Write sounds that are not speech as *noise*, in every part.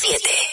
91.7.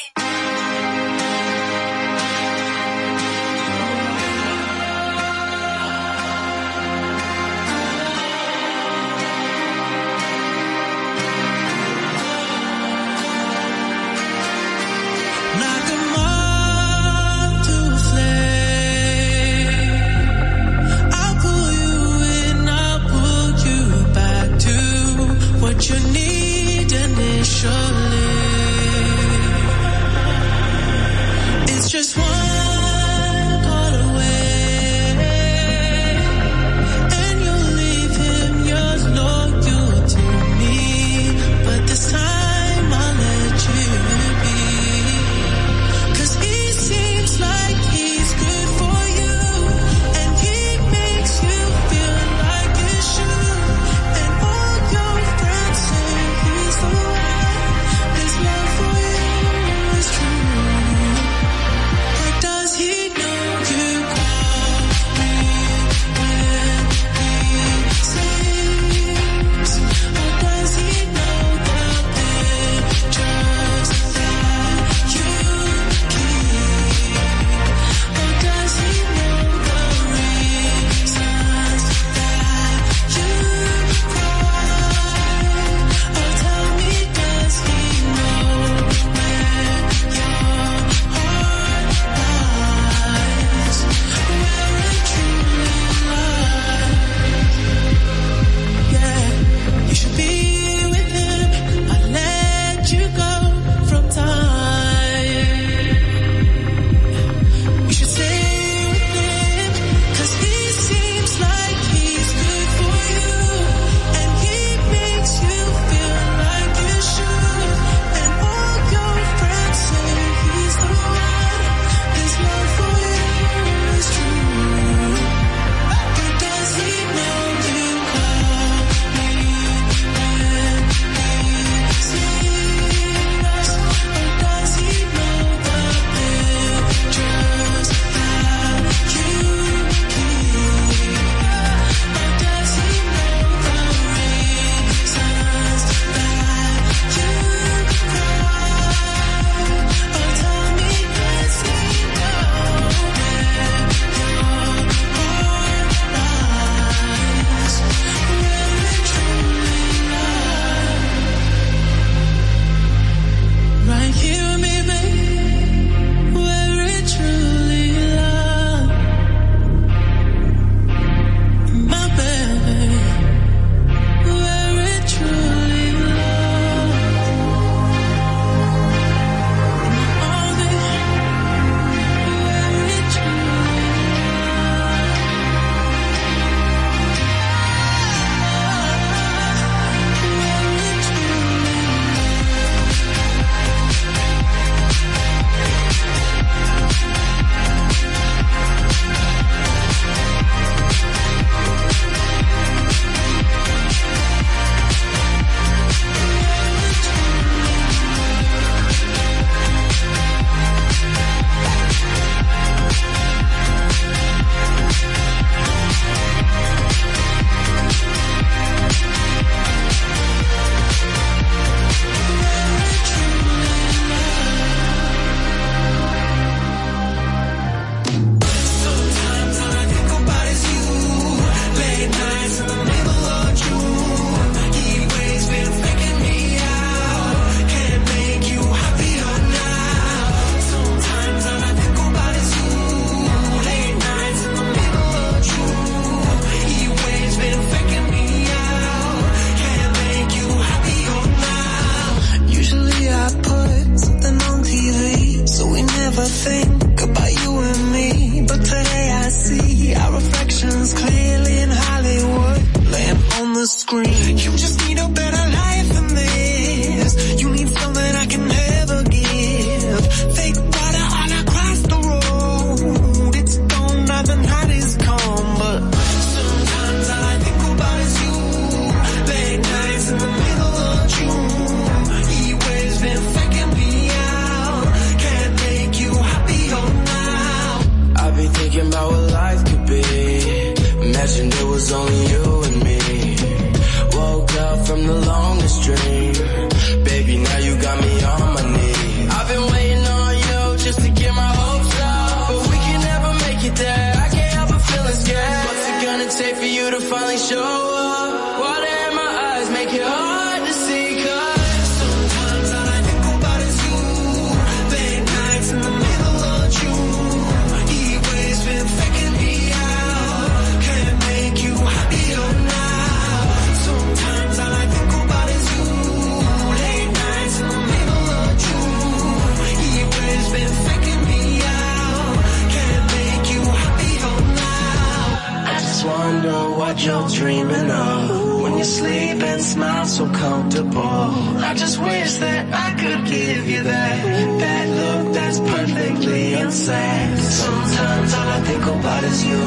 Sometimes all I think about is you.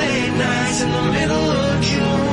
Late nights in the middle of June.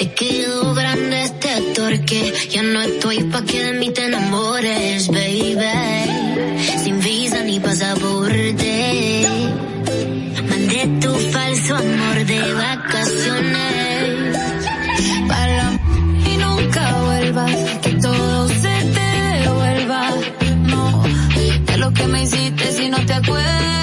Te quedó grande este torque. Ya no estoy pa' que de mí te enamores, baby. Sin visa ni pasaporte. Mandé tu falso amor de vacaciones. Para y nunca vuelvas. Que todo se te devuelva. No, de lo que me hiciste si no te acuerdas.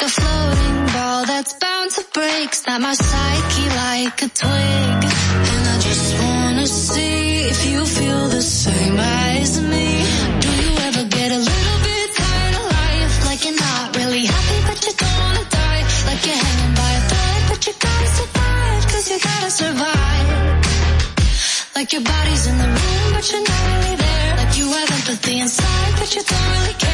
like a floating ball that's bound to break. Snap my psyche like a twig. And I just wanna see if you feel the same as me. Do you ever get a little bit tired of life? Like you're not really happy but you don't wanna die. Like you're hanging by a thread but you gotta survive. Cause you gotta survive. Like your body's in the room but you're not really there. Like you have empathy inside but you don't really care.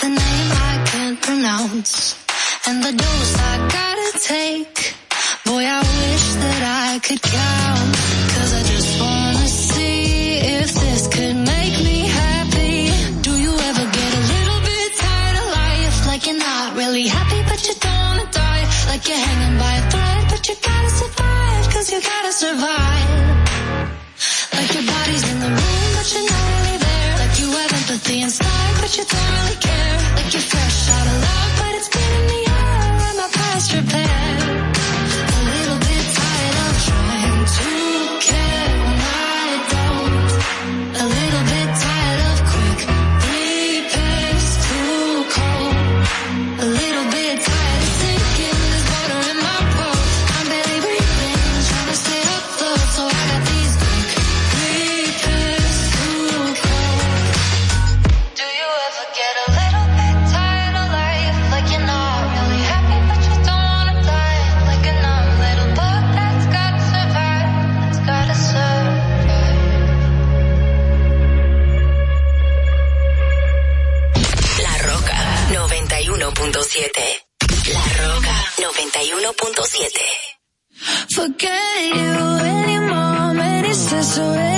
The a name I can't pronounce and the dose I gotta take. Boy, I wish that I could count, cause I just wanna see if this could make me happy. Do you ever get a little bit tired of life? Like you're not really happy, but you don't wanna die. Like you're hanging by a thread, but you gotta survive, cause you gotta survive. Like your body's in the room, but you're not really there. Like you have empathy inside, but you don't really care just fresh out of love. 91.7.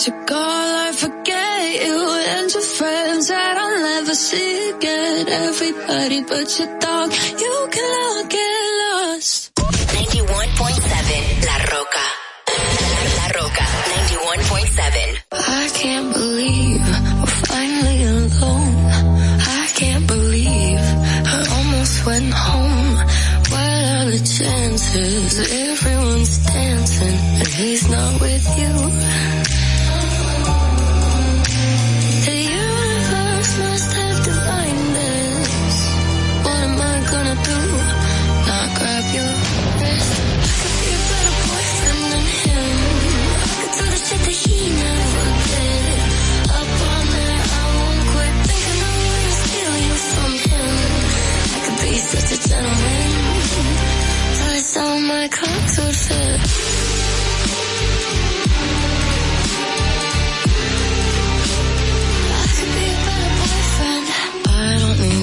It's your call, I forget you and your friends that I'll never see again. Everybody but your dog, you cannot get lost. 91.7 La Roca. La Roca, 91.7. I can't believe we're finally alone. I can't believe I almost went home. What are the chances? Everyone's dancing and he's not with you. Michael Tursun.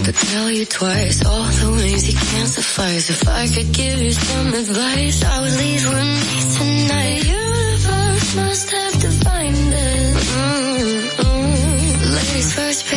to tell you twice all the ways you can't suffice. If I could give you some advice, I would leave with me tonight. The universe must have defined it. Mm -hmm. Ladies first.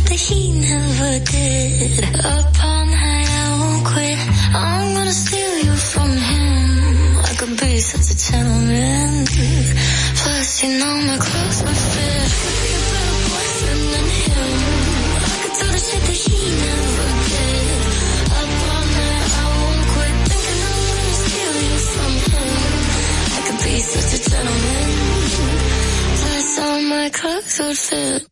that he never did. Upon high, I won't quit. I'm gonna steal you from him. I could be such a gentleman. Plus, you know my clothes would fit. I could do the shit that he never did. High, I won't quit. Thinking I'm gonna steal you from him. I could be such a gentleman. Plus, all my clothes would fit.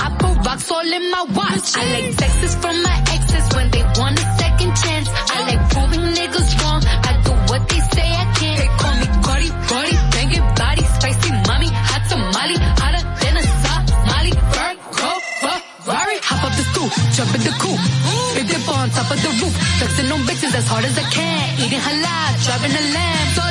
I put rocks all in my watch. I like texts from my exes when they want a second chance. I like proving niggas wrong. I do what they say I can. They call me Cardi, Cardi, banging body, spicy mommy, hot tamale, hotter than a Somali. Bird, go, Ferrari, hop up the stool, jump in the coupe. Big dip on top of the roof, flexing on bitches as hard as I can. Eating halal, driving a lamb.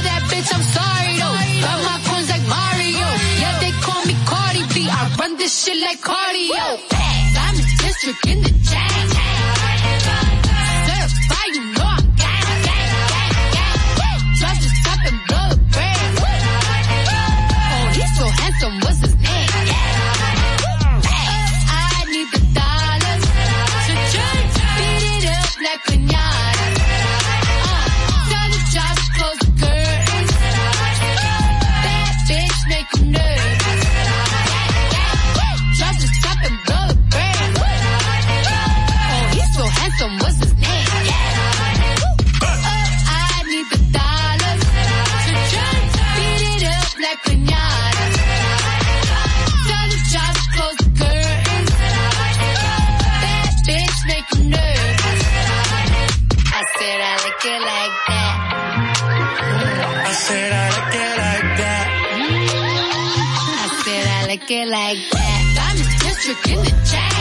this shit like cardio. Diamond district in the chat. District in the chat.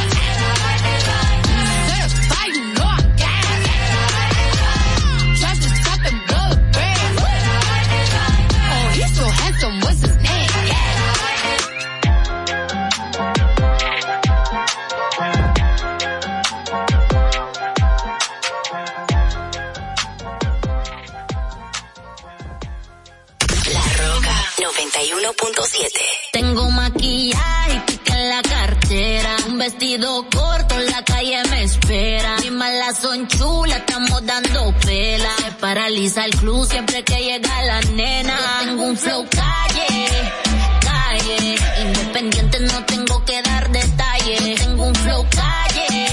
Paraliza el club siempre que llega la nena. Tengo un flow calle, calle. Independiente no tengo que dar detalles. Tengo un flow calle,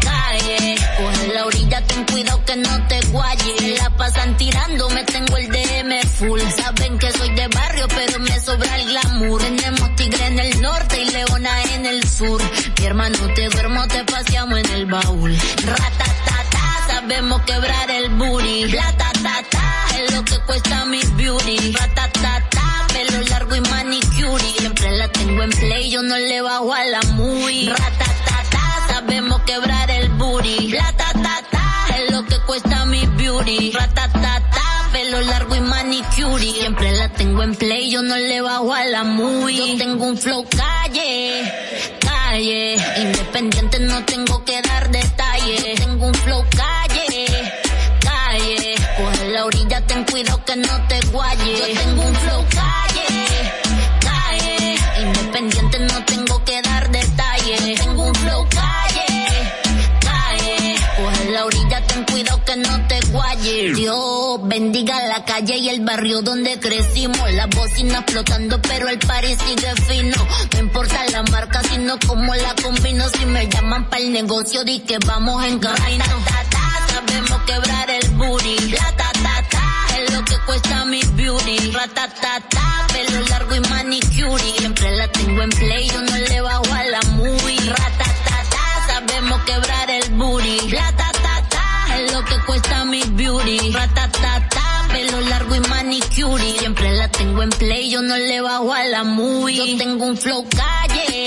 calle. Coge la orilla, ten cuidado que no te guayes. Se la pasan tirando, me tengo el DM full. Saben que soy de barrio, pero me sobra el glamour. Tenemos tigre en el norte y leona en el sur. Mi hermano, te duermo, te paseamos en el baúl. Sabemos quebrar el booty. Ratatata, es lo que cuesta mi beauty. Ratatata, pelo largo y manicure. Siempre la tengo en play, yo no le bajo a la muy. Ratatata, sabemos quebrar el booty. Ratatata, es lo que cuesta mi beauty. Ratatata, pelo largo y manicure. Siempre la tengo en play, yo no le bajo a la muy. Yo tengo un flow calle, calle. Independiente no tengo que dar detalles. Tengo un flow calle. No te guayes. Yo tengo un flow calle, calle. Independiente no tengo que dar detalles. Tengo un flow calle, calle. Coge la orilla, ten cuidado que no te guayes. Dios bendiga la calle y el barrio donde crecimos. Las bocinas flotando, pero el party sigue fino. No importa la marca, sino como la combino. Si me llaman para el negocio, di que vamos en camino. Sabemos quebrar el booty. Es lo que cuesta mi beauty. Ratatata, pelo largo y manicure. Siempre la tengo en play, yo no le bajo a la movie. Ratatata, sabemos quebrar el booty. Ratatata, es lo que cuesta mi beauty. Ratatata, pelo largo y manicure. Siempre la tengo en play, yo no le bajo a la movie. Yo tengo un flow calle,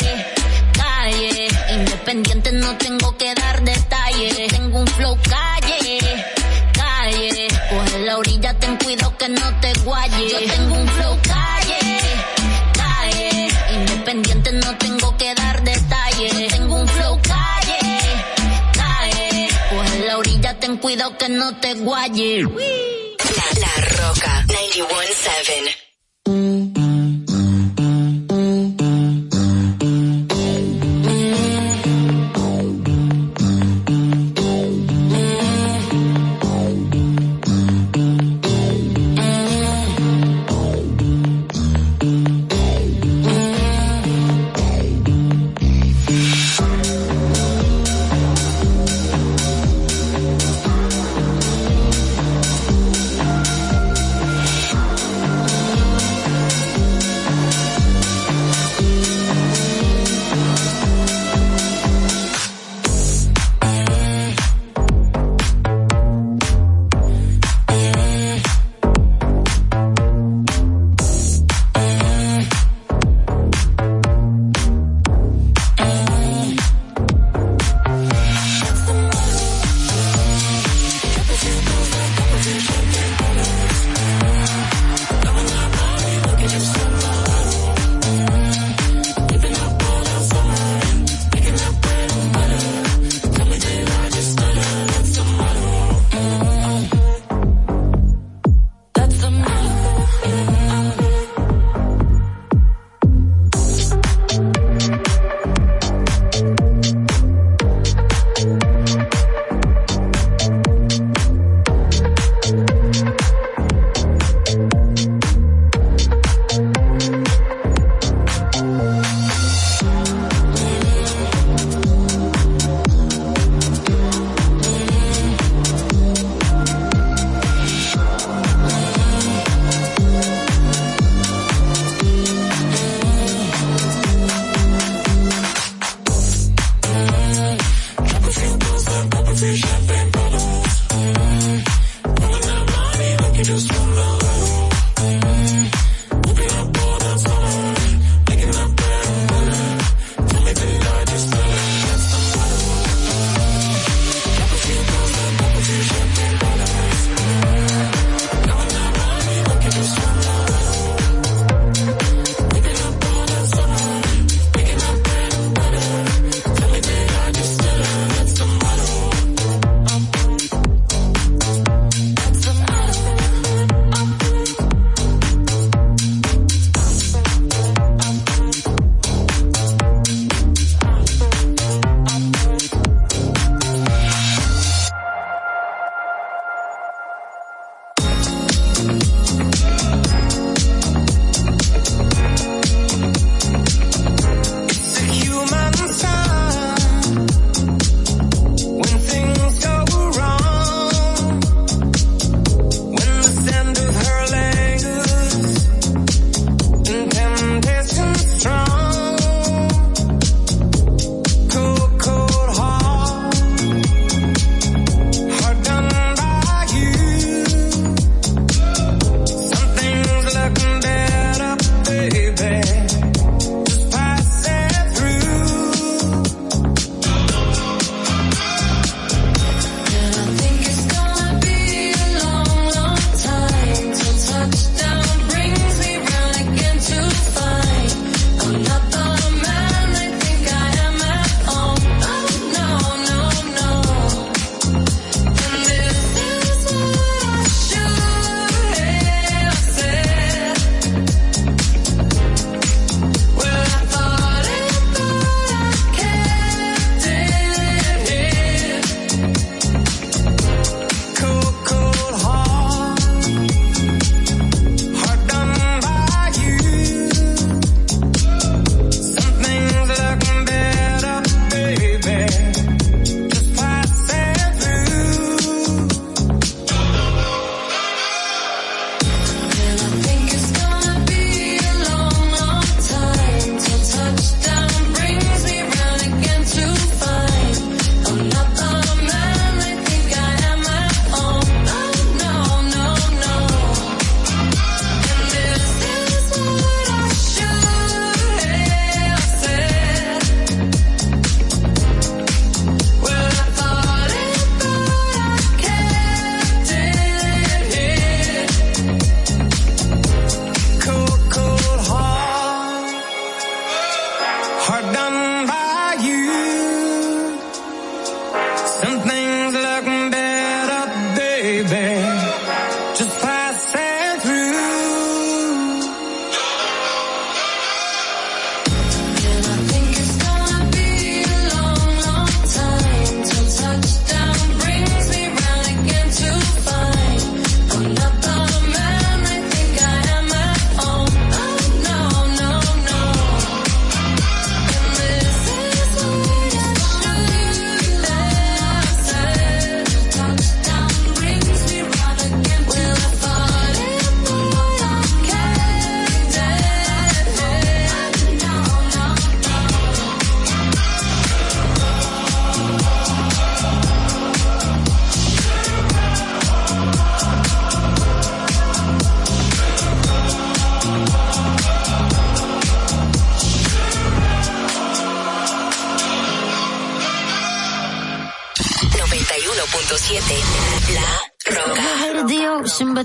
calle. Independiente no tengo que dar detalles. Tengo un flow calle. Cuidado que no te guayes. Yo tengo un flow calle, calle. Independiente no tengo que dar detalles. Tengo un flow calle, calle. Coge la orilla, ten cuidado que no te guayes. La, Roca 91.7. 91.7.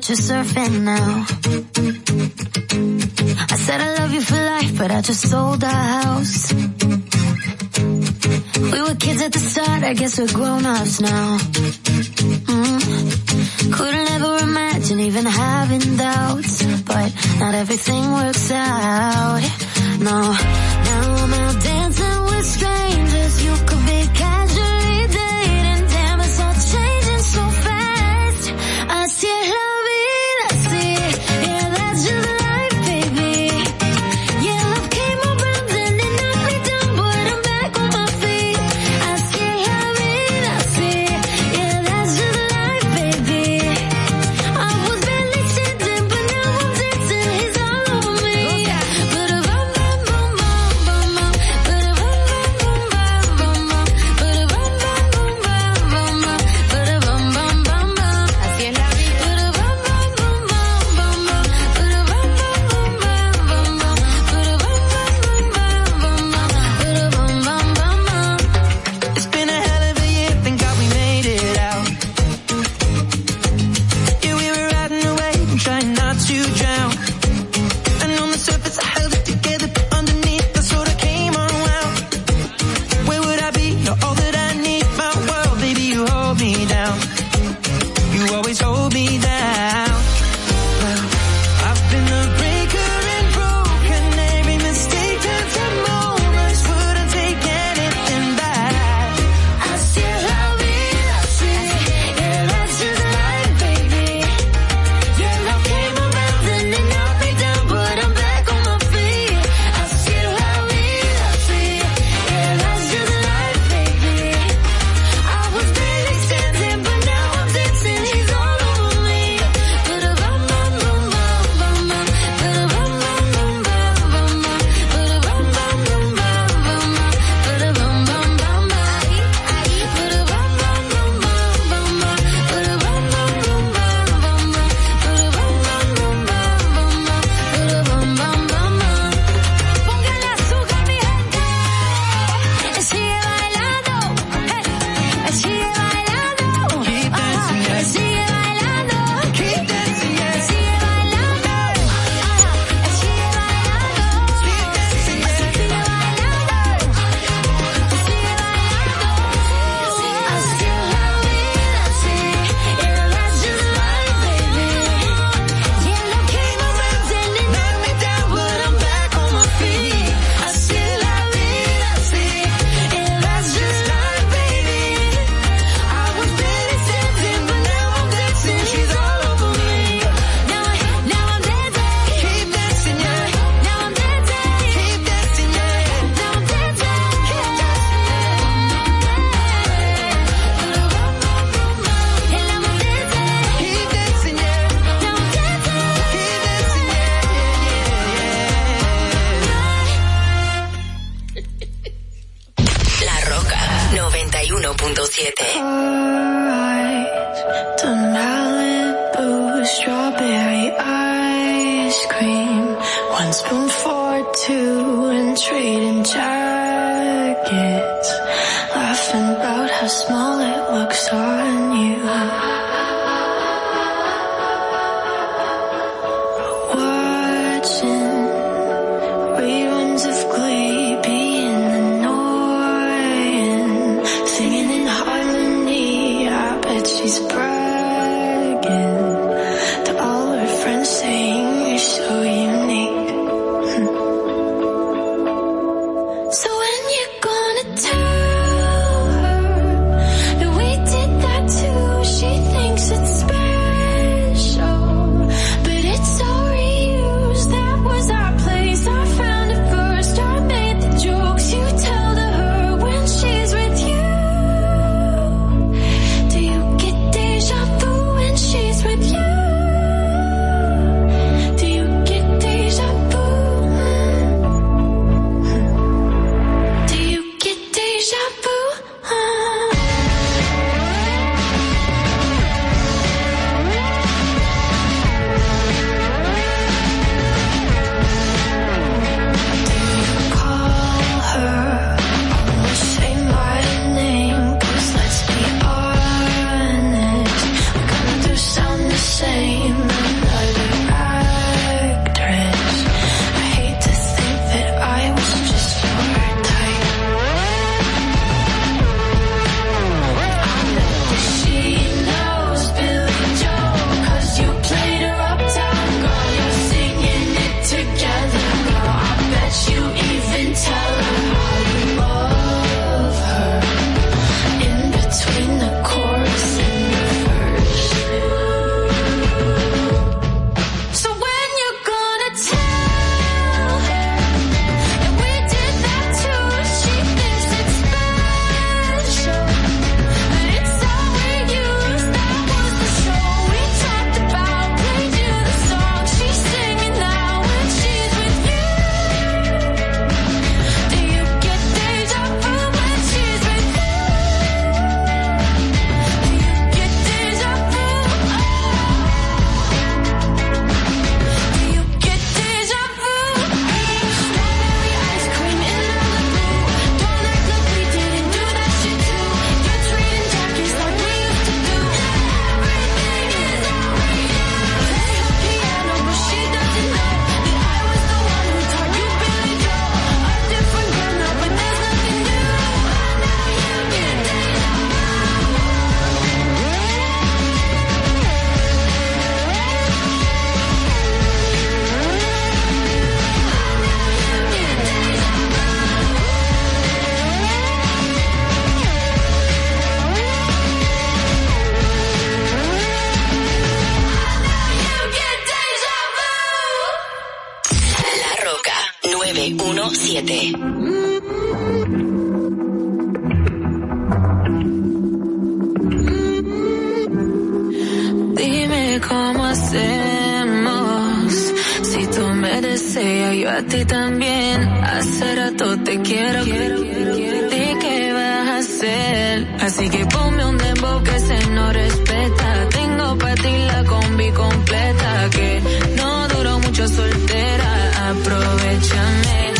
out you're surfing now. I said I love you for life, but I just sold out. Cómo hacemos. Si tú me deseas, yo a ti también. Hace rato te quiero. ¿Y qué vas a hacer? Así que ponme un dembow que se no respeta. Tengo para ti la combi completa. Que no duró mucho soltera. Aprovechame.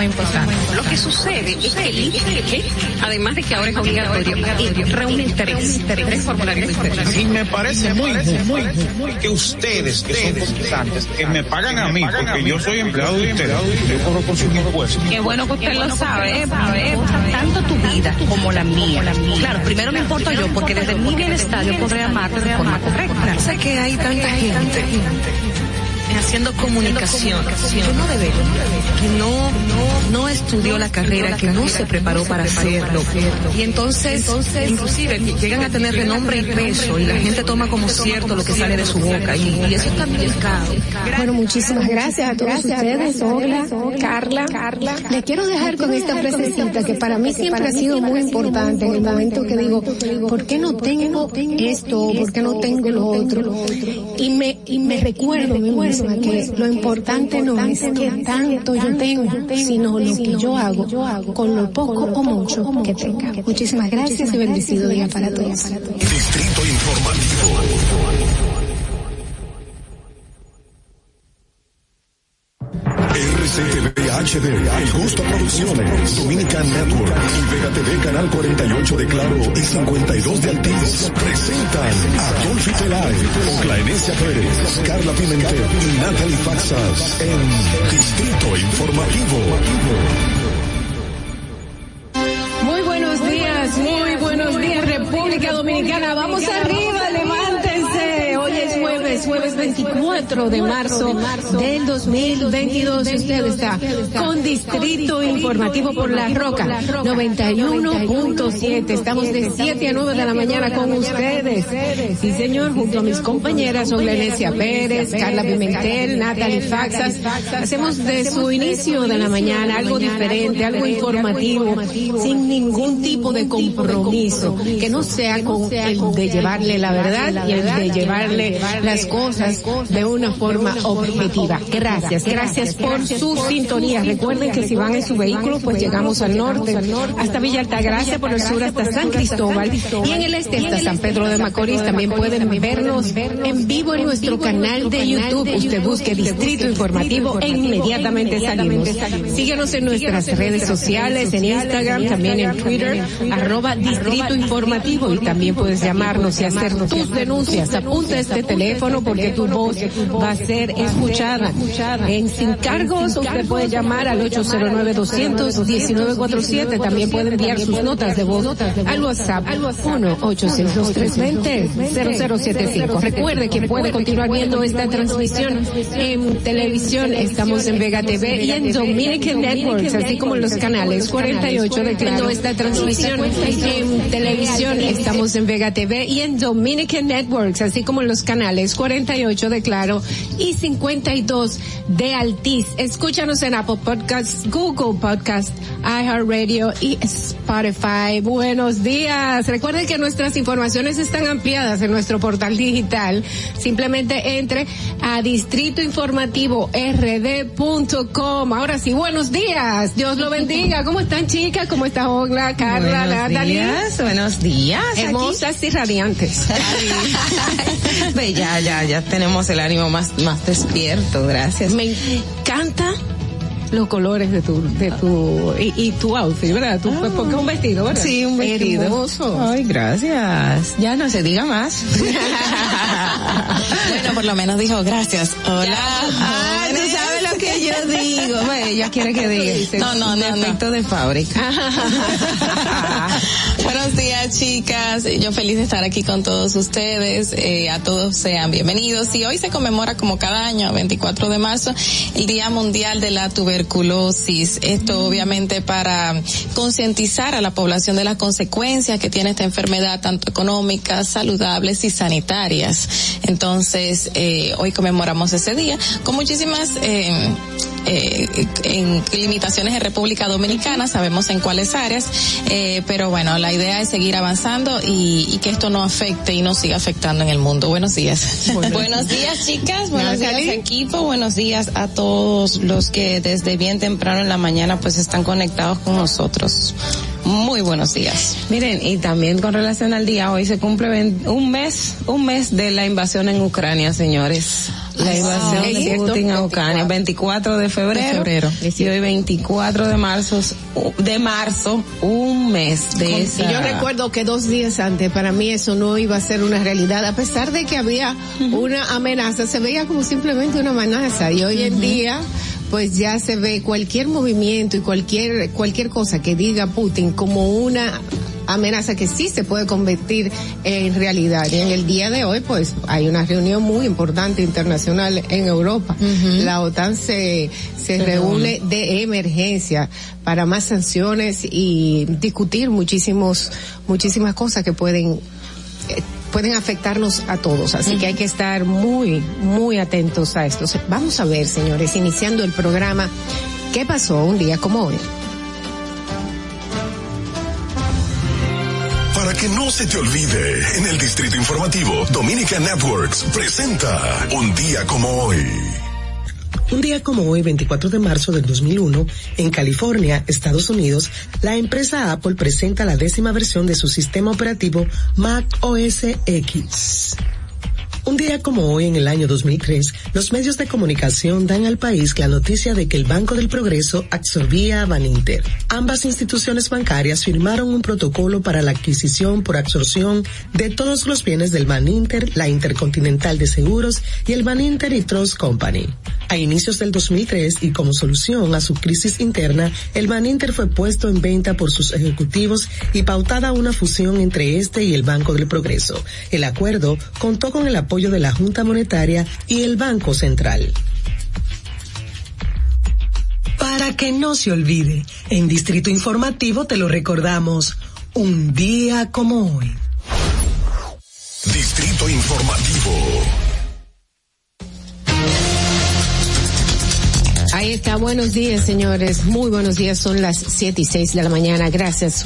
Muy importante. Lo que sucede es que el IGE, además de que ahora es obligatorio, reúne tres, tres formularios diferentes. Y me parece muy, muy, muy que ustedes, que son que me pagan a mí, porque yo soy empleado de ustedes, yo cobro por sus impuestos. Qué bueno que usted lo sabe, sabe, tanto tu vida como la mía. Claro, primero me importo yo, porque desde mi bienestar yo podré amarte de forma correcta. Sé que hay tanta gente haciendo comunicación, que no debe, que no, no, estudió la carrera, que no se preparó para hacerlo. Y entonces, inclusive, llegan a tener renombre y peso, y la gente toma como cierto lo que sale de su boca, y, y eso es tan Bueno, muchísimas gracias a todos ustedes, Olga, Carla. Carla. Le quiero dejar con esta frasecita que para mí siempre ha sido muy importante en el momento que digo, ¿por qué no tengo esto? ¿Por qué no tengo lo otro? Y me, y me recuerdo a mí misma que lo importante no es que tanto yo tengo, sino lo que yo hago con lo poco o mucho que tenga. Muchísimas gracias y bendecido día para todos. Distrito Informativo. HD, El Gusto Producciones, Dominican Network y Vega TV Canal 48 de Claro y 52 de Altiz presentan a Dolphy Telay, Oclaenecia Pérez, Carla Pimentel y Natalie Faxas en Distrito Informativo. Muy buenos días, muy buenos días República Dominicana. Vamos arriba, es jueves, jueves 24 de marzo del 2022. Usted está con Distrito Informativo por La Roca 91.7. Estamos de 7 a 9 de la mañana con ustedes. Sí, señor, junto a mis compañeras Oglenecia Pérez, Carla Pimentel, Natalie Faxas. Hacemos de su inicio de la mañana algo diferente, algo informativo, sin ningún tipo de compromiso, que no sea con el de llevarle la verdad y el de llevarle las cosas de una forma objetiva. Gracias, gracias por su sintonía. Recuerden que si van en su vehículo, pues llegamos al norte, hasta Villa Altagracia, por el sur hasta San Cristóbal y en el este hasta San Pedro de Macorís. También pueden vernos en vivo en nuestro canal de YouTube. Usted busque Distrito Informativo e inmediatamente salimos. Síguenos en nuestras redes sociales, en Instagram, también en Twitter, arroba Distrito Informativo y también puedes llamarnos y hacer tus denuncias. Apunta este teléfono porque tu voz va a ser escuchada. En Sin Cargos usted puede llamar al 809-200-1947. También puede enviar sus notas de voz al WhatsApp 1-800-320-0075. Recuerde que puede continuar viendo esta transmisión en televisión. Estamos en Vega TV y en Dominican Networks, así como en los canales 48 de Claro. Esta transmisión en televisión. Estamos en Vega TV y en Dominican Networks, así como en los canales 48 48 de Claro y 52 de Altiz. Escúchanos en Apple Podcasts, Google Podcast, iHeartRadio y Spotify. Buenos días. Recuerden que nuestras informaciones están ampliadas en nuestro portal digital. Simplemente entre a Distrito Informativo rd.com. Ahora sí, buenos días. Dios lo bendiga. ¿Cómo están chicas? ¿Cómo está Olga, Carla, buenos Natalie? Días, buenos días. Hermosas y radiantes. *laughs* Ve, ya, ya, tenemos el ánimo más, más despierto, gracias. Me encanta los colores de tu, de tu, y, y tu outfit, ¿verdad? Tu, pues, porque es un vestido, ¿verdad? Sí, un vestido. Hermoso. Ay, gracias. Ya no se diga más. *laughs* bueno, por lo menos dijo gracias. Hola. Ah, tú sabes lo que yo digo. Ve, ella quiere que diga. No, no, no, Defecto no. de fábrica. *laughs* Buenos días, chicas. Yo feliz de estar aquí con todos ustedes. Eh, a todos sean bienvenidos. Y hoy se conmemora como cada año, 24 de marzo, el Día Mundial de la Tuberculosis. Esto obviamente para concientizar a la población de las consecuencias que tiene esta enfermedad, tanto económicas, saludables y sanitarias. Entonces, eh, hoy conmemoramos ese día con muchísimas eh, eh, en limitaciones en República Dominicana, sabemos en cuáles áreas, eh, pero bueno, la idea es seguir avanzando y, y, que esto no afecte y no siga afectando en el mundo. Buenos días. buenos *laughs* días, chicas. Buenos días, equipo. Buenos días a todos los que desde bien temprano en la mañana pues están conectados con nosotros. Muy buenos días. Miren, y también con relación al día, hoy se cumple un mes, un mes de la invasión en Ucrania, señores. La invasión Ah, de Putin a Ucrania, 24 de febrero, De febrero. y hoy 24 de marzo, de marzo, un mes de esa. Y yo recuerdo que dos días antes para mí eso no iba a ser una realidad, a pesar de que había una amenaza, se veía como simplemente una amenaza. Y hoy en día pues ya se ve cualquier movimiento y cualquier cualquier cosa que diga Putin como una amenaza que sí se puede convertir en realidad. Y en el día de hoy, pues, hay una reunión muy importante internacional en Europa. Uh -huh. La OTAN se, se, reúne de emergencia para más sanciones y discutir muchísimos, muchísimas cosas que pueden eh, pueden afectarnos a todos, así que hay que estar muy, muy atentos a esto. Vamos a ver, señores, iniciando el programa, ¿qué pasó un día como hoy? Para que no se te olvide, en el Distrito Informativo, Dominica Networks presenta Un día como hoy. Un día como hoy, 24 de marzo del 2001, en California, Estados Unidos, la empresa Apple presenta la décima versión de su sistema operativo Mac OS X. Un día como hoy, en el año 2003, los medios de comunicación dan al país la noticia de que el Banco del Progreso absorbía a Baninter. Ambas instituciones bancarias firmaron un protocolo para la adquisición por absorción de todos los bienes del Baninter, la Intercontinental de Seguros y el Baninter y Trust Company. A inicios del 2003 y como solución a su crisis interna, el Baninter fue puesto en venta por sus ejecutivos y pautada una fusión entre este y el Banco del Progreso. El acuerdo contó con el de la Junta Monetaria y el Banco Central. Para que no se olvide, en Distrito Informativo te lo recordamos, un día como hoy. Distrito Informativo. Ahí está, buenos días señores, muy buenos días, son las siete y seis de la mañana, gracias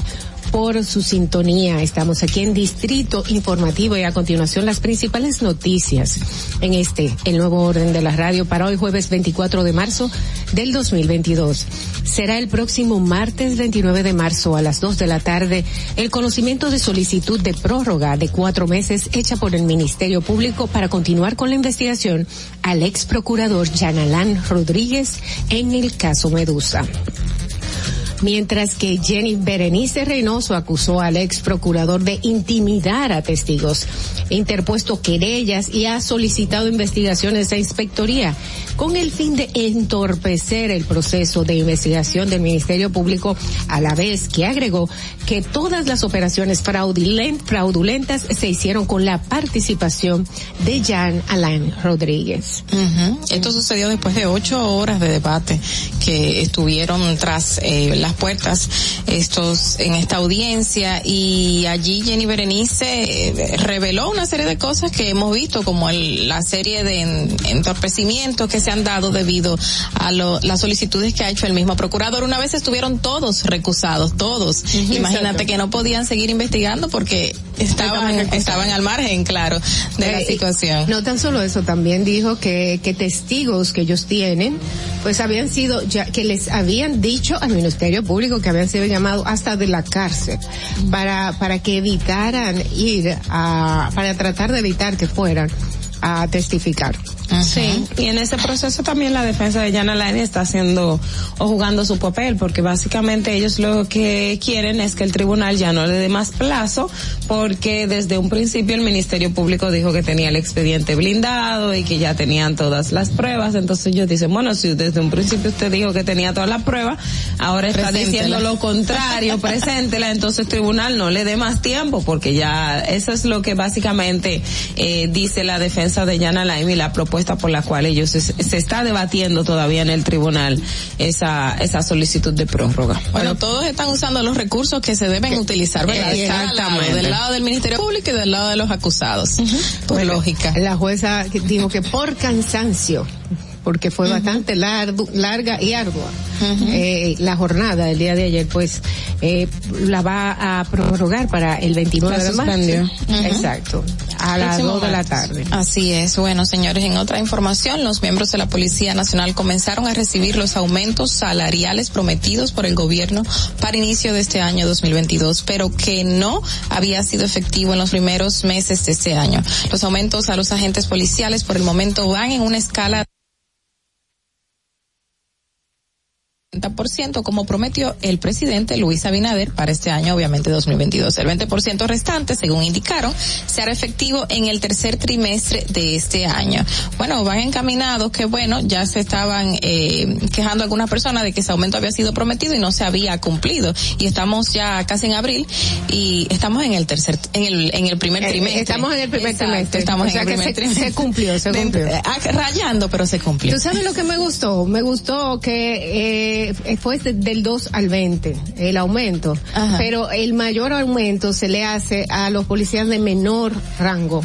por su sintonía. Estamos aquí en Distrito Informativo y a continuación las principales noticias en este, el nuevo orden de la radio para hoy jueves 24 de marzo del 2022. Será el próximo martes 29 de marzo a las 2 de la tarde el conocimiento de solicitud de prórroga de cuatro meses hecha por el Ministerio Público para continuar con la investigación al ex procurador Yanalán Rodríguez en el caso Medusa mientras que Jenny Berenice Reynoso acusó al ex procurador de intimidar a testigos, interpuesto querellas y ha solicitado investigaciones a inspectoría con el fin de entorpecer el proceso de investigación del Ministerio Público, a la vez que agregó que todas las operaciones fraudulentas se hicieron con la participación de Jan Alain Rodríguez. Uh -huh. Esto sucedió después de ocho horas de debate que estuvieron tras eh, la las puertas estos en esta audiencia y allí Jenny Berenice eh, reveló una serie de cosas que hemos visto como el- la serie de en- entorpecimientos que se han dado debido a lo- las solicitudes que ha hecho el mismo procurador. Una vez estuvieron todos recusados, todos. Imagínate exacto. que no podían seguir investigando porque estaban, estaban al margen, claro, de la Eh, situación. No tan solo eso, también dijo que, que testigos que ellos tienen, pues habían sido, ya que les habían dicho al Ministerio Público que habían sido llamados hasta de la cárcel para, para que evitaran ir a, para tratar de evitar que fueran a testificar. Sí, y en ese proceso también la defensa de Yana Laine está haciendo o jugando su papel, porque básicamente ellos lo que quieren es que el tribunal ya no le dé más plazo, porque desde un principio el Ministerio Público dijo que tenía el expediente blindado y que ya tenían todas las pruebas, entonces ellos dicen, bueno, si desde un principio usted dijo que tenía todas las pruebas, ahora está Preséntela. diciendo lo contrario, *laughs* preséntela, entonces el tribunal no le dé más tiempo, porque ya eso es lo que básicamente eh, dice la defensa de Yana Laime y la propuesta por la cual ellos se, se está debatiendo todavía en el tribunal esa esa solicitud de prórroga. Bueno, todos están usando los recursos que se deben utilizar, ¿verdad? Lado, exactamente. del lado del Ministerio Público y del lado de los acusados. Por lógica. La jueza que dijo que por cansancio, porque fue bastante largo, larga y ardua, eh, la jornada del día de ayer, pues eh, la va a prorrogar para el 29 La de marzo. Exacto, a las Próximo 2 de la tarde. Así es. Bueno, señores, en otra información, los miembros de la Policía Nacional comenzaron a recibir los aumentos salariales prometidos por el gobierno para inicio de este año 2022, pero que no había sido efectivo en los primeros meses de este año. Los aumentos a los agentes policiales por el momento van en una escala 30% como prometió el presidente Luis Abinader para este año, obviamente 2022. El 20% restante, según indicaron, se hará efectivo en el tercer trimestre de este año. Bueno, van encaminados que bueno, ya se estaban eh, quejando algunas personas de que ese aumento había sido prometido y no se había cumplido. Y estamos ya casi en abril y estamos en el tercer, en el, en el primer Eh, trimestre. estamos en el primer Exacto, trimestre. Estamos O sea en el que primer se- trimestre. se cumplió, se *laughs* cumplió. ah, rayando, pero se cumplió. ¿Tú sabes lo que me gustó? Me gustó que eh, fue de- del 2 al 20 el aumento, Ajá. pero el mayor aumento se le hace a los policías de menor rango.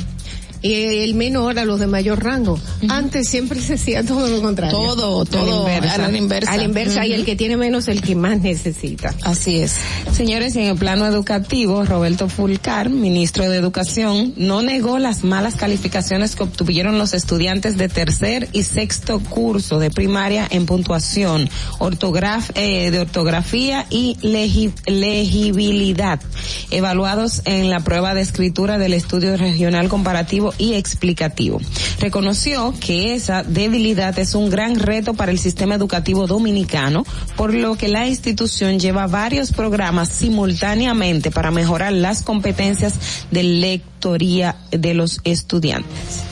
Y el menor a los de mayor rango. Antes siempre *laughs* se hacía todo lo contrario. Todo, todo a la inversa. a la inversa. A la inversa, y el que tiene menos el que más necesita. Así es. Señores, en el plano educativo, Roberto Fulcar, ministro de Educación, no negó las malas calificaciones que obtuvieron los estudiantes de tercer y sexto curso de primaria en puntuación, ortograf eh, de ortografía y legi- legibilidad, evaluados en la prueba de escritura del estudio regional comparativo y explicativo. Reconoció que esa debilidad es un gran reto para el sistema educativo dominicano, por lo que la institución lleva varios programas simultáneamente para mejorar las competencias de lectoría de los estudiantes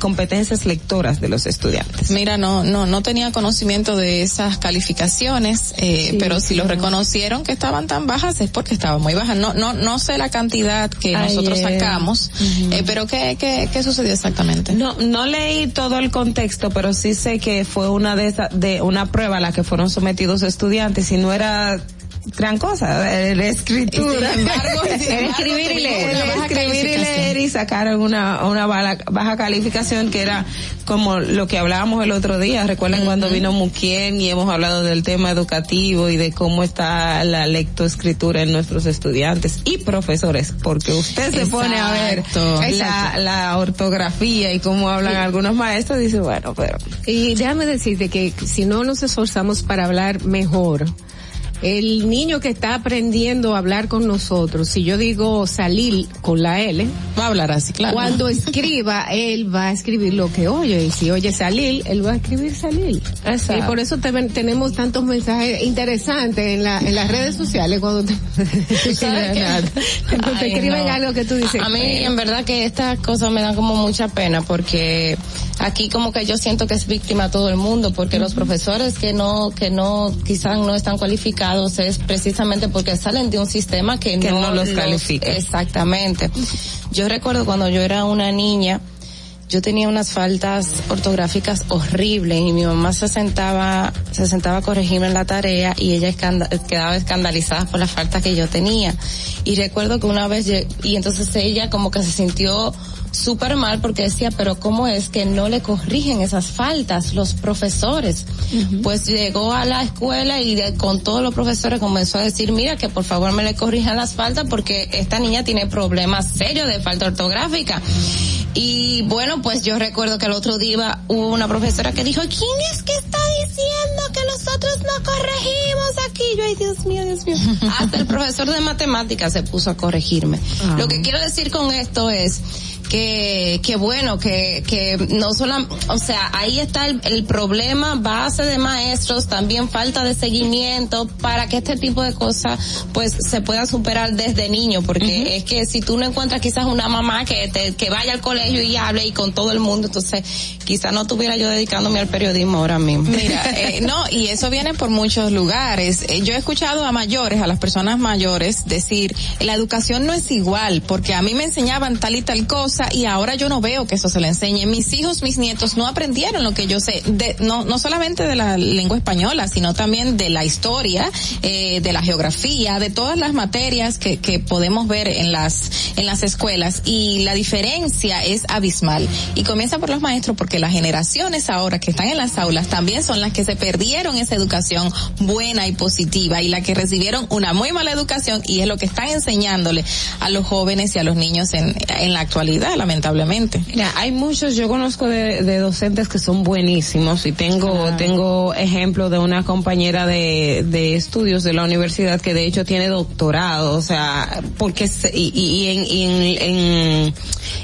competencias lectoras de los estudiantes. Mira, no, no, no tenía conocimiento de esas calificaciones, eh, Sí, pero si sí. lo reconocieron que estaban tan bajas es porque estaban muy bajas. No, no, no sé la cantidad que nosotros Ayer. sacamos, eh, pero ¿qué, qué, qué sucedió exactamente? No, no leí todo el contexto, pero sí sé que fue una de esas, de una prueba a la que fueron sometidos estudiantes y no era gran cosa, era escritura. Y sin embargo, *laughs* sin escribir y leer, escribir y leer y sacaron una, una bala- baja calificación que era como lo que hablábamos el otro día. Recuerden cuando vino Muquien y hemos hablado del tema educativo y de cómo está la lectoescritura en nuestros estudiantes y profesores, porque usted se pone a ver la, la ortografía y cómo hablan algunos maestros, dice, bueno, pero Y déjame decirte que si no nos esforzamos para hablar mejor, el niño que está aprendiendo a hablar con nosotros, si yo digo salir con la L, Va a hablar así, claro. cuando *laughs* escriba, él va a escribir lo que oye. Y si oye salir, él va a escribir salir. Exacto. Y por eso te- tenemos tantos mensajes interesantes en, la, en las redes sociales cuando te, *laughs* *laughs* cuando te Ay, escriben no. algo que tú dices. "Eh, A mí en verdad que estas cosas me dan como mucha pena porque aquí como que yo siento que es víctima todo el mundo porque los profesores que no que no quizás no están cualificados es precisamente porque salen de un sistema que, Que no los califica. exactamente. Yo recuerdo cuando yo era una niña yo tenía unas faltas ortográficas horribles y mi mamá se sentaba, se sentaba a corregirme en la tarea y ella escanda- quedaba escandalizada por las faltas que yo tenía. Y recuerdo que una vez, y entonces ella como que se sintió súper mal porque decía, pero ¿cómo es que no le corrigen esas faltas los profesores? Pues llegó a la escuela y de- con todos los profesores comenzó a decir, mira que por favor me le corrijan las faltas porque esta niña tiene problemas serios de falta ortográfica. Y bueno, pues yo recuerdo que el otro día hubo una profesora que dijo, ¿quién es que está diciendo que nosotros no corregimos aquí? Yo, ay Dios mío, Dios mío. *laughs* Hasta el profesor de matemáticas se puso a corregirme. Ah. Lo que quiero decir con esto es que, que bueno, que, que no solo, o sea, ahí está el, el problema base de maestros, también falta de seguimiento para que este tipo de cosas pues se pueda superar desde niño, porque es que si tú no encuentras quizás una mamá que te, que vaya al colegio y hable y con todo el mundo, entonces quizás no estuviera yo dedicándome al periodismo ahora mismo. Mira, eh, no, y eso viene por muchos lugares. Eh, yo he escuchado a mayores, a las personas mayores, decir, la educación no es igual, porque a mí me enseñaban tal y tal cosa y ahora yo no veo que eso se le enseñe. Mis hijos, mis nietos no aprendieron lo que yo sé, de, no, no solamente de la lengua española, sino también de la historia, eh, de la geografía, de todas las materias que, que podemos ver en las, en las escuelas y la diferencia es abismal. Y comienza por los maestros porque las generaciones ahora que están en las aulas también son las que se perdieron esa educación buena y positiva y la que recibieron una muy mala educación y es lo que están enseñándole a los jóvenes y a los niños en, en la actualidad, lamentablemente. Mira, hay muchos, yo conozco de, de docentes que son buenísimos y tengo, tengo ejemplo de una compañera de, de estudios de la universidad que de hecho tiene doctorado, o sea, porque se- y, y en, y en, en,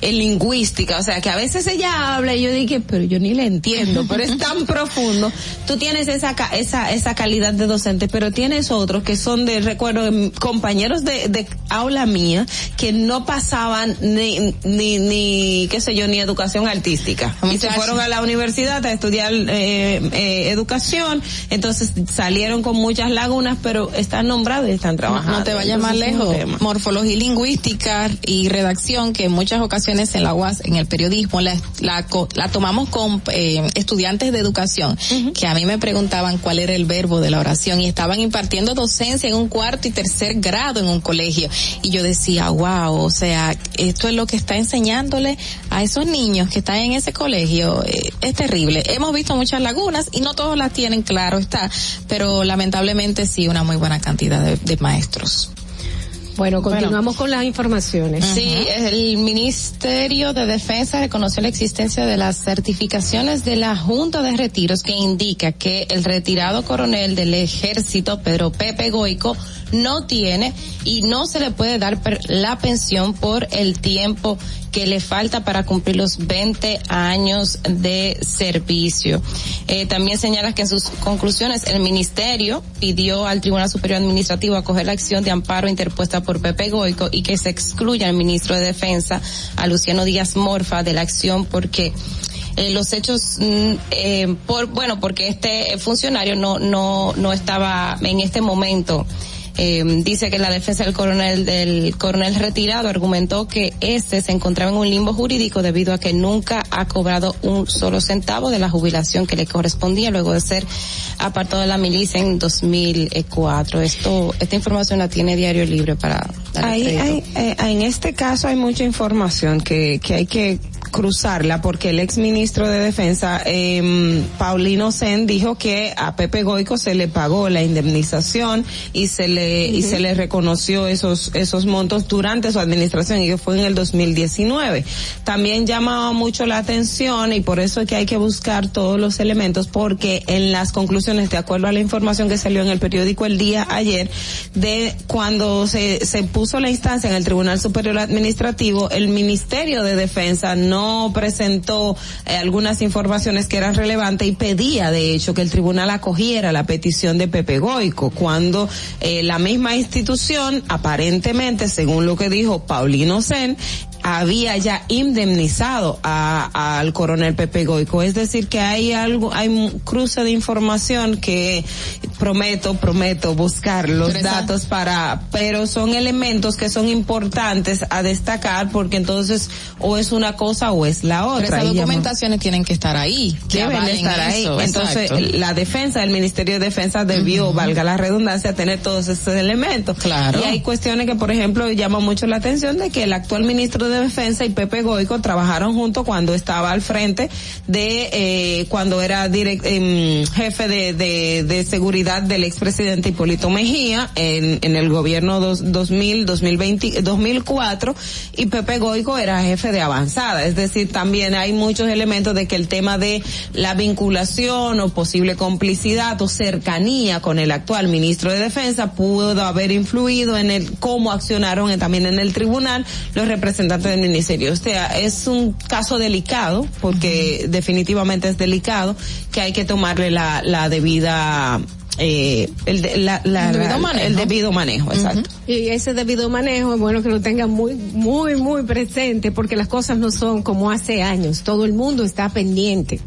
en lingüística, o sea, que a veces ella habla y yo dije, pero yo ni le entiendo, pero es tan *laughs* profundo. Tú tienes esa, esa, esa calidad de docente, pero tienes otros que son de, recuerdo, em, compañeros de, de aula mía que no pasaban ni, ni, ni, qué sé yo, ni educación artística. Y se fueron a la universidad a estudiar eh, eh, educación, entonces salieron con muchas lagunas, pero están nombrados y están trabajando. No te vayas más lejos. Morfología lingüística y redacción, que en muchas ocasiones en la UAS, en el periodismo, la, la, co- la tomamos con eh, estudiantes de educación, que a mí me preguntaban cuál era el verbo de la oración y estaban impartiendo docencia en un cuarto y tercer grado en un colegio. Y yo decía, wow, o sea, esto es lo que está enseñándole a esos niños que están en ese colegio. eh, es terrible. Hemos visto muchas lagunas y no todos las tienen, claro está, pero lamentablemente sí una muy buena cantidad de, de maestros. Bueno, continuamos con las informaciones. Sí, el Ministerio de Defensa reconoció la existencia de las certificaciones de la Junta de Retiros que indica que el retirado coronel del ejército, Pedro Pepe Goico, no tiene y no se le puede dar la pensión por el tiempo que le falta para cumplir los 20 años de servicio. Eh, también señala que en sus conclusiones el ministerio pidió al Tribunal Superior Administrativo acoger la acción de amparo interpuesta por Pepe Goico y que se excluya al ministro de Defensa, a Luciano Díaz Morfa, de la acción porque eh, los hechos mm, eh, por bueno porque este funcionario no no no estaba en este momento eh, dice que la defensa del coronel del coronel retirado argumentó que este se encontraba en un limbo jurídico debido a que nunca ha cobrado un solo centavo de la jubilación que le correspondía luego de ser apartado de la milicia en 2004. Esto esta información la tiene Diario Libre para dar Ahí, crédito. hay, eh, en este caso hay mucha información que, que hay que cruzarla porque el ex ministro de defensa eh, Paulino Sen dijo que a Pepe Goico se le pagó la indemnización y se le y se le reconoció esos esos montos durante su administración y que fue en el 2019 también llamaba mucho la atención y por eso es que hay que buscar todos los elementos porque en las conclusiones de acuerdo a la información que salió en el periódico el día ayer de cuando se, se puso la instancia en el Tribunal Superior Administrativo, el Ministerio de Defensa no presentó eh, algunas informaciones que eran relevantes y pedía, de hecho, que el tribunal acogiera la petición de Pepe Goico, cuando eh, la misma institución, aparentemente, según lo que dijo Paulino Sen, había ya indemnizado a, al coronel Pepe Goico. Es decir, que hay algo, hay un cruce de información que prometo, prometo buscar los datos para, pero son elementos que son importantes a destacar porque entonces o es una cosa o es la otra. Pero esas documentaciones tienen que estar ahí. Que Deben estar ahí. eso, Entonces, exacto. la defensa, el Ministerio de Defensa debió, valga la redundancia, tener todos estos elementos. Claro. Y hay cuestiones que, por ejemplo, llama mucho la atención de que el actual ministro de Defensa y Pepe Goico trabajaron juntos cuando estaba al frente de, eh, cuando era direct, em, jefe de, de, de seguridad del expresidente Hipólito Mejía en, en el gobierno dos, 2000, 2020, 2004 y Pepe Goico era jefe de avanzada. Es decir, también hay muchos elementos de que el tema de la vinculación o posible complicidad o cercanía con el actual ministro de Defensa pudo haber influido en el cómo accionaron también en el tribunal los representantes del ministerio. O sea, es un caso delicado porque definitivamente es delicado que hay que tomarle la, la debida eh, el, de- la- la- El debido manejo. el debido manejo, exacto. Y ese debido manejo es bueno que lo tengan muy, muy, muy presente porque las cosas no son como hace años. Todo el mundo está pendiente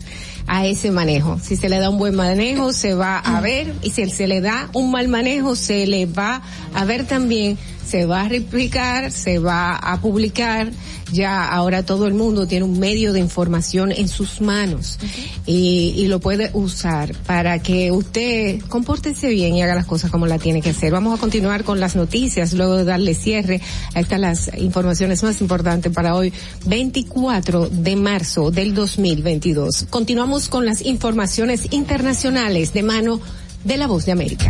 a ese manejo. Si se le da un buen manejo, se va a ver y si se le da un mal manejo, se le va a ver también, se va a replicar, se va a publicar. Ya ahora todo el mundo tiene un medio de información en sus manos y, y lo puede usar para que usted compórtese bien y haga las cosas como la tiene que hacer. Vamos a continuar con las noticias luego de darle cierre a estas las informaciones más importantes para hoy, 24 de marzo del 2022. Continuamos con las informaciones internacionales de mano de la voz de América.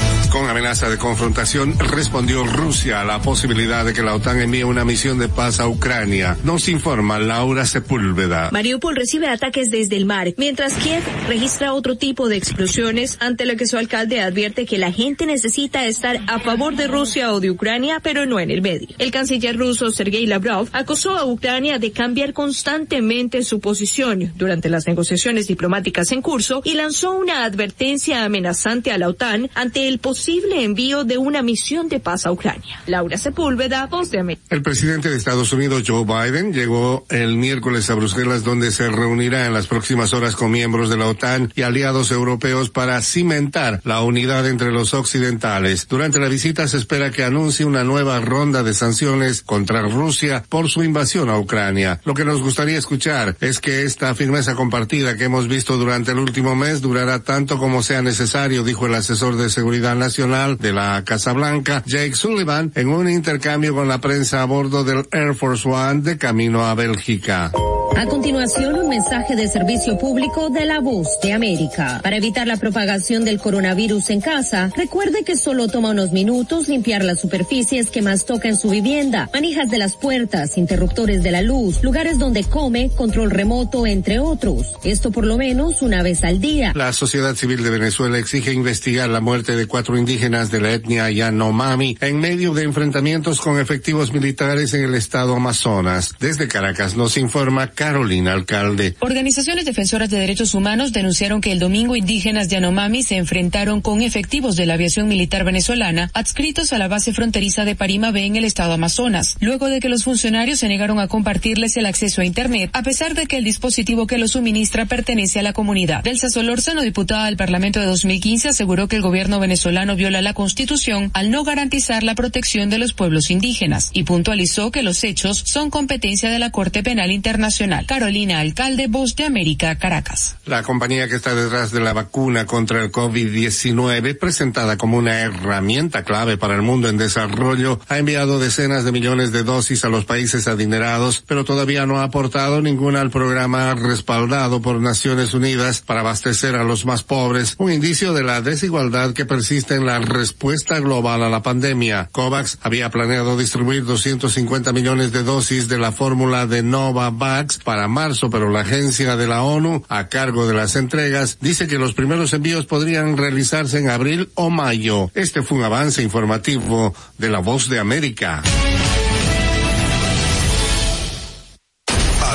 Con amenaza de confrontación respondió Rusia a la posibilidad de que la OTAN envíe una misión de paz a Ucrania. Nos informa Laura Sepúlveda. Mariupol recibe ataques desde el mar, mientras Kiev registra otro tipo de explosiones, ante lo que su alcalde advierte que la gente necesita estar a favor de Rusia o de Ucrania, pero no en el medio. El canciller ruso Sergei Lavrov acusó a Ucrania de cambiar constantemente su posición durante las negociaciones diplomáticas en curso y lanzó una advertencia amenazante a la OTAN ante el posible envío de una misión de paz a Ucrania. Laura Sepúlveda, Voz de América. El presidente de Estados Unidos, Joe Biden, llegó el miércoles a Bruselas donde se reunirá en las próximas horas con miembros de la OTAN y aliados europeos para cimentar la unidad entre los occidentales. Durante la visita se espera que anuncie una nueva ronda de sanciones contra Rusia por su invasión a Ucrania. Lo que nos gustaría escuchar es que esta firmeza compartida que hemos visto durante el último mes durará tanto como sea necesario, dijo el asesor de seguridad nacional de la Casa Blanca, Jake Sullivan, en un intercambio con la prensa a bordo del Air Force One de camino a Bélgica. A continuación, un mensaje de servicio público de la voz de América. Para evitar la propagación del coronavirus en casa, recuerde que solo toma unos minutos limpiar las superficies que más toca en su vivienda, manijas de las puertas, interruptores de la luz, lugares donde come, control remoto, entre otros. Esto por lo menos una vez al día. La sociedad civil de Venezuela exige investigar la muerte de cuatro indígenas de la etnia Yanomami en medio de enfrentamientos con efectivos militares en el estado Amazonas. Desde Caracas nos informa Carolina Alcalde. Organizaciones defensoras de derechos humanos denunciaron que el domingo indígenas Yanomami se enfrentaron con efectivos de la aviación militar venezolana adscritos a la base fronteriza de Parimabé en el estado Amazonas, luego de que los funcionarios se negaron a compartirles el acceso a Internet, a pesar de que el dispositivo que lo suministra pertenece a la comunidad. Delsa Solórzano, diputada del Parlamento de 2015, aseguró que el gobierno venezolano viola la Constitución al no garantizar la protección de los pueblos indígenas y puntualizó que los hechos son competencia de la Corte Penal Internacional. Carolina Alcalde, Voz de América, Caracas. La compañía que está detrás de la vacuna contra el COVID-19, presentada como una herramienta clave para el mundo en desarrollo, ha enviado decenas de millones de dosis a los países adinerados, pero todavía no ha aportado ninguna al programa respaldado por Naciones Unidas para abastecer a los más pobres, un indicio de la desigualdad que persiste en la respuesta global a la pandemia. COVAX había planeado distribuir 250 millones de dosis de la fórmula de Novavax para marzo, pero la agencia de la ONU, a cargo de las entregas, dice que los primeros envíos podrían realizarse en abril o mayo. Este fue un avance informativo de la Voz de América.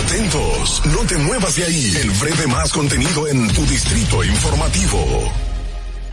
Atentos. No te muevas de ahí. El breve más contenido en tu distrito informativo.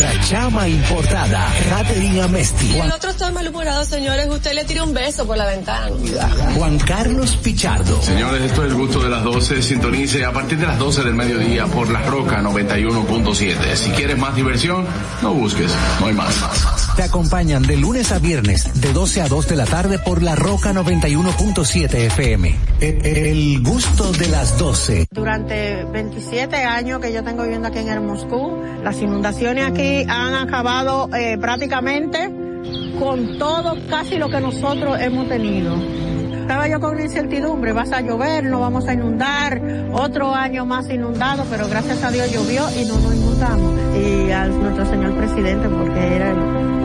Nuestra chama importada, Catherine Amesti. El otro está malhumorado, señores. Usted le tira un beso por la ventana. Juan Carlos Pichardo. Señores, esto es el gusto de las 12. Sintonice a partir de las 12 del mediodía por La Roca 91.7. Si quieres más diversión, no busques, no hay más. Te acompañan de lunes a viernes, de 12 a 2 de la tarde por La Roca 91.7 FM. El, el gusto de las 12. Durante 27 años que yo tengo viviendo aquí en el Moscú, las inundaciones aquí han acabado eh, prácticamente con todo casi lo que nosotros hemos tenido. Estaba yo con incertidumbre, vas a llover, no vamos a inundar, otro año más inundado, pero gracias a Dios llovió y no nos inundamos. Y a nuestro señor presidente, porque era,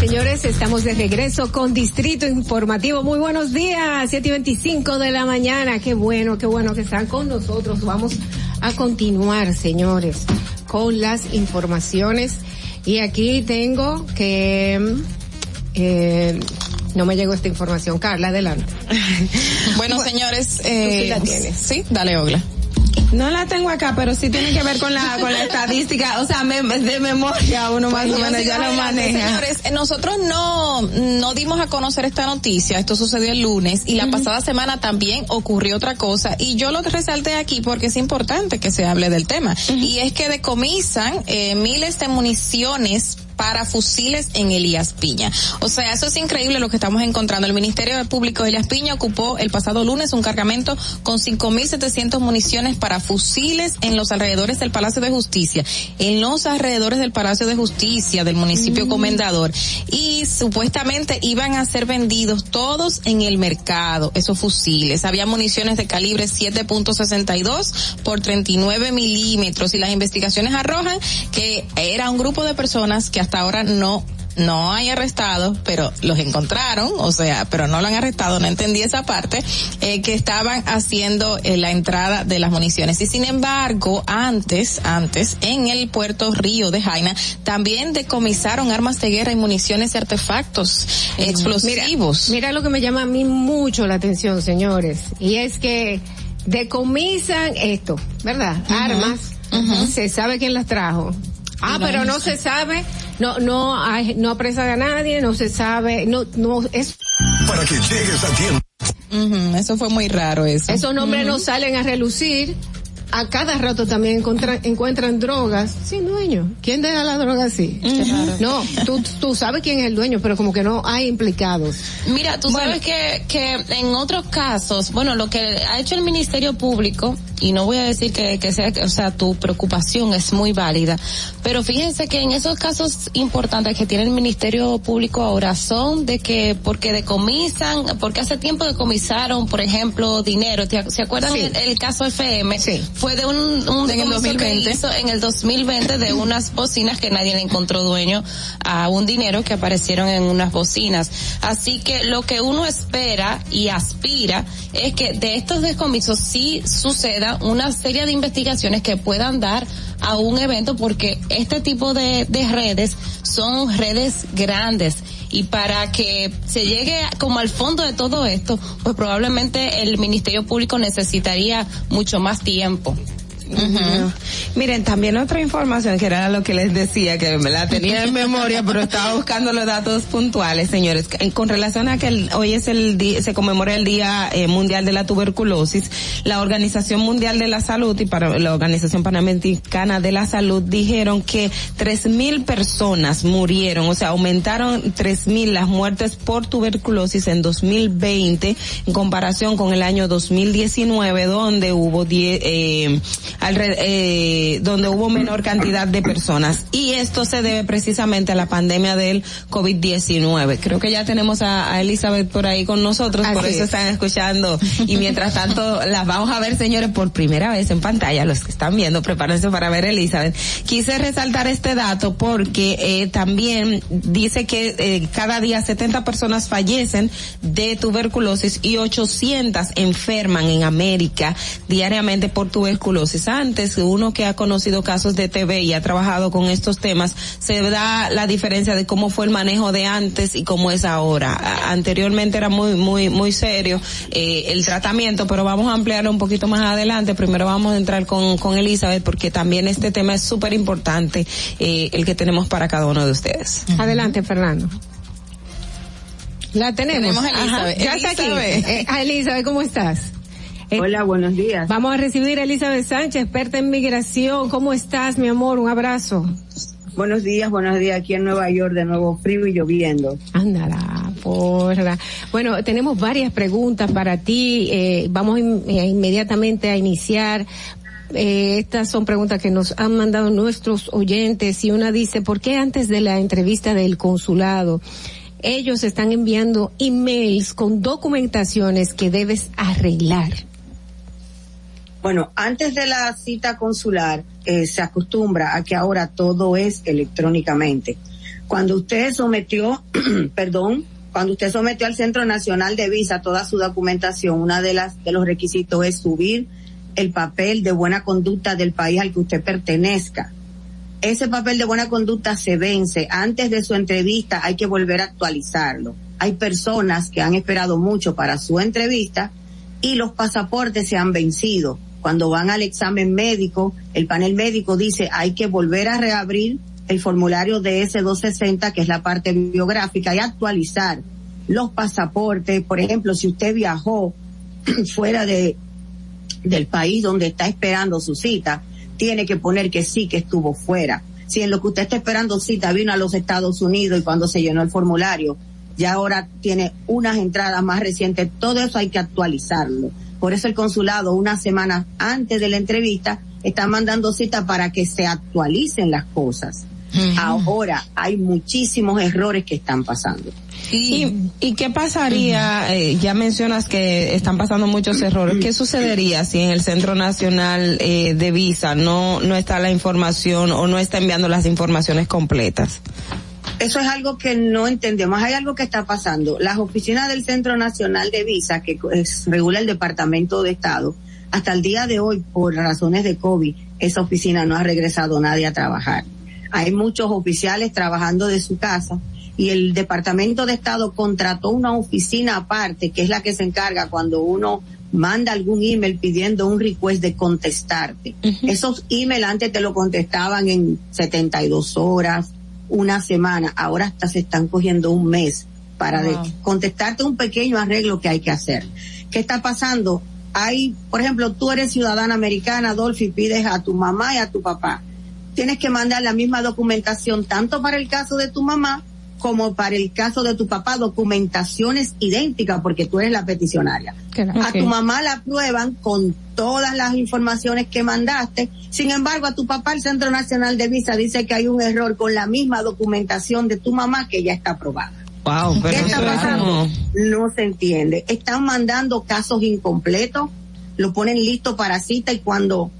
Señores, estamos de regreso con Distrito Informativo. Muy buenos días, 7 y 25 de la mañana. Qué bueno, qué bueno que están con nosotros. Vamos a continuar, señores, con las informaciones. Y aquí tengo que, eh, no me llegó esta información. Carla, adelante. *laughs* Bueno, señores, Tú sí eh, la tienes. sí, dale, Ogla. No la tengo acá, pero sí tiene que ver con la, con la *laughs* estadística, o sea, me- de memoria uno más o Pues yo menos ya lo maneja. Señores, eh, nosotros no, no dimos a conocer esta noticia, esto sucedió el lunes y la pasada semana también ocurrió otra cosa. Y yo lo resalté aquí porque es importante que se hable del tema. Y es que decomisan eh, miles de municiones para fusiles en Elías Piña. O sea, eso es increíble lo que estamos encontrando. El Ministerio Público de Elías Piña ocupó el pasado lunes un cargamento con 5.700 municiones para fusiles en los alrededores del Palacio de Justicia, en los alrededores del Palacio de Justicia del municipio Comendador y supuestamente iban a ser vendidos todos en el mercado, esos fusiles. Había municiones de calibre 7.62 por 39 milímetros y las investigaciones arrojan que era un grupo de personas que hasta ahora no no hay arrestados, pero los encontraron, o sea, pero no lo han arrestado, no entendí esa parte, eh, que estaban haciendo eh, la entrada de las municiones. Y sin embargo, antes, antes, en el puerto Río de Jaina, también decomisaron armas de guerra y municiones y artefactos explosivos. Mira, mira lo que me llama a mí mucho la atención, señores, y es que decomisan esto, ¿verdad? Armas, se sabe quién las trajo. Ah, pero no se sabe, no, no, hay, no apresan a nadie, no se sabe, no, no, es. Para que llegues a tiempo. Eso fue muy raro eso. Esos nombres no salen a relucir. A cada rato también encuentran, encuentran drogas sin dueño. ¿Quién deja la droga así? No, tú, tú sabes quién es el dueño, pero como que no hay implicados. Mira, tú sabes que, que en otros casos, bueno, lo que ha hecho el Ministerio Público, y no voy a decir que, que sea, o sea, tu preocupación es muy válida, pero fíjense que en esos casos importantes que tiene el Ministerio Público ahora son de que, porque decomisan, porque hace tiempo decomisaron, por ejemplo, dinero, ¿te- ¿se acuerdan Sí. el, el caso FM? Sí. Fue de un, un En el decomiso que 2020. hizo en el 2020 de unas bocinas que nadie le encontró dueño a un dinero que aparecieron en unas bocinas. Así que lo que uno espera y aspira es que de estos descomisos sí suceda una serie de investigaciones que puedan dar a un evento porque este tipo de, de redes son redes grandes y para que se llegue como al fondo de todo esto, pues probablemente el Ministerio Público necesitaría mucho más tiempo. Miren, también otra información que era lo que les decía, que me la tenía en memoria, pero estaba buscando los datos puntuales, señores. Con relación a que hoy es el día, se conmemora el Día eh, Mundial de la Tuberculosis, la Organización Mundial de la Salud y para la Organización Panamericana de la Salud dijeron que 3.000 personas murieron, o sea, aumentaron 3.000 las muertes por tuberculosis en 2020 en comparación con el año 2019 donde hubo 10, eh, alre- eh, donde hubo menor cantidad de personas y esto se debe precisamente a la pandemia del COVID-19. Creo que ya tenemos a, a Elizabeth por ahí con nosotros, por eso es. están escuchando y mientras tanto *laughs* las vamos a ver señores por primera vez en pantalla, los que están viendo, prepárense para ver a Elizabeth. Quise resaltar este dato porque eh, también dice que eh, cada día 70 personas fallecen de tuberculosis y 800 enferman en América diariamente por tuberculosis. Antes, uno que ha conocido casos de TB y ha trabajado con estos temas, se da la diferencia de cómo fue el manejo de antes y cómo es ahora. A- Anteriormente era muy, muy, muy serio eh, el tratamiento, pero vamos a ampliarlo un poquito más adelante. Primero vamos a entrar con, con Elizabeth porque también este tema es súper importante, eh, el que tenemos para cada uno de ustedes. Adelante, Fernando. La tenemos. Tenemos a Elizabeth. Ajá, ya está aquí. Elizabeth. Eh, Elizabeth, ¿cómo estás? Eh, Hola, buenos días. Vamos a recibir a Elizabeth Sánchez, experta en migración. ¿Cómo estás, mi amor? Un abrazo. Buenos días, buenos días. Aquí en Nueva York, de nuevo frío y lloviendo. Ándala, porra. Bueno, tenemos varias preguntas para ti. Eh, vamos in- eh, inmediatamente a iniciar. Eh, estas son preguntas que nos han mandado nuestros oyentes y una dice, ¿por qué antes de la entrevista del consulado ellos están enviando emails con documentaciones que debes arreglar? Bueno, antes de la cita consular, eh, se acostumbra a que ahora todo es electrónicamente. Cuando usted sometió, *clears throat* perdón, cuando usted sometió al Centro Nacional de Visa toda su documentación, una de las de los requisitos es subir el papel de buena conducta del país al que usted pertenezca. Ese papel de buena conducta se vence. Antes de su entrevista hay que volver a actualizarlo. Hay personas que han esperado mucho para su entrevista y los pasaportes se han vencido. Cuando van al examen médico, el panel médico dice hay que volver a reabrir el formulario de S260, que es la parte biográfica, y actualizar los pasaportes. Por ejemplo, si usted viajó *clears throat* fuera de, del país donde está esperando su cita, tiene que poner que sí, que estuvo fuera. si en lo que usted está esperando cita vino a los Estados Unidos y cuando se llenó el formulario, ya ahora tiene unas entradas más recientes, todo eso hay que actualizarlo. Por eso el consulado, una semana antes de la entrevista, está mandando cita para que se actualicen las cosas. Ahora hay muchísimos errores que están pasando. ¿Y, y qué pasaría? eh, ya mencionas que están pasando muchos errores. ¿Qué sucedería si en el Centro Nacional eh, de Visa no, no está la información o no está enviando las informaciones completas? Eso es algo que no entendemos. Hay algo que está pasando. Las oficinas del Centro Nacional de Visa, que es, regula el Departamento de Estado, hasta el día de hoy, por razones de COVID, esa oficina no ha regresado nadie a trabajar. Hay muchos oficiales trabajando de su casa y el Departamento de Estado contrató una oficina aparte, que es la que se encarga cuando uno manda algún email pidiendo un request de contestarte. Esos emails antes te lo contestaban en 72 horas, una semana, ahora hasta se están cogiendo un mes para de- contestarte un pequeño arreglo que hay que hacer. ¿Qué está pasando? Hay, por ejemplo, tú eres ciudadana americana, Dolphy, pides a tu mamá y a tu papá. Tienes que mandar la misma documentación tanto para el caso de tu mamá como para el caso de tu papá, documentaciones idénticas porque tú eres la peticionaria. A Ok. tu mamá la aprueban con todas las informaciones que mandaste. Sin embargo, a tu papá el Centro Nacional de Visa dice que hay un error con la misma documentación de tu mamá que ya está aprobada. Wow, ¿Qué está pasando? No se entiende. Están mandando casos incompletos, lo ponen listo para cita y cuando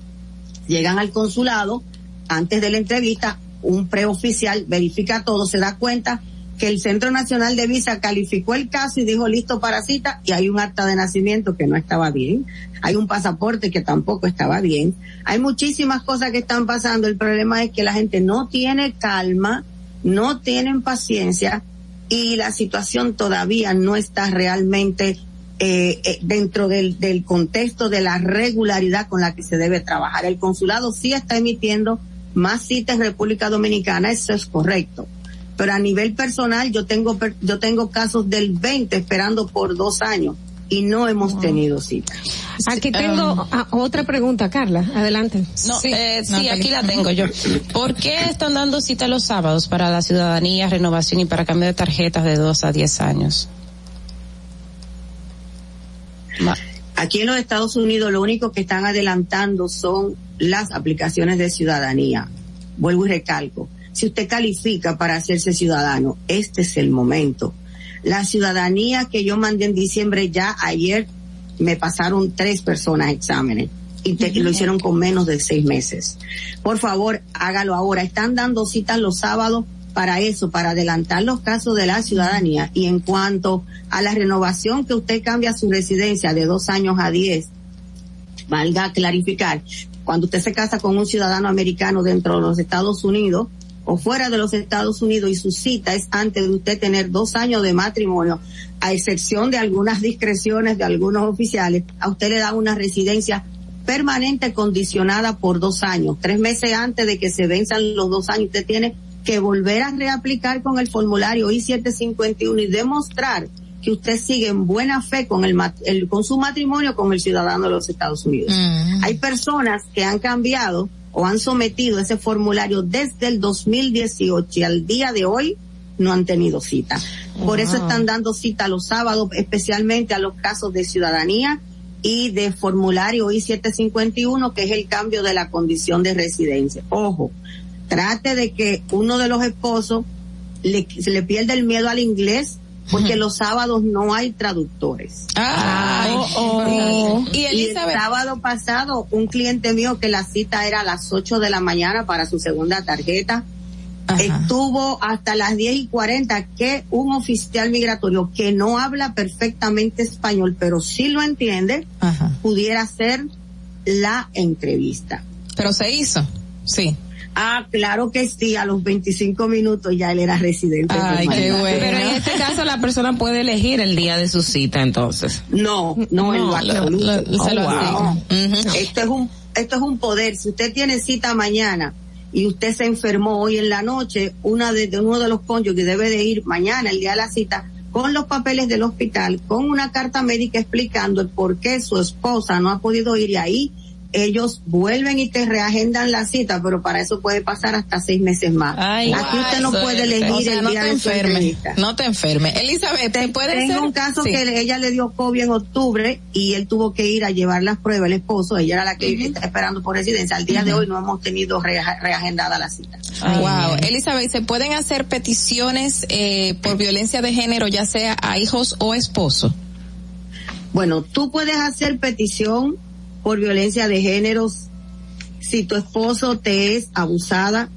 llegan al consulado, antes de la entrevista, un preoficial verifica todo, se da cuenta que el Centro Nacional de Visa calificó el caso y dijo listo para cita y hay un acta de nacimiento que no estaba bien, hay un pasaporte que tampoco estaba bien, hay muchísimas cosas que están pasando, el problema es que la gente no tiene calma, no tienen paciencia y la situación todavía no está realmente eh, eh, dentro del, del contexto de la regularidad con la que se debe trabajar. El consulado sí está emitiendo más citas en República Dominicana, eso es correcto. Pero a nivel personal yo tengo per- yo tengo casos del 20 esperando por dos años y no hemos tenido cita. Aquí tengo ah, otra pregunta, Carla. Adelante. No, eh, sí, aquí la tengo yo. ¿Por qué están dando cita los sábados para la ciudadanía, renovación y para cambio de tarjetas de 2 a 10 años? Aquí en los Estados Unidos lo único que están adelantando son las aplicaciones de ciudadanía. Vuelvo y recalco. Si usted califica para hacerse ciudadano, este es el momento. La ciudadanía que yo mandé en diciembre ya ayer me pasaron tres personas exámenes y te- lo hicieron con menos de seis meses. Por favor, hágalo ahora. Están dando citas los sábados para eso, para adelantar los casos de la ciudadanía. Y en cuanto a la renovación que usted cambia su residencia de dos años a diez, valga clarificar, cuando usted se casa con un ciudadano americano dentro de los Estados Unidos o fuera de los Estados Unidos y su cita es antes de usted tener dos años de matrimonio, a excepción de algunas discreciones de algunos oficiales, a usted le da una residencia permanente condicionada por dos años. Tres meses antes de que se venzan los dos años, usted tiene que volver a reaplicar con el formulario I-751 y demostrar que usted sigue en buena fe con el, el- con su matrimonio con el ciudadano de los Estados Unidos. Hay personas que han cambiado o han sometido ese formulario desde el 2018 y al día de hoy no han tenido cita. Por eso están dando cita los sábados, especialmente a los casos de ciudadanía y de formulario I-751, que es el cambio de la condición de residencia. Ojo, trate de que uno de los esposos le, se le pierda el miedo al inglés, porque los sábados no hay traductores. Ay, oh. y Y el sábado pasado, un cliente mío que la cita era a las 8 de la mañana para su segunda tarjeta, estuvo hasta las 10 y 40 que un oficial migratorio que no habla perfectamente español, pero sí lo entiende, pudiera hacer la entrevista. Pero se hizo, sí. Ah, claro que sí, a los 25 minutos ya él era residente. permanente. Pero en este caso la persona puede elegir el día de su cita entonces. No, no, en lo lo- absoluto. lo- se lo Oh. Esto es un, esto es un poder. Si usted tiene cita mañana y usted se enfermó hoy en la noche, una de, de uno de los cónyuges debe de ir mañana, el día de la cita, con los papeles del hospital, con una carta médica explicando el por qué su esposa no ha podido ir y ahí ellos vuelven y te reagendan la cita, pero para eso puede pasar hasta seis meses más. Ay, Aquí wow, usted no puede elegir o sea, el no día te de su entrevista. no te enfermes. Elizabeth, ¿te puede Tengo ser? un caso Sí. que ella le dio COVID en octubre y él tuvo que ir a llevar las pruebas, el esposo, ella era la que está esperando por residencia. Al día de hoy no hemos tenido rea- reagendada la cita. wow. Elizabeth, ¿se pueden hacer peticiones eh, por violencia de género, ya sea a hijos o esposo? Bueno, tú puedes hacer petición por violencia de género si tu esposo te es abusada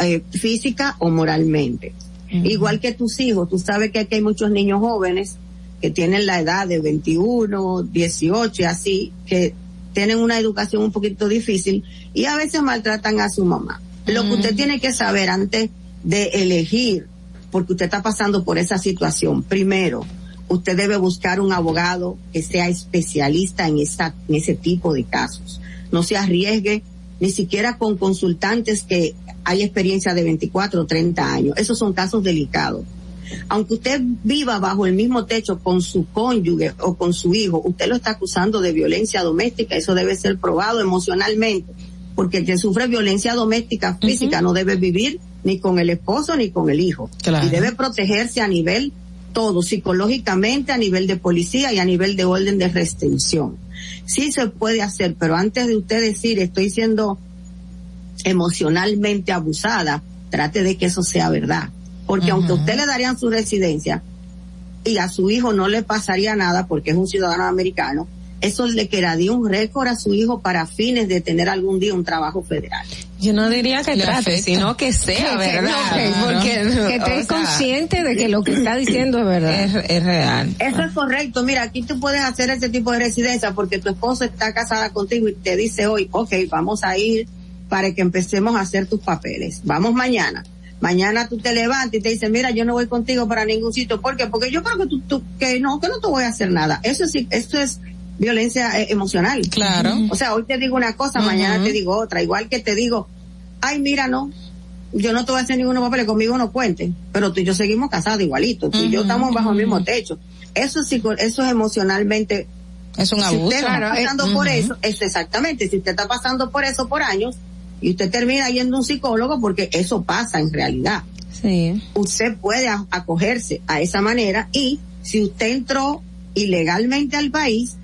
eh, física o moralmente. Igual que tus hijos, tú sabes que aquí hay muchos niños jóvenes que tienen la edad de 21, 18 y así, que tienen una educación un poquito difícil y a veces maltratan a su mamá. Lo que usted tiene que saber antes de elegir, porque usted está pasando por esa situación, primero, usted debe buscar un abogado que sea especialista en esa, en ese tipo de casos. No se arriesgue ni siquiera con consultantes que hay experiencia de 24 o 30 años. Esos son casos delicados. Aunque usted viva bajo el mismo techo con su cónyuge o con su hijo, usted lo está acusando de violencia doméstica, eso debe ser probado emocionalmente, porque el que sufre violencia doméstica física no debe vivir ni con el esposo ni con el hijo. Claro. Y debe protegerse a nivel todo, psicológicamente, a nivel de policía y a nivel de orden de restricción. Sí se puede hacer, pero antes de usted decir estoy siendo emocionalmente abusada, trate de que eso sea verdad. Porque aunque a usted le darían su residencia y a su hijo no le pasaría nada porque es un ciudadano americano, eso le quedaría un récord a su hijo para fines de tener algún día un trabajo federal. Yo no diría que trate, sino que sea Que- que- verdad. no, que- ¿no? porque que esté O sea, consciente de que lo que está diciendo es verdad. Es, es real. Eso es correcto. Mira, aquí tú puedes hacer ese tipo de residencia porque tu esposa está casada contigo y te dice hoy, ok, vamos a ir para que empecemos a hacer tus papeles. Vamos mañana. Mañana tú te levantas y te dices, mira, yo no voy contigo para ningún sitio. ¿Por qué? Porque yo creo que tú, tú- que no, que no te voy a hacer nada. Eso sí, esto es violencia eh, emocional. Claro. O sea, hoy te digo una cosa, mañana te digo otra. Igual que te digo, ay, mira, no, yo no te voy a hacer ninguno papel, conmigo no cuente, pero tú y yo seguimos casados igualito, tú y yo estamos bajo el mismo techo. Eso sí, eso es emocionalmente. Es un Si abuso. usted está Claro, eh, pasando por ujú. eso, es exactamente, si usted está pasando por eso por años, y usted termina yendo a un psicólogo porque eso pasa en realidad. Sí. Usted puede acogerse a esa manera y si usted entró ilegalmente al país,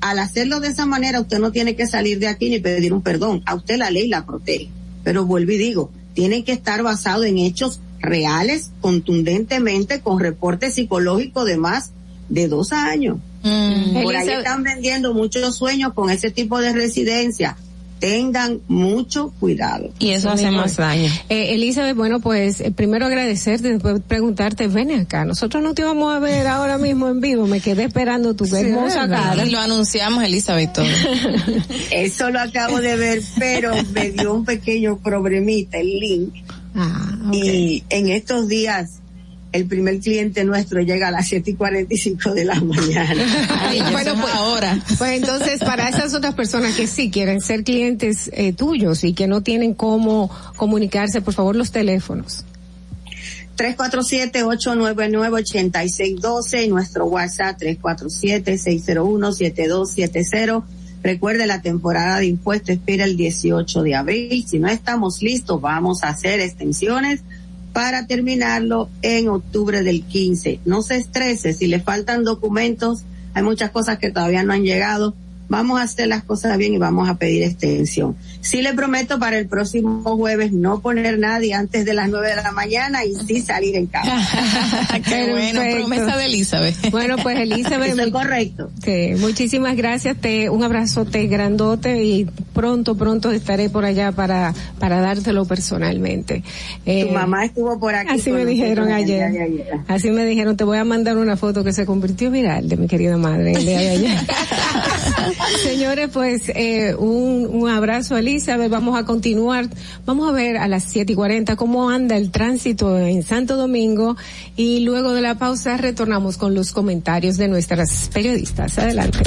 al hacerlo de esa manera usted no tiene que salir de aquí ni pedir un perdón. A usted la ley la protege. Pero vuelvo y digo, tiene que estar basado en hechos reales, contundentemente, con reporte psicológico de más de dos años. Mm. Por ahí están vendiendo muchos sueños con ese tipo de residencia. Tengan mucho cuidado. Y eso hace más daño. Eh, Elizabeth, bueno, pues eh, primero agradecerte, después preguntarte, ven acá, nosotros no te íbamos a ver ahora mismo en vivo, me quedé esperando tu hermosa ¿verdad? cara. Y lo anunciamos, Elizabeth, todo. *laughs* Eso lo acabo de ver, pero me dio un pequeño problemita el link. Ah, Y en estos días, el primer cliente nuestro llega a las siete y 45 de la mañana. *laughs* Ay, bueno, pues, ahora. pues entonces para esas otras personas que sí quieren ser clientes eh, tuyos y que no tienen cómo comunicarse, por favor los teléfonos. 347-899-8612 y nuestro WhatsApp 347-601-7270. Recuerde, la temporada de impuestos expira el 18 de abril. Si no estamos listos, vamos a hacer extensiones para terminarlo en octubre del 15. No se estrese, si le faltan documentos, hay muchas cosas que todavía no han llegado. Vamos a hacer las cosas bien y vamos a pedir extensión. Sí le prometo para el próximo jueves no poner nadie antes de las 9 de la mañana y sí salir en casa. *laughs* Qué bueno, promesa de Elizabeth. Bueno, pues Elizabeth, Eso es correcto. Sí, muchísimas gracias, te, un abrazote grandote y pronto, pronto estaré por allá para, para dártelo personalmente. Eh, Tu mamá estuvo por aquí. Así me dijeron ayer. Así me dijeron, te voy a mandar una foto que se convirtió viral de mi querida madre el día de ayer. *laughs* Señores, pues eh, un, un abrazo a Elizabeth. Vamos a continuar. Vamos a ver a las 7 y 40 cómo anda el tránsito en Santo Domingo y luego de la pausa retornamos con los comentarios de nuestras periodistas. Adelante.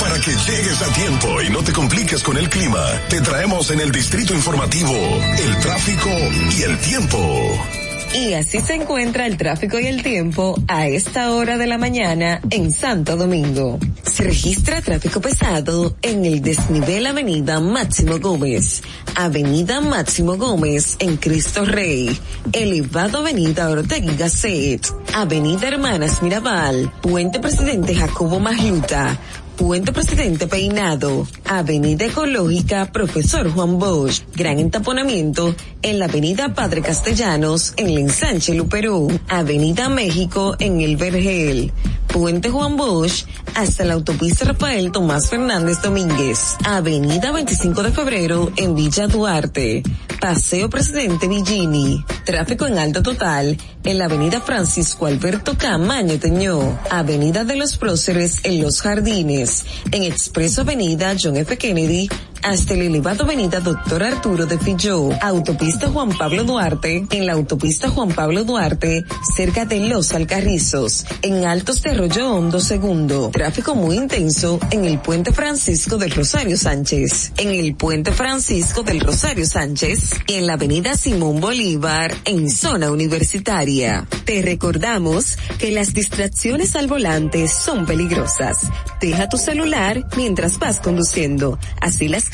Para que llegues a tiempo y no te compliques con el clima, te traemos en el distrito informativo el tráfico y el tiempo. Y así se encuentra el tráfico y el tiempo a esta hora de la mañana en Santo Domingo. Se registra tráfico pesado en el desnivel Avenida Máximo Gómez, Avenida Máximo Gómez en Cristo Rey, elevado Avenida Ortega Gasset, Avenida Hermanas Mirabal, Puente Presidente Jacobo Magluta, Puente Presidente Peinado, Avenida Ecológica Profesor Juan Bosch, gran entaponamiento en la Avenida Padre Castellanos en el ensanche Luperú, Avenida México en el Vergel, Puente Juan Bosch hasta la autopista Rafael Tomás Fernández Domínguez, Avenida 25 de Febrero en Villa Duarte, Paseo Presidente Villini, tráfico en alto total en la Avenida Francisco Alberto Camaño Teñó, Avenida de los Próceres en Los Jardines, en Expreso Avenida John F. Kennedy hasta el elevado avenida Doctor Arturo de Filló, autopista Juan Pablo Duarte, en la autopista Juan Pablo Duarte, cerca de Los Alcarrizos, en Altos de Arroyo Hondo Segundo, tráfico muy intenso en el puente Francisco del Rosario Sánchez, en el puente Francisco del Rosario Sánchez y en la avenida Simón Bolívar, en zona universitaria. Te recordamos que las distracciones al volante son peligrosas. Deja tu celular mientras vas conduciendo, así las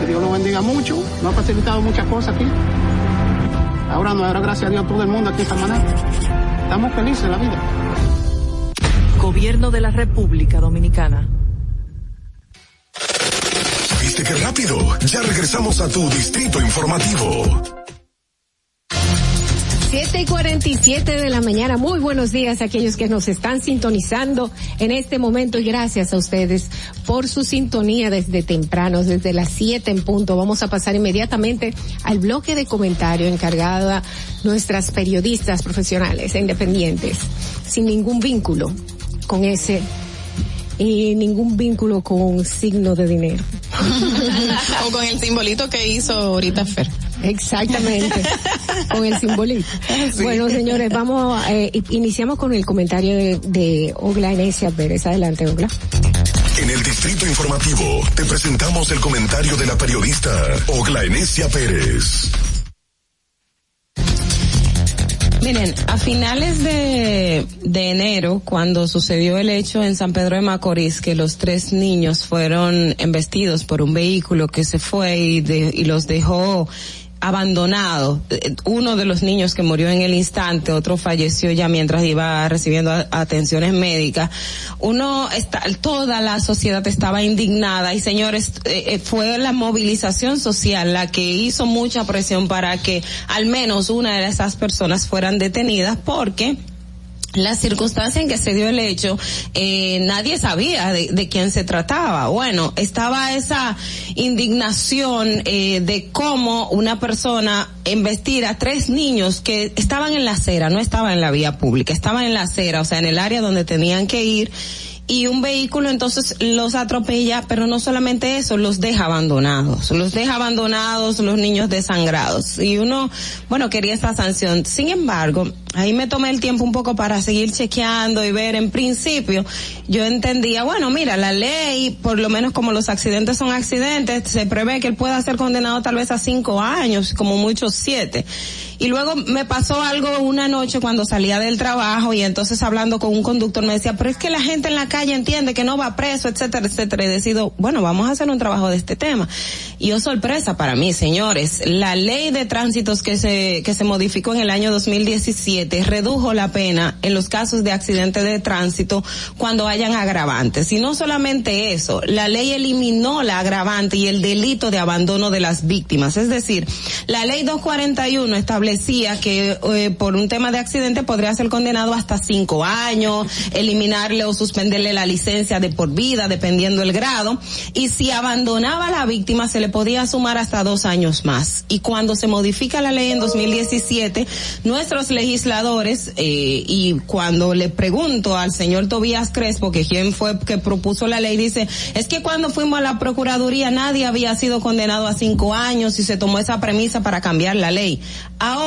que Dios lo bendiga mucho, nos ha facilitado muchas cosas aquí. Ahora no, ahora gracias a Dios todo el mundo aquí en Samaná. Estamos felices de la vida. Gobierno de la República Dominicana. ¿Viste qué rápido? Ya regresamos a tu distrito informativo. 7 y 47 de la mañana. Muy buenos días a aquellos que nos están sintonizando en este momento y gracias a ustedes por su sintonía desde temprano, desde las 7 en punto. Vamos a pasar inmediatamente al bloque de comentario encargado a nuestras periodistas profesionales e independientes, sin ningún vínculo con ese y ningún vínculo con signo de dinero. *laughs* o con el simbolito que hizo ahorita Fer. Exactamente, *laughs* con el simbolito. Sí. Bueno, señores, vamos, eh, iniciamos con el comentario de, de Ogla Enesia Pérez. Adelante, Ogla. En el distrito informativo te presentamos el comentario de la periodista Ogla Enesia Pérez. Miren, a finales de, de enero, cuando sucedió el hecho en San Pedro de Macorís, que los tres niños fueron embestidos por un vehículo que se fue y, de- y los dejó abandonados. Eh, Uno de los niños que murió en el instante, otro falleció ya mientras iba recibiendo atenciones médicas. Uno está, toda la sociedad estaba indignada y señores, eh, eh, fue la movilización social la que hizo mucha presión para que al menos una de esas personas fueran detenidas porque la circunstancia en que se dio el hecho, eh, nadie sabía de, de quién se trataba. Bueno, estaba esa indignación eh, de cómo una persona embestir a tres niños que estaban en la acera, no estaban en la vía pública, estaban en la acera, o sea, en el área donde tenían que ir y un vehículo entonces los atropella, pero no solamente eso, los deja abandonados, los deja abandonados, los niños desangrados. Y uno, bueno, quería esta sanción. Sin embargo, ahí me tomé el tiempo un poco para seguir chequeando y ver, en principio, yo entendía, bueno, mira, la ley, por lo menos como los accidentes son accidentes, se prevé que él pueda ser condenado tal vez a cinco años, como muchos siete. Y luego me pasó algo una noche cuando salía del trabajo y entonces hablando con un conductor me decía, pero es que la gente en la calle entiende que no va preso, etcétera, etcétera. Y decido, bueno, vamos a hacer un trabajo de este tema. Y oh sorpresa para mí, señores, la ley de tránsitos que se, que se modificó en el año 2017 redujo la pena en los casos de accidente de tránsito cuando hayan agravantes. Y no solamente eso, la ley eliminó la agravante y el delito de abandono de las víctimas. Es decir, la ley 241 establecía que eh, por un tema de accidente podría ser condenado hasta cinco años, eliminarle o suspenderle la licencia de por vida, dependiendo el grado. Y si abandonaba a la víctima, se le podía sumar hasta dos años más. Y cuando se modifica la ley en 2017, nuestros legisladores eh, y cuando le pregunto al señor Tobías Crespo, que quien fue que propuso la ley, dice, es que cuando fuimos a la Procuraduría nadie había sido condenado a cinco años y se tomó esa premisa para cambiar la ley. Ahora,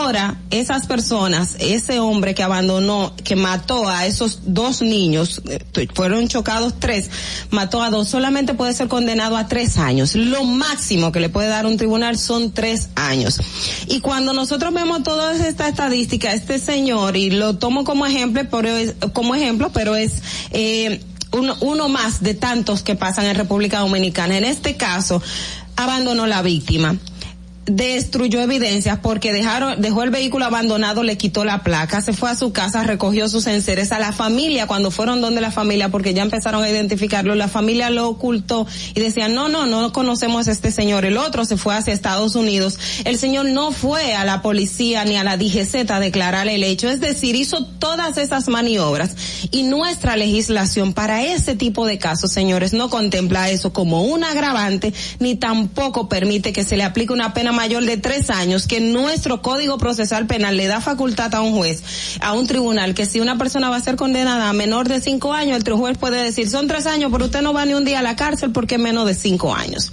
esas personas, ese hombre que abandonó, que mató a esos dos niños, eh, fueron chocados tres, mató a dos, solamente puede ser condenado a tres años. Lo máximo que le puede dar un tribunal son tres años. Y cuando nosotros vemos toda esta estadística, este señor, y lo tomo como ejemplo, pero es, como ejemplo, pero es, eh, uno, uno más de tantos que pasan en República Dominicana. En este caso, abandonó la víctima destruyó evidencias porque dejaron, dejó el vehículo abandonado, le quitó la placa, se fue a su casa, recogió sus enseres a la familia cuando fueron donde la familia, porque ya empezaron a identificarlo, la familia lo ocultó y decían, no, no, no conocemos a este señor. El otro se fue hacia Estados Unidos. El señor no fue a la policía ni a la DGZ a declarar el hecho, es decir, hizo todas esas maniobras y nuestra legislación para ese tipo de casos, señores, no contempla eso como un agravante ni tampoco permite que se le aplique una pena mayor de tres años que nuestro Código Procesal Penal le da facultad a un juez, a un tribunal, que si una persona va a ser condenada a menor de cinco años, el juez puede decir, son tres años, pero usted no va ni un día a la cárcel porque es menos de cinco años.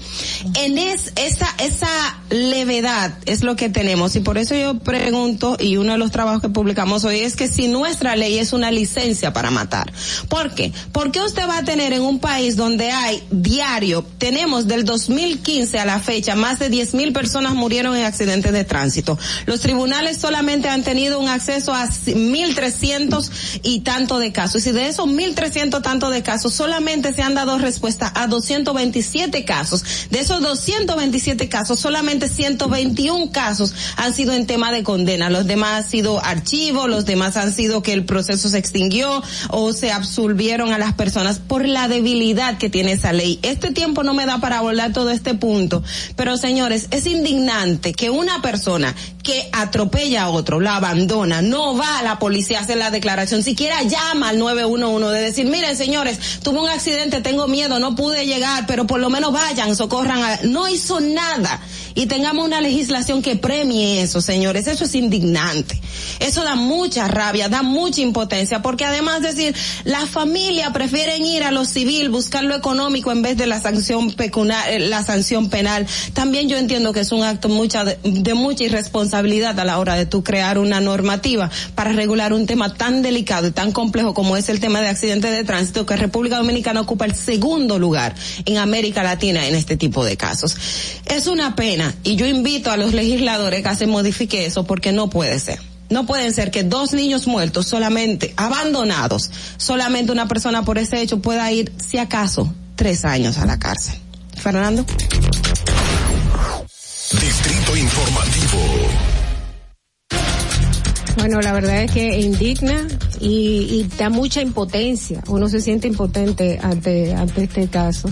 En es, esa, esa levedad es lo que tenemos y por eso yo pregunto, y uno de los trabajos que publicamos hoy es que si nuestra ley es una licencia para matar. ¿Por qué? Porque usted va a tener en un país donde hay diario, tenemos del 2015 a la fecha más de 10 mil personas murieron en accidentes de tránsito. Los tribunales solamente han tenido un acceso a 1.300 y tanto de casos. Y de esos 1.300 tanto de casos, solamente se han dado respuesta a 227 casos. De esos 227 casos, solamente 121 casos han sido en tema de condena. Los demás han sido archivos, los demás han sido que el proceso se extinguió o se absolvieron a las personas por la debilidad que tiene esa ley. Este tiempo no me da para abordar todo este punto, pero señores, es indignante que una persona que atropella a otro, la abandona, no va a la policía a hacer la declaración, siquiera llama al 911 de decir, miren señores, tuve un accidente, tengo miedo, no pude llegar, pero por lo menos vayan, socorran a... No hizo nada y tengamos una legislación que premie eso, señores. Eso es indignante. Eso da mucha rabia, da mucha impotencia, porque además decir, la familia prefieren ir a lo civil, buscar lo económico en vez de la sanción eh, la sanción penal. También yo entiendo que es un acto mucha de, de mucha irresponsabilidad a la hora de tú crear una normativa para regular un tema tan delicado y tan complejo como es el tema de accidentes de tránsito que República Dominicana ocupa el segundo lugar en América Latina en este tipo de casos. Es una pena y yo invito a los legisladores que se modifique eso porque no puede ser. No pueden ser que dos niños muertos solamente, abandonados, solamente una persona por ese hecho pueda ir, si acaso, tres años a la cárcel. Fernando. Distrito Informativo. Bueno, la verdad es que indigna y, y, da mucha impotencia. Uno se siente impotente ante, ante este caso.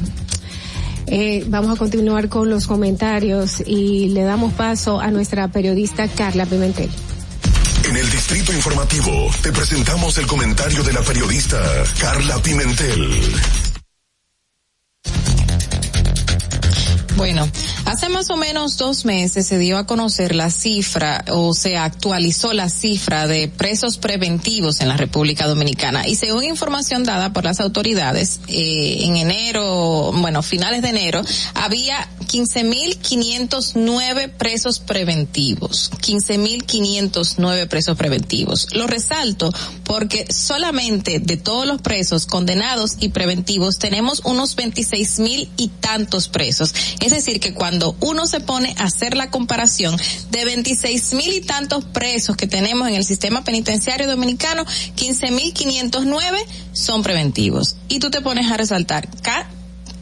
Eh, vamos a continuar con los comentarios y le damos paso a nuestra periodista Carla Pimentel. En el Distrito Informativo te presentamos el comentario de la periodista Carla Pimentel. Bueno, hace más o menos dos meses se dio a conocer la cifra o se actualizó la cifra de presos preventivos en la República Dominicana y según información dada por las autoridades, eh, en enero, bueno, finales de enero, había 15.509 presos preventivos. 15.509 presos preventivos. Lo resalto porque solamente de todos los presos condenados y preventivos tenemos unos 26.000 y tantos presos. Es decir, que cuando uno se pone a hacer la comparación de 26.000 y tantos presos que tenemos en el sistema penitenciario dominicano, 15.509 son preventivos. Y tú te pones a resaltar,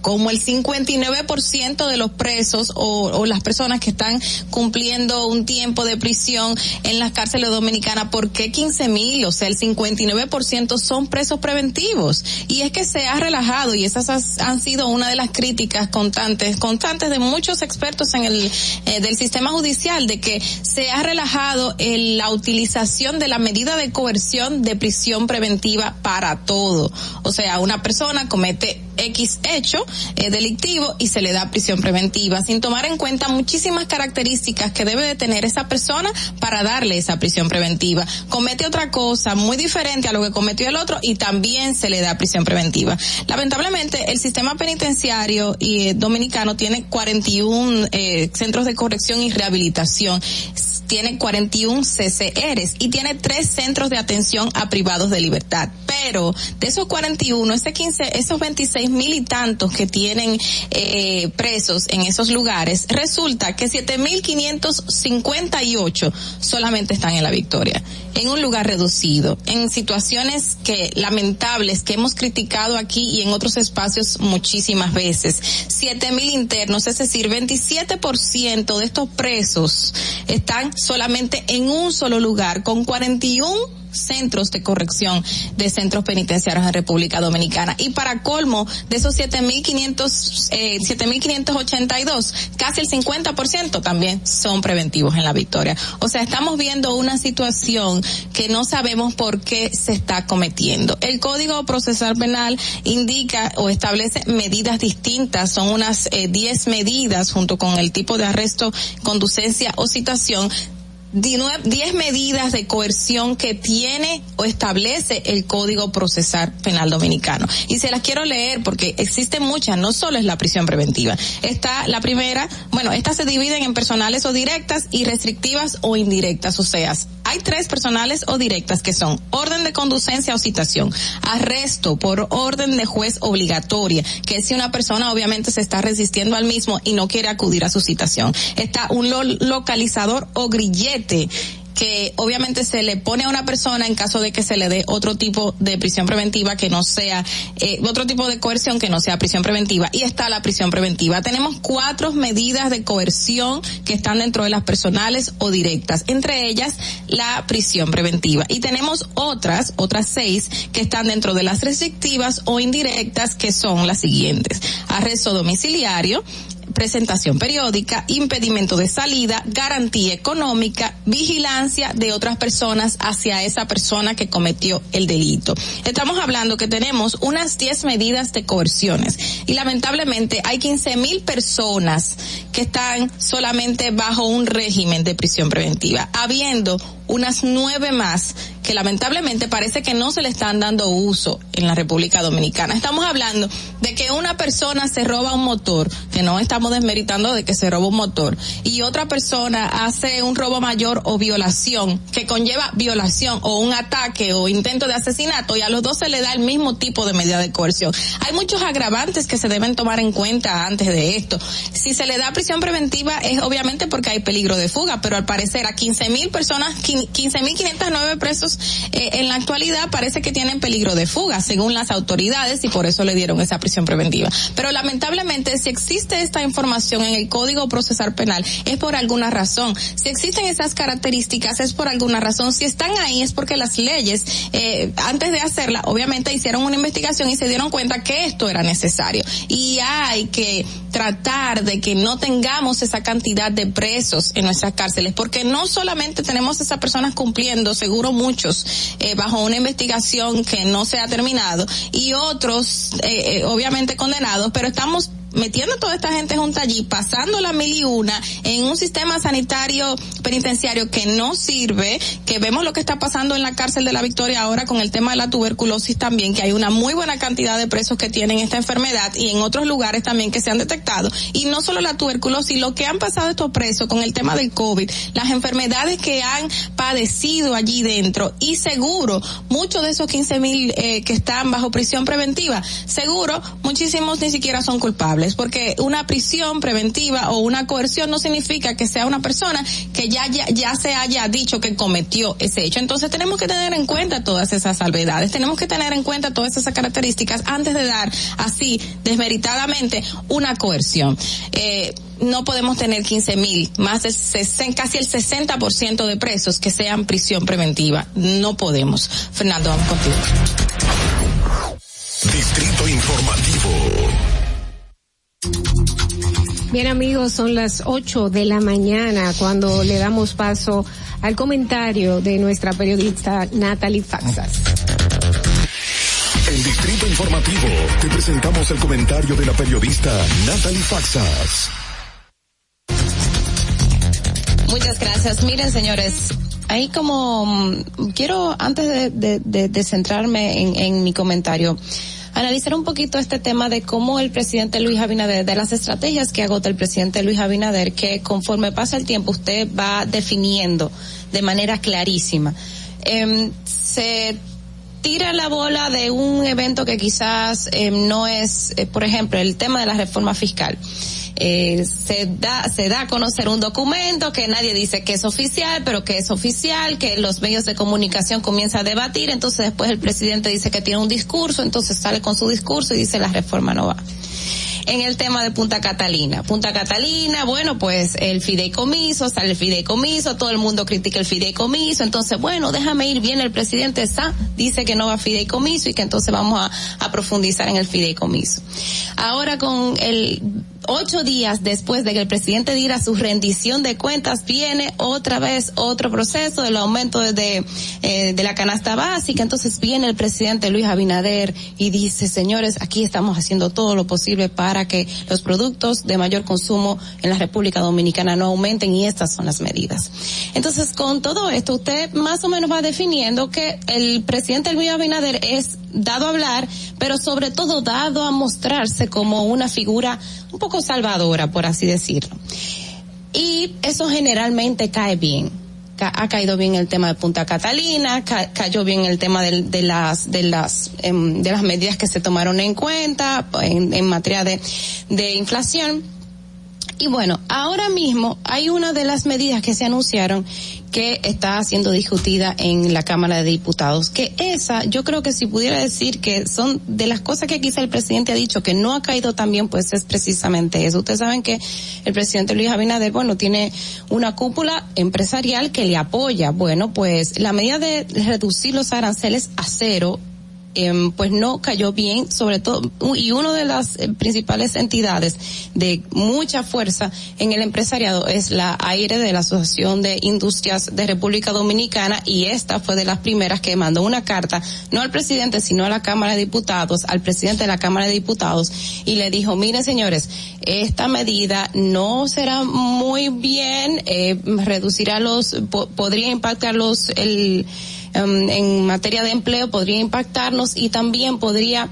como el 59% de los presos o, las personas que están cumpliendo un tiempo de prisión en las cárceles dominicanas, ¿por qué 15 mil? O sea, el 59% son presos preventivos. Y es que se ha relajado y esas han sido una de las críticas constantes, constantes de muchos expertos en el eh, del sistema judicial de que se ha relajado en la utilización de la medida de coerción de prisión preventiva para todo. O sea, una persona comete X hecho eh, delictivo y se le da prisión preventiva, sin tomar en cuenta muchísimas características que debe de tener esa persona para darle esa prisión preventiva. Comete otra cosa muy diferente a lo que cometió el otro y también se le da prisión preventiva. Lamentablemente, el sistema penitenciario y, eh, dominicano tiene 41 eh, centros de corrección y rehabilitación tiene 41 CCRs y tiene tres centros de atención a privados de libertad. Pero de esos 41, ese 15, esos 26 mil y tantos que tienen eh, presos en esos lugares, resulta que 7.558 solamente están en la victoria, en un lugar reducido, en situaciones que lamentables que hemos criticado aquí y en otros espacios muchísimas veces. 7.000 internos, es decir, 27% de estos presos están solamente en un solo lugar, con 41 centros de corrección de centros penitenciarios en República Dominicana. Y para colmo, de esos 7.500, eh, 7.582, casi el 50% también son preventivos en la victoria. O sea, estamos viendo una situación que no sabemos por qué se está cometiendo. El Código Procesal Penal indica o establece medidas distintas, son unas eh, 10 medidas junto con el tipo de arresto, conducencia o citación 10 medidas de coerción que tiene o establece el Código Procesal Penal Dominicano. Y se las quiero leer porque existen muchas, no solo es la prisión preventiva. Está la primera, bueno, estas se dividen en personales o directas y restrictivas o indirectas, o sea, hay tres personales o directas que son orden de conducencia o citación, arresto por orden de juez obligatoria, que si una persona obviamente se está resistiendo al mismo y no quiere acudir a su citación. Está un lo localizador o grillete que obviamente se le pone a una persona en caso de que se le dé otro tipo de prisión preventiva que no sea, eh, otro tipo de coerción que no sea prisión preventiva. Y está la prisión preventiva. Tenemos cuatro medidas de coerción que están dentro de las personales o directas, entre ellas la prisión preventiva. Y tenemos otras, otras seis que están dentro de las restrictivas o indirectas que son las siguientes. Arresto domiciliario, presentación periódica, impedimento de salida, garantía económica, vigilancia de otras personas hacia esa persona que cometió el delito. Estamos hablando que tenemos unas 10 medidas de coerciones y lamentablemente hay 15 mil personas que están solamente bajo un régimen de prisión preventiva, habiendo unas nueve más que lamentablemente parece que no se le están dando uso en la República Dominicana. Estamos hablando de que una persona se roba un motor, que no estamos desmeritando de que se roba un motor, y otra persona hace un robo mayor o violación, que conlleva violación o un ataque o intento de asesinato, y a los dos se le da el mismo tipo de medida de coerción. Hay muchos agravantes que se deben tomar en cuenta antes de esto. Si se le da prisión preventiva es obviamente porque hay peligro de fuga, pero al parecer a 15 mil personas, 15.509 presos eh, en la actualidad parece que tienen peligro de fuga, según las autoridades, y por eso le dieron esa prisión preventiva. Pero lamentablemente, si existe esta información en el Código Procesal Penal, es por alguna razón. Si existen esas características, es por alguna razón. Si están ahí, es porque las leyes, eh, antes de hacerla, obviamente hicieron una investigación y se dieron cuenta que esto era necesario. Y hay que tratar de que no tengamos esa cantidad de presos en nuestras cárceles, porque no solamente tenemos esa personas cumpliendo, seguro muchos, eh, bajo una investigación que no se ha terminado y otros, eh, eh, obviamente condenados, pero estamos metiendo toda esta gente junta allí, pasando la mil y una en un sistema sanitario penitenciario que no sirve, que vemos lo que está pasando en la cárcel de la Victoria ahora con el tema de la tuberculosis también, que hay una muy buena cantidad de presos que tienen esta enfermedad y en otros lugares también que se han detectado. Y no solo la tuberculosis, lo que han pasado estos presos con el tema del COVID, las enfermedades que han padecido allí dentro y seguro, muchos de esos 15 mil eh, que están bajo prisión preventiva, seguro, muchísimos ni siquiera son culpables porque una prisión preventiva o una coerción no significa que sea una persona que ya, ya, ya se haya dicho que cometió ese hecho. Entonces tenemos que tener en cuenta todas esas salvedades, tenemos que tener en cuenta todas esas características antes de dar así desmeritadamente una coerción. Eh, no podemos tener 15 mil, más casi el 60% de presos que sean prisión preventiva. No podemos. Fernando, vamos contigo. Distrito Informativo. Bien amigos, son las 8 de la mañana cuando le damos paso al comentario de nuestra periodista Natalie Faxas. En Distrito Informativo te presentamos el comentario de la periodista Natalie Faxas. Muchas gracias. Miren, señores, ahí como mm, quiero, antes de, de, de, de centrarme en, en, mi comentario, analizar un poquito este tema de cómo el presidente Luis Abinader, de las estrategias que agota el presidente Luis Abinader, que conforme pasa el tiempo usted va definiendo de manera clarísima. Eh, se tira la bola de un evento que quizás eh, no es, eh, por ejemplo, el tema de la reforma fiscal. Eh, se da se da a conocer un documento que nadie dice que es oficial, pero que es oficial, que los medios de comunicación comienzan a debatir, entonces después el presidente dice que tiene un discurso, entonces sale con su discurso y dice la reforma no va en el tema de Punta Catalina. Punta Catalina, bueno, pues el fideicomiso, sale el fideicomiso, todo el mundo critica el fideicomiso, entonces, bueno, déjame ir bien, el presidente Sa dice que no va a fideicomiso y que entonces vamos a, a profundizar en el fideicomiso. Ahora con el ocho días después de que el presidente diera su rendición de cuentas, viene otra vez otro proceso del aumento de, eh, de la canasta básica. Entonces viene el presidente Luis Abinader y dice, señores, aquí estamos haciendo todo lo posible para que los productos de mayor consumo en la República Dominicana no aumenten y estas son las medidas. Entonces, con todo esto, usted más o menos va definiendo que el presidente Luis Abinader es dado a hablar, pero sobre todo dado a mostrarse como una figura un poco salvadora, por así decirlo. Y eso generalmente cae bien. Ha caído bien el tema de Punta Catalina, ca cayó bien el tema de, las de las eh, de las medidas que se tomaron en cuenta en, en materia de, de inflación. Y bueno, ahora mismo hay una de las medidas que se anunciaron que está siendo discutida en la Cámara de Diputados, que esa, yo creo que si pudiera decir que son de las cosas que quizá el presidente ha dicho que no ha caído tan bien, pues es precisamente eso. Ustedes saben que el presidente Luis Abinader, bueno, tiene una cúpula empresarial que le apoya. Bueno, pues la medida de reducir los aranceles a cero eh, pues no cayó bien, sobre todo, y una de las eh, principales entidades de mucha fuerza en el empresariado es la AIRE de la Asociación de Industrias de República Dominicana y esta fue de las primeras que mandó una carta, no al presidente, sino a la Cámara de Diputados, al presidente de la Cámara de Diputados y le dijo, miren señores, esta medida no será muy bien, eh, reducirá los, po podría impactar los, el, um, en materia de empleo podría impactarnos y también podría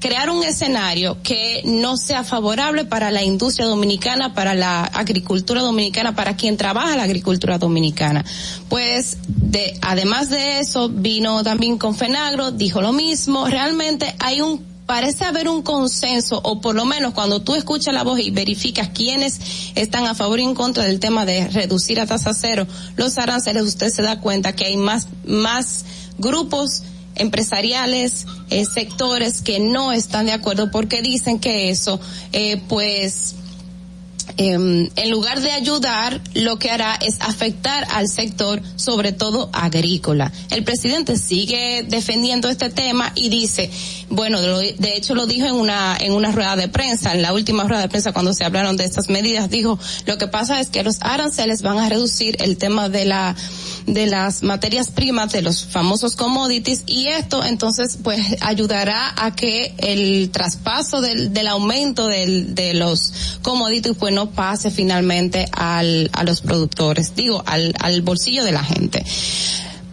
crear un escenario que no sea favorable para la industria dominicana, para la agricultura dominicana, para quien trabaja la agricultura dominicana. Pues de, además de eso, vino también con Fenagro, dijo lo mismo, realmente hay un parece haber un consenso, o por lo menos cuando tú escuchas la voz y verificas quiénes están a favor y en contra del tema de reducir a tasa cero los aranceles, usted se da cuenta que hay más, más grupos empresariales, eh, sectores que no están de acuerdo porque dicen que eso, eh, pues, eh, en lugar de ayudar, lo que hará es afectar al sector, sobre todo agrícola. El presidente sigue defendiendo este tema y dice, bueno, de, hecho lo dijo en una en una rueda de prensa, en la última rueda de prensa cuando se hablaron de estas medidas, dijo, lo que pasa es que los aranceles van a reducir el tema de la de las materias primas, de los famosos commodities, y esto entonces pues ayudará a que el traspaso del, del aumento del, de los commodities pues no pase finalmente al, a los productores, digo, al, al bolsillo de la gente.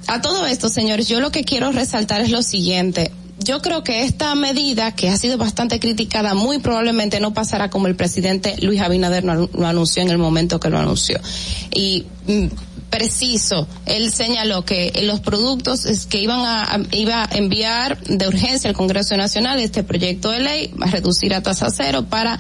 A todo esto, señores, yo lo que quiero resaltar es lo siguiente yo creo que esta medida, que ha sido bastante criticada, muy probablemente no pasará como el presidente Luis Abinader lo, anunció en el momento que lo anunció. Y mm, preciso, él señaló que los productos que iban a, iba a enviar de urgencia al Congreso Nacional este proyecto de ley va a reducir a tasa cero para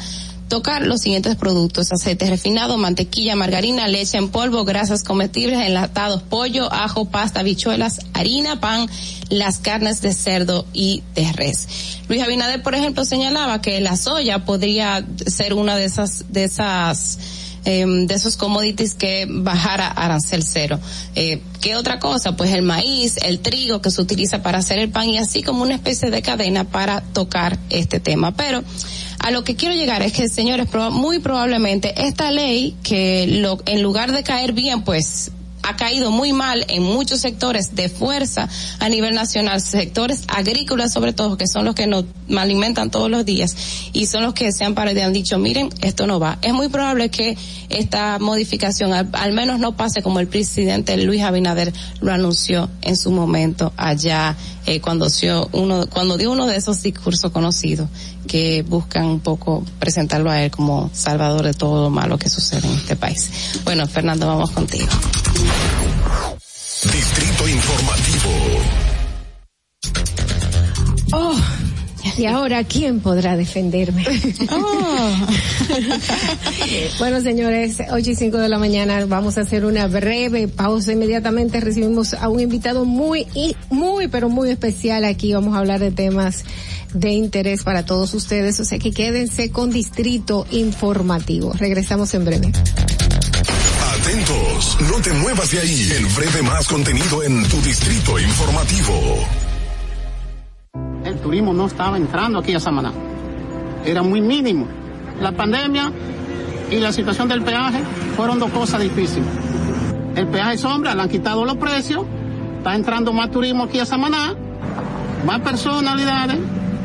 tocar los siguientes productos, aceite refinado, mantequilla, margarina, leche en polvo, grasas comestibles, enlatados, pollo, ajo, pasta, bichuelas, harina, pan, las carnes de cerdo y de res. Luis Abinader, por ejemplo, señalaba que la soya podría ser una de esas, de esas, eh, de esos commodities que bajara arancel cero. Eh, ¿Qué otra cosa? Pues el maíz, el trigo que se utiliza para hacer el pan y así como una especie de cadena para tocar este tema. Pero a lo que quiero llegar es que, señores, muy probablemente esta ley que lo, en lugar de caer bien, pues ha caído muy mal en muchos sectores de fuerza a nivel nacional, sectores agrícolas sobre todo, que son los que nos alimentan todos los días y son los que se han parado y han dicho, miren, esto no va. Es muy probable que esta modificación al, menos no pase como el presidente Luis Abinader lo anunció en su momento allá eh, cuando, uno, cuando dio uno de esos discursos conocidos que buscan un poco presentarlo a él como salvador de todo lo malo que sucede en este país. Bueno, Fernando, vamos contigo. Distrito Informativo. Oh. Y ahora, ¿quién podrá defenderme? *laughs* Oh. *laughs* bueno, señores, ocho y cinco de la mañana vamos a hacer una breve pausa. Inmediatamente recibimos a un invitado muy, muy, pero muy especial aquí. Vamos a hablar de temas de interés para todos ustedes. O sea que quédense con Distrito Informativo. Regresamos en breve. Atentos, no te muevas de ahí. El breve más contenido en tu Distrito Informativo el turismo no estaba entrando aquí a Samaná. Era muy mínimo. La pandemia y la situación del peaje fueron dos cosas difíciles. El peaje sombra, le han quitado los precios, está entrando más turismo aquí a Samaná, más personalidades,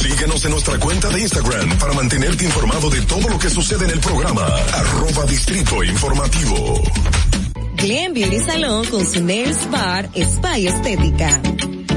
Síguenos en nuestra cuenta de Instagram para mantenerte informado de todo lo que sucede en el programa. Arroba Distrito Informativo. Glen Beauty Salón con su Nails Bar Spa Estética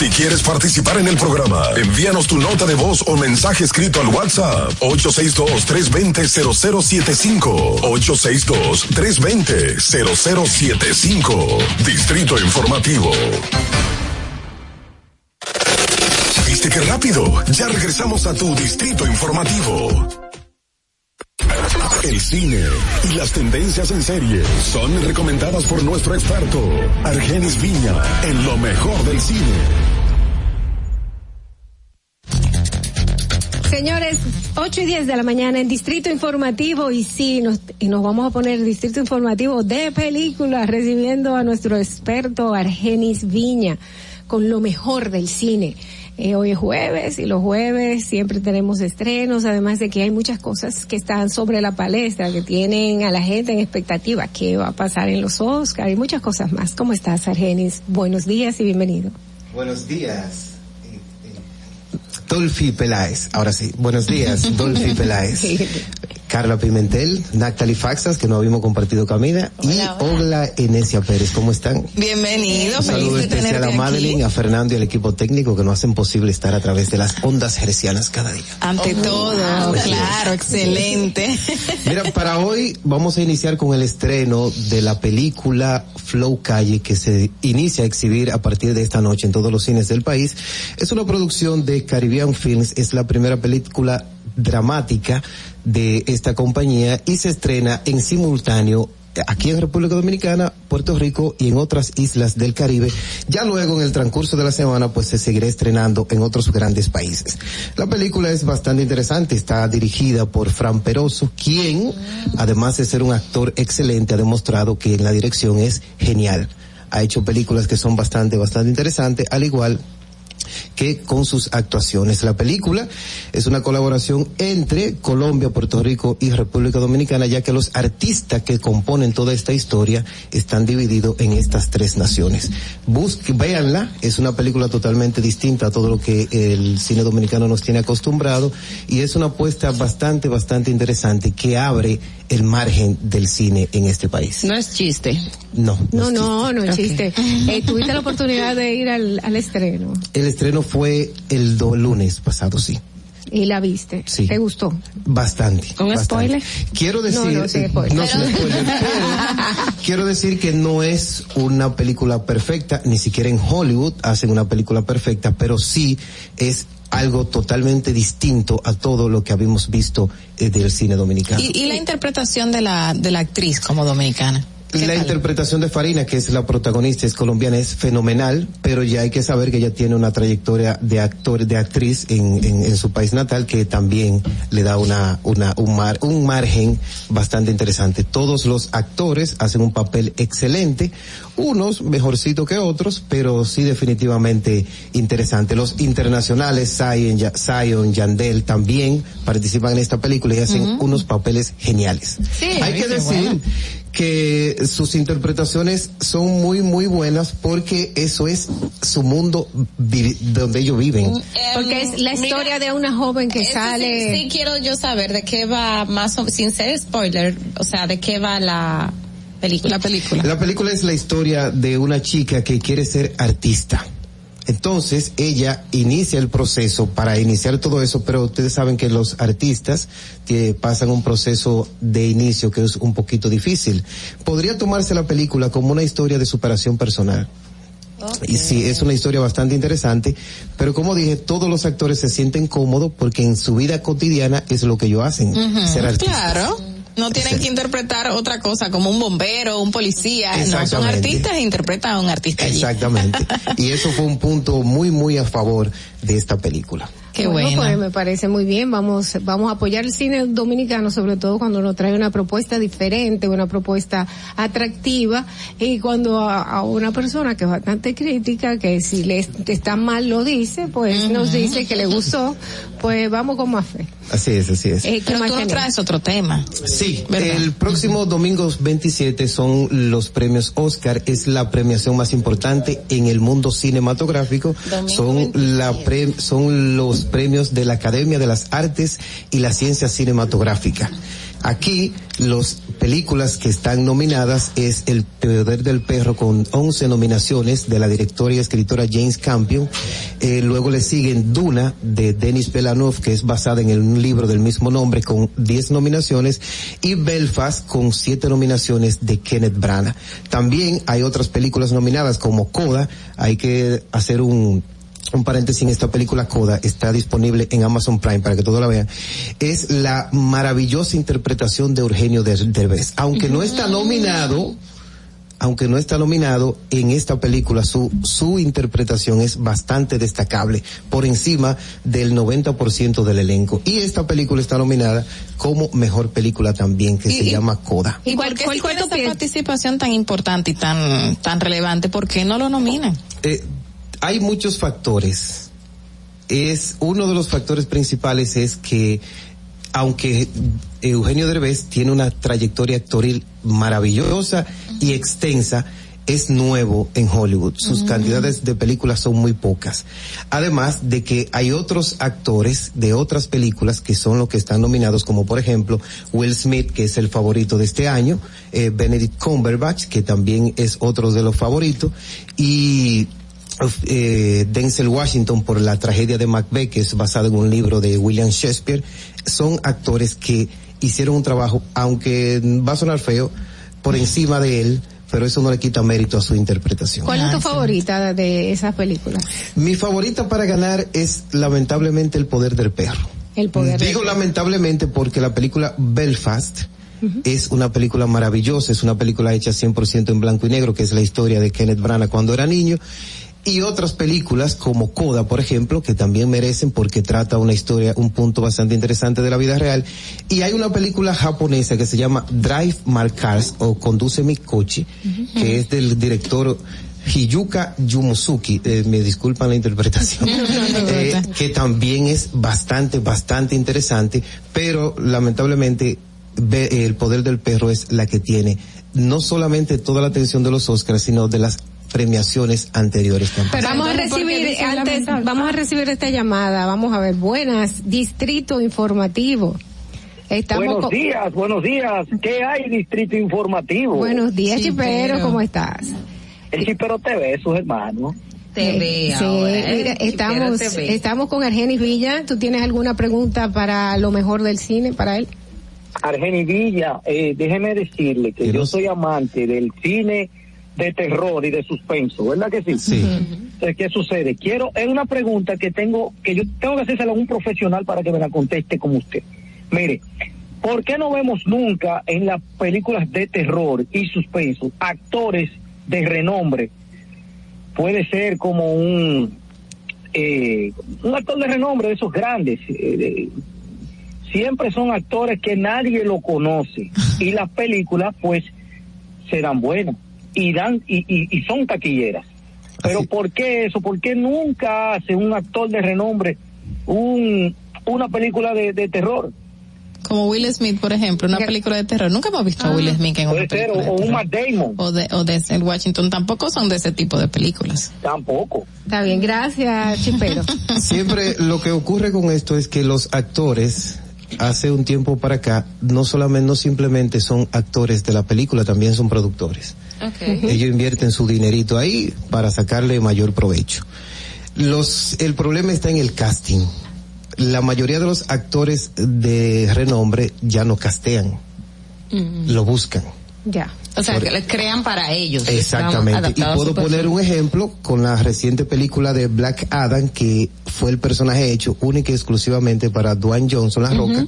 Si quieres participar en el programa, envíanos tu nota de voz o mensaje escrito al WhatsApp 862-320-0075. 862-320-0075. Distrito Informativo. ¿Viste qué rápido? Ya regresamos a tu distrito informativo. El cine y las tendencias en serie son recomendadas por nuestro experto, Argenis Viña, en lo mejor del cine. Señores, 8 y 10 de la mañana en Distrito Informativo y sí, nos, y nos vamos a poner Distrito Informativo de películas recibiendo a nuestro experto Argenis Viña con lo mejor del cine. Eh, hoy es jueves y los jueves siempre tenemos estrenos, además de que hay muchas cosas que están sobre la palestra, que tienen a la gente en expectativa, qué va a pasar en los Oscars y muchas cosas más. ¿Cómo estás, Argenis? Buenos días y bienvenido. Buenos días. Dolphy Peláez, ahora sí, buenos días, Dolphy *laughs* Peláez. Carla Pimentel, Natalie Faxas, que no habíamos compartido camina, y Ogla Enesia Pérez, ¿cómo están? Bienvenido, Un saludo feliz de especial a Madeline, aquí. a Fernando y al equipo técnico que nos hacen posible estar a través de las ondas hercianas cada día. Ante todo, Así es. claro, excelente. *laughs* Mira, para hoy vamos a iniciar con el estreno de la película Flow Calle que se inicia a exhibir a partir de esta noche en todos los cines del país. Es una producción de Caribbean Films, es la primera película dramática de esta compañía y se estrena en simultáneo aquí en República Dominicana, Puerto Rico y en otras islas del Caribe. Ya luego en el transcurso de la semana pues se seguirá estrenando en otros grandes países. La película es bastante interesante, está dirigida por Fran Peroso, quien además de ser un actor excelente ha demostrado que en la dirección es genial. Ha hecho películas que son bastante, bastante interesantes, al igual que con sus actuaciones. La película es una colaboración entre Colombia, Puerto Rico y República Dominicana, ya que los artistas que componen toda esta historia están divididos en estas tres naciones. Busque, véanla, es una película totalmente distinta a todo lo que el cine dominicano nos tiene acostumbrado y es una apuesta bastante, bastante interesante que abre el margen del cine en este país. No es chiste. No. No, no, no es chiste. Eh, ¿Tuviste la oportunidad de ir al, al estreno El estreno fue el do- lunes pasado, sí. y la viste? Sí. ¿Te gustó? Bastante. ¿Un bastante. spoiler? Quiero decir, No, no, sin spoiler. no, sin spoiler, pero *laughs* quiero decir que no es una película perfecta, ni siquiera en Hollywood hacen una película perfecta, pero sí es algo totalmente distinto a todo lo que habíamos visto eh, del cine dominicano. Y, y la interpretación de la, de la actriz como dominicana. La interpretación de Farina, que es la protagonista, es colombiana, es fenomenal, pero ya hay que saber que ella tiene una trayectoria de actor, de actriz en, en, en su país natal que también le da una, una, un mar, un margen bastante interesante. Todos los actores hacen un papel excelente, unos mejorcito que otros, pero sí definitivamente interesante. Los internacionales, Zion, Zion, Yandel también participan en esta película y hacen unos papeles geniales. Sí, hay que decir bueno. Que sus interpretaciones son muy muy buenas porque eso es su mundo donde ellos viven. Porque es la historia de una joven que sale... Sí, sí quiero yo saber de qué va más o sin ser spoiler, o sea, de qué va la película. La película. La película es la historia de una chica que quiere ser artista. Entonces ella inicia el proceso para iniciar todo eso, pero ustedes saben que los artistas que pasan un proceso de inicio que es un poquito difícil. Podría tomarse la película como una historia de superación personal. Y sí, es una historia bastante interesante, pero como dije, todos los actores se sienten cómodos porque en su vida cotidiana es lo que ellos hacen, ser artistas. Claro. No tienen que interpretar otra cosa como un bombero, un policía. No, son artistas e interpretan a un artista allí. Exactamente. *laughs* y eso fue un punto muy, muy a favor de esta película. Qué Bueno, buena. pues me parece muy bien. Vamos, vamos a apoyar el cine dominicano, sobre todo cuando nos trae una propuesta diferente, una propuesta atractiva, y cuando a, a una persona que es bastante crítica, que si le está mal lo dice, pues nos dice que le gustó, pues vamos con más fe. Así es, así es. Eh, ¿qué Pero más tú nos tenemos? traes otro tema. Sí, ¿Verdad? el próximo domingo 27 son los premios Oscar, es la premiación más importante en el mundo cinematográfico. Domingo son la pre- son los premios de la Academia de las Artes y la Ciencia Cinematográfica. Aquí las películas que están nominadas es El Poder del Perro con 11 nominaciones de la directora y escritora James Campion. Eh, luego le siguen Duna de Denis Villeneuve que es basada en el- un libro del mismo nombre con 10 nominaciones y Belfast con 7 nominaciones de Kenneth Branagh. También hay otras películas nominadas como Coda. Hay que hacer un un paréntesis en esta película Coda, está disponible en Amazon Prime para que todos la vean, es la maravillosa interpretación de Eugenio Der- Derbez. Aunque no está nominado, aunque no está nominado en esta película, su, su interpretación es bastante destacable, por encima del 90% del elenco. Y esta película está nominada como mejor película también, que se llama Coda. ¿Y por qué si tiene esa participación tan importante y tan, tan relevante, por qué no lo nominan? Eh, hay muchos factores. Es uno de los factores principales es que aunque Eugenio Derbez tiene una trayectoria actoril maravillosa y extensa, es nuevo en Hollywood. Sus cantidades de películas son muy pocas. Además de que hay otros actores de otras películas que son los que están nominados, como por ejemplo Will Smith, que es el favorito de este año, eh, Benedict Cumberbatch, que también es otro de los favoritos, y eh, Denzel Washington por la tragedia de Macbeth, que es basado en un libro de William Shakespeare, son actores que hicieron un trabajo, aunque va a sonar feo, por encima de él, pero eso no le quita mérito a su interpretación. ¿Cuál es tu favorita de esas películas? Mi favorita para ganar es lamentablemente El Poder del Perro. El poder. Digo lamentablemente porque la película Belfast es una película maravillosa, es una película hecha 100% en blanco y negro, que es la historia de Kenneth Branagh cuando era niño. Y otras películas como Coda, por ejemplo, que también merecen porque trata una historia, un punto bastante interesante de la vida real. Y hay una película japonesa que se llama Drive My Cars o Conduce mi coche, que es del director Hiyuka Yumusuki, eh, me disculpan la interpretación, eh, que también es bastante, bastante interesante, pero lamentablemente ve- el poder del perro es la que tiene no solamente toda la atención de los Oscars, sino de las premiaciones anteriores también. Pero vamos a Entonces, ¿por qué recibir, dice antes, lamentable? vamos a recibir esta llamada, vamos a ver, buenas, distrito informativo. Estamos buenos con- días, buenos días. ¿Qué hay, Distrito Informativo? Buenos días, Chipero, ¿cómo estás? El Chipero TV, sus hermanos. Te ve sí, ahora, ¿eh? mira, estamos, TV. estamos con Argenis Villa. ¿Tú tienes alguna pregunta para lo mejor del cine, para él? Argeni Villa, eh, déjeme decirle que yo soy amante del cine de terror y de suspenso, ¿verdad que sí? Sí. Entonces, ¿qué sucede? Quiero, es una pregunta que tengo, que yo tengo que hacérsela a un profesional para que me la conteste como usted. Mire, ¿por qué no vemos nunca en las películas de terror y suspenso actores de renombre? Puede ser como un, eh, un actor de renombre de esos grandes, eh, de- siempre son actores que nadie lo conoce y las películas pues serán buenas y dan y, y, y son taquilleras pero ¿por qué eso? ¿por qué nunca hace un actor de renombre un una película de, de terror? Como Will Smith, por ejemplo, una película de terror. Nunca hemos visto a Will Smith en una Puede ser, película o, de o un terror. Matt Damon O de, o de el Washington. Tampoco son de ese tipo de películas. tampoco Está bien, gracias, Chipero. *laughs* Siempre lo que ocurre con esto es que los actores hace un tiempo para acá no solamente no simplemente son actores de la película, también son productores. Ellos invierten su dinerito ahí para sacarle mayor provecho. Los el problema está en el casting. La mayoría de los actores de renombre ya no castean, lo buscan. Ya. O sea, que le crean para ellos. Exactamente. Y puedo poner un ejemplo con la reciente película de Black Adam, que fue el personaje hecho única y exclusivamente para Dwayne Johnson, La Roca.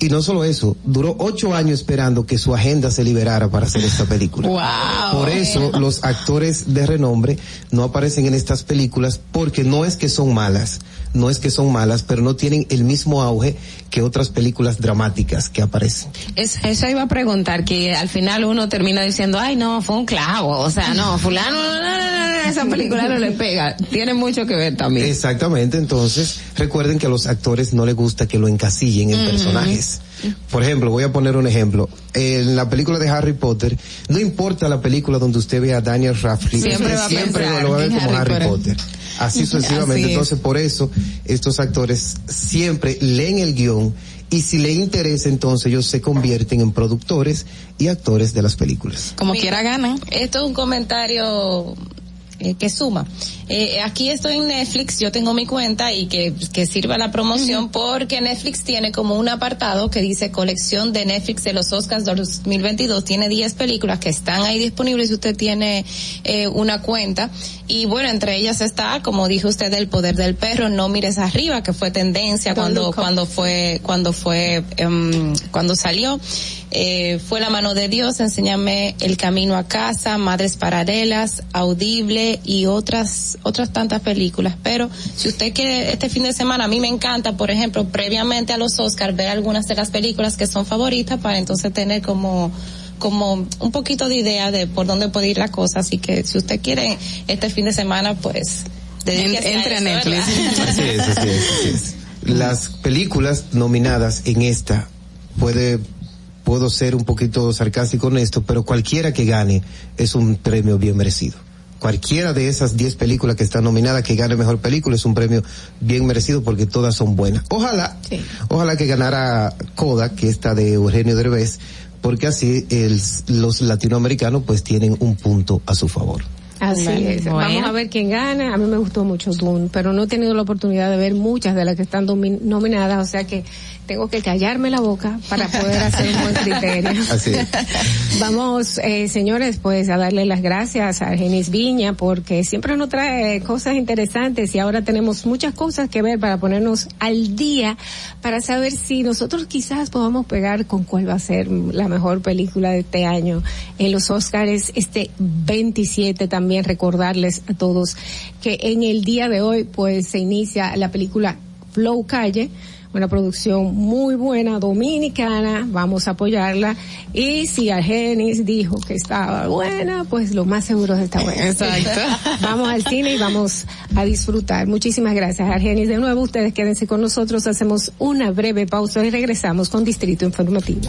Y no solo eso, duró ocho años esperando que su agenda se liberara para hacer esta película. Wow. Por eso los actores de renombre no aparecen en estas películas porque no es que son malas, no es que son malas, pero no tienen el mismo auge que otras películas dramáticas que aparecen. Es- eso iba a preguntar, que al final uno termina diciendo, ay no, fue un clavo, o sea, no, fulano, no, no, no, no, esa película no le pega. Tiene mucho que ver también. Exactamente, entonces recuerden que a los actores no les gusta que lo encasillen en personajes. Por ejemplo, voy a poner un ejemplo. En la película de Harry Potter, no importa la película donde usted vea a Daniel Radcliffe, Siempre va lo va a ver como Harry Harry Potter. Potter. Así sucesivamente. Así. Entonces, por eso, estos actores siempre leen el guion y si le interesa, entonces ellos se convierten en productores y actores de las películas. Como quiera ganan. Esto es un comentario eh, que suma. Eh, aquí estoy en Netflix, yo tengo mi cuenta y que, que sirva la promoción porque Netflix tiene como un apartado que dice colección de Netflix de los Oscars 2022. Tiene 10 películas que están ahí disponibles si usted tiene eh, una cuenta. Y bueno, entre ellas está, como dijo usted, El Poder del Perro, No Mires Arriba, que fue tendencia cuando, cuando fue, cuando fue, em, cuando salió. Eh, fue la mano de Dios, enséñame el camino a casa, Madres Paralelas, Audible y otras, otras tantas películas. Pero si usted quiere este fin de semana, a mí me encanta, por ejemplo, previamente a los Oscars, ver algunas de las películas que son favoritas para entonces tener como, como un poquito de idea de por dónde puede ir la cosa. Así que si usted quiere este fin de semana, pues, entre a Netflix. *laughs* Así es, así es, así es. Las películas nominadas en esta puede puedo ser un poquito sarcástico con esto, pero cualquiera que gane es un premio bien merecido. Cualquiera de esas 10 películas que están nominadas que gane mejor película es un premio bien merecido porque todas son buenas. Ojalá, ojalá que ganara Coda, que está de Eugenio Derbez, porque así el, los latinoamericanos pues tienen un punto a su favor. Así es. Vamos a ver quién gana. A mí me gustó mucho Dune, pero no he tenido la oportunidad de ver muchas de las que están nominadas, o sea que tengo que callarme la boca para poder hacer un buen criterio. *laughs* Así *laughs* Vamos, eh, señores, pues a darle las gracias a Genis Viña porque siempre nos trae cosas interesantes y ahora tenemos muchas cosas que ver para ponernos al día para saber si nosotros quizás podamos pegar con cuál va a ser la mejor película de este año en los Oscars este 27 también recordarles a todos que en el día de hoy pues se inicia la película Flow Calle una producción muy buena dominicana, vamos a apoyarla y si Argenis dijo que estaba buena, pues lo más seguro es que está buena. Exacto. *laughs* vamos al cine y vamos a disfrutar. Muchísimas gracias Argenis de nuevo, ustedes quédense con nosotros, hacemos una breve pausa y regresamos con Distrito Informativo.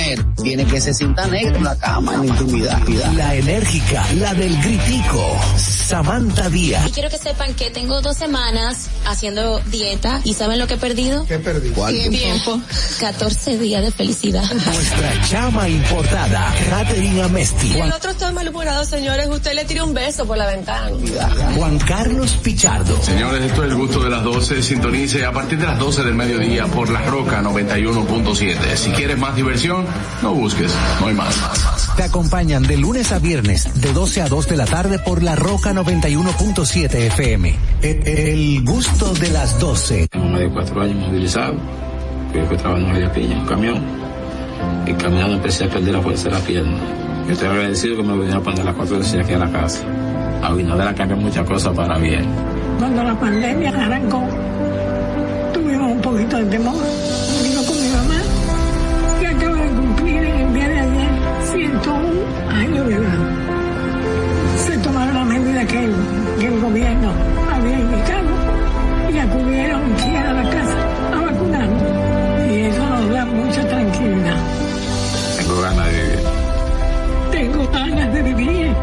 tiene que se sienta negro en la cama, en intimidad. La enérgica, la del gritico. Samantha Díaz. Y quiero que sepan que tengo dos semanas haciendo dieta y ¿saben lo que he perdido? ¿Qué perdí? Tiempo. 14 días de felicidad. Nuestra chama importada, Catherine Amesti. El otro está malhumorado, señores. Usted le tira un beso por la ventana. Juan Carlos Pichardo. Señores, esto es el gusto de las 12. Sintonice a partir de las 12 del mediodía por La Roca 91.7. Si quieres más diversión, no busques, no hay más. Te acompañan de lunes a viernes, de 12 a 2 de la tarde por La Roca 91.7 FM. El, el gusto de las 12. Tengo más de cuatro años movilizado. Fui fui trabajando en María Piña, un camión. Y caminando empecé a perder la fuerza de la pierna. Yo estoy agradecido que me vinieron a poner las cuatro veces aquí a la casa. A Abinader cambió muchas cosas para bien. Cuando la pandemia arrancó, tuvimos un poquito de temor. Años de edad. Se tomaron la medida que el, que el gobierno había indicado y acudieron aquí a la casa a vacunarnos. Y eso nos da mucha tranquilidad. Tengo ganas de vivir. Tengo ganas de vivir.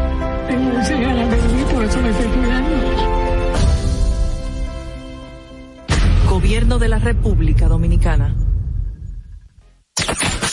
Tengo muchas ganas de vivir, por eso me estoy cuidando. Gobierno de la República Dominicana.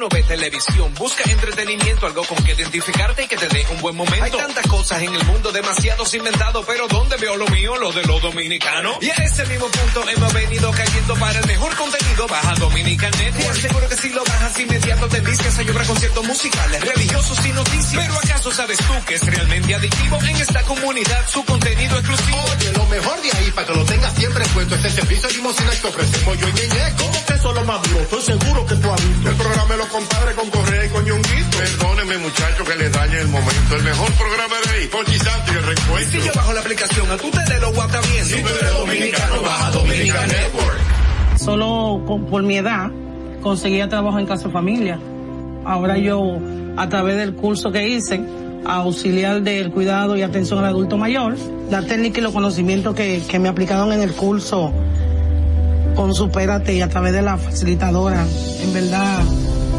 Cuando un no ve televisión, busca entretenimiento, algo con que identificarte y que te dé un buen momento. Hay tantas cosas en el mundo, demasiados inventados, pero ¿dónde veo lo mío? Lo de los dominicanos. Y a ese mismo punto hemos venido cayendo para el mejor contenido. Baja Dominican Network. Te aseguro que si lo bajas inmediato te vistes a llorar conciertos musicales, religiosos y noticias. Pero ¿acaso sabes tú que es realmente adictivo en esta comunidad su contenido exclusivo? Oye, lo mejor de ahí para que lo tengas siempre puesto es el servicio de limosina que ofrecemos yo y Ñeñe. ¿Cómo que eso es lo más duro? Estoy seguro que tú has visto. El programa de los compadres con Correa y con Ñonguito. Perdóneme muchacho que le dañe el momento. El mejor programa de ahí, Ponchi Santo y el recuento. Si yo bajo la aplicación, a lo guata bien. Si tú eres dominicano, baja Dominican Network. Solo con- por mi edad conseguía trabajo en casa de familia. Ahora yo, a través del curso que hice, auxiliar del cuidado y atención al adulto mayor, la técnica y los conocimientos que, que me aplicaron en el curso con Supérate y a través de la facilitadora, en verdad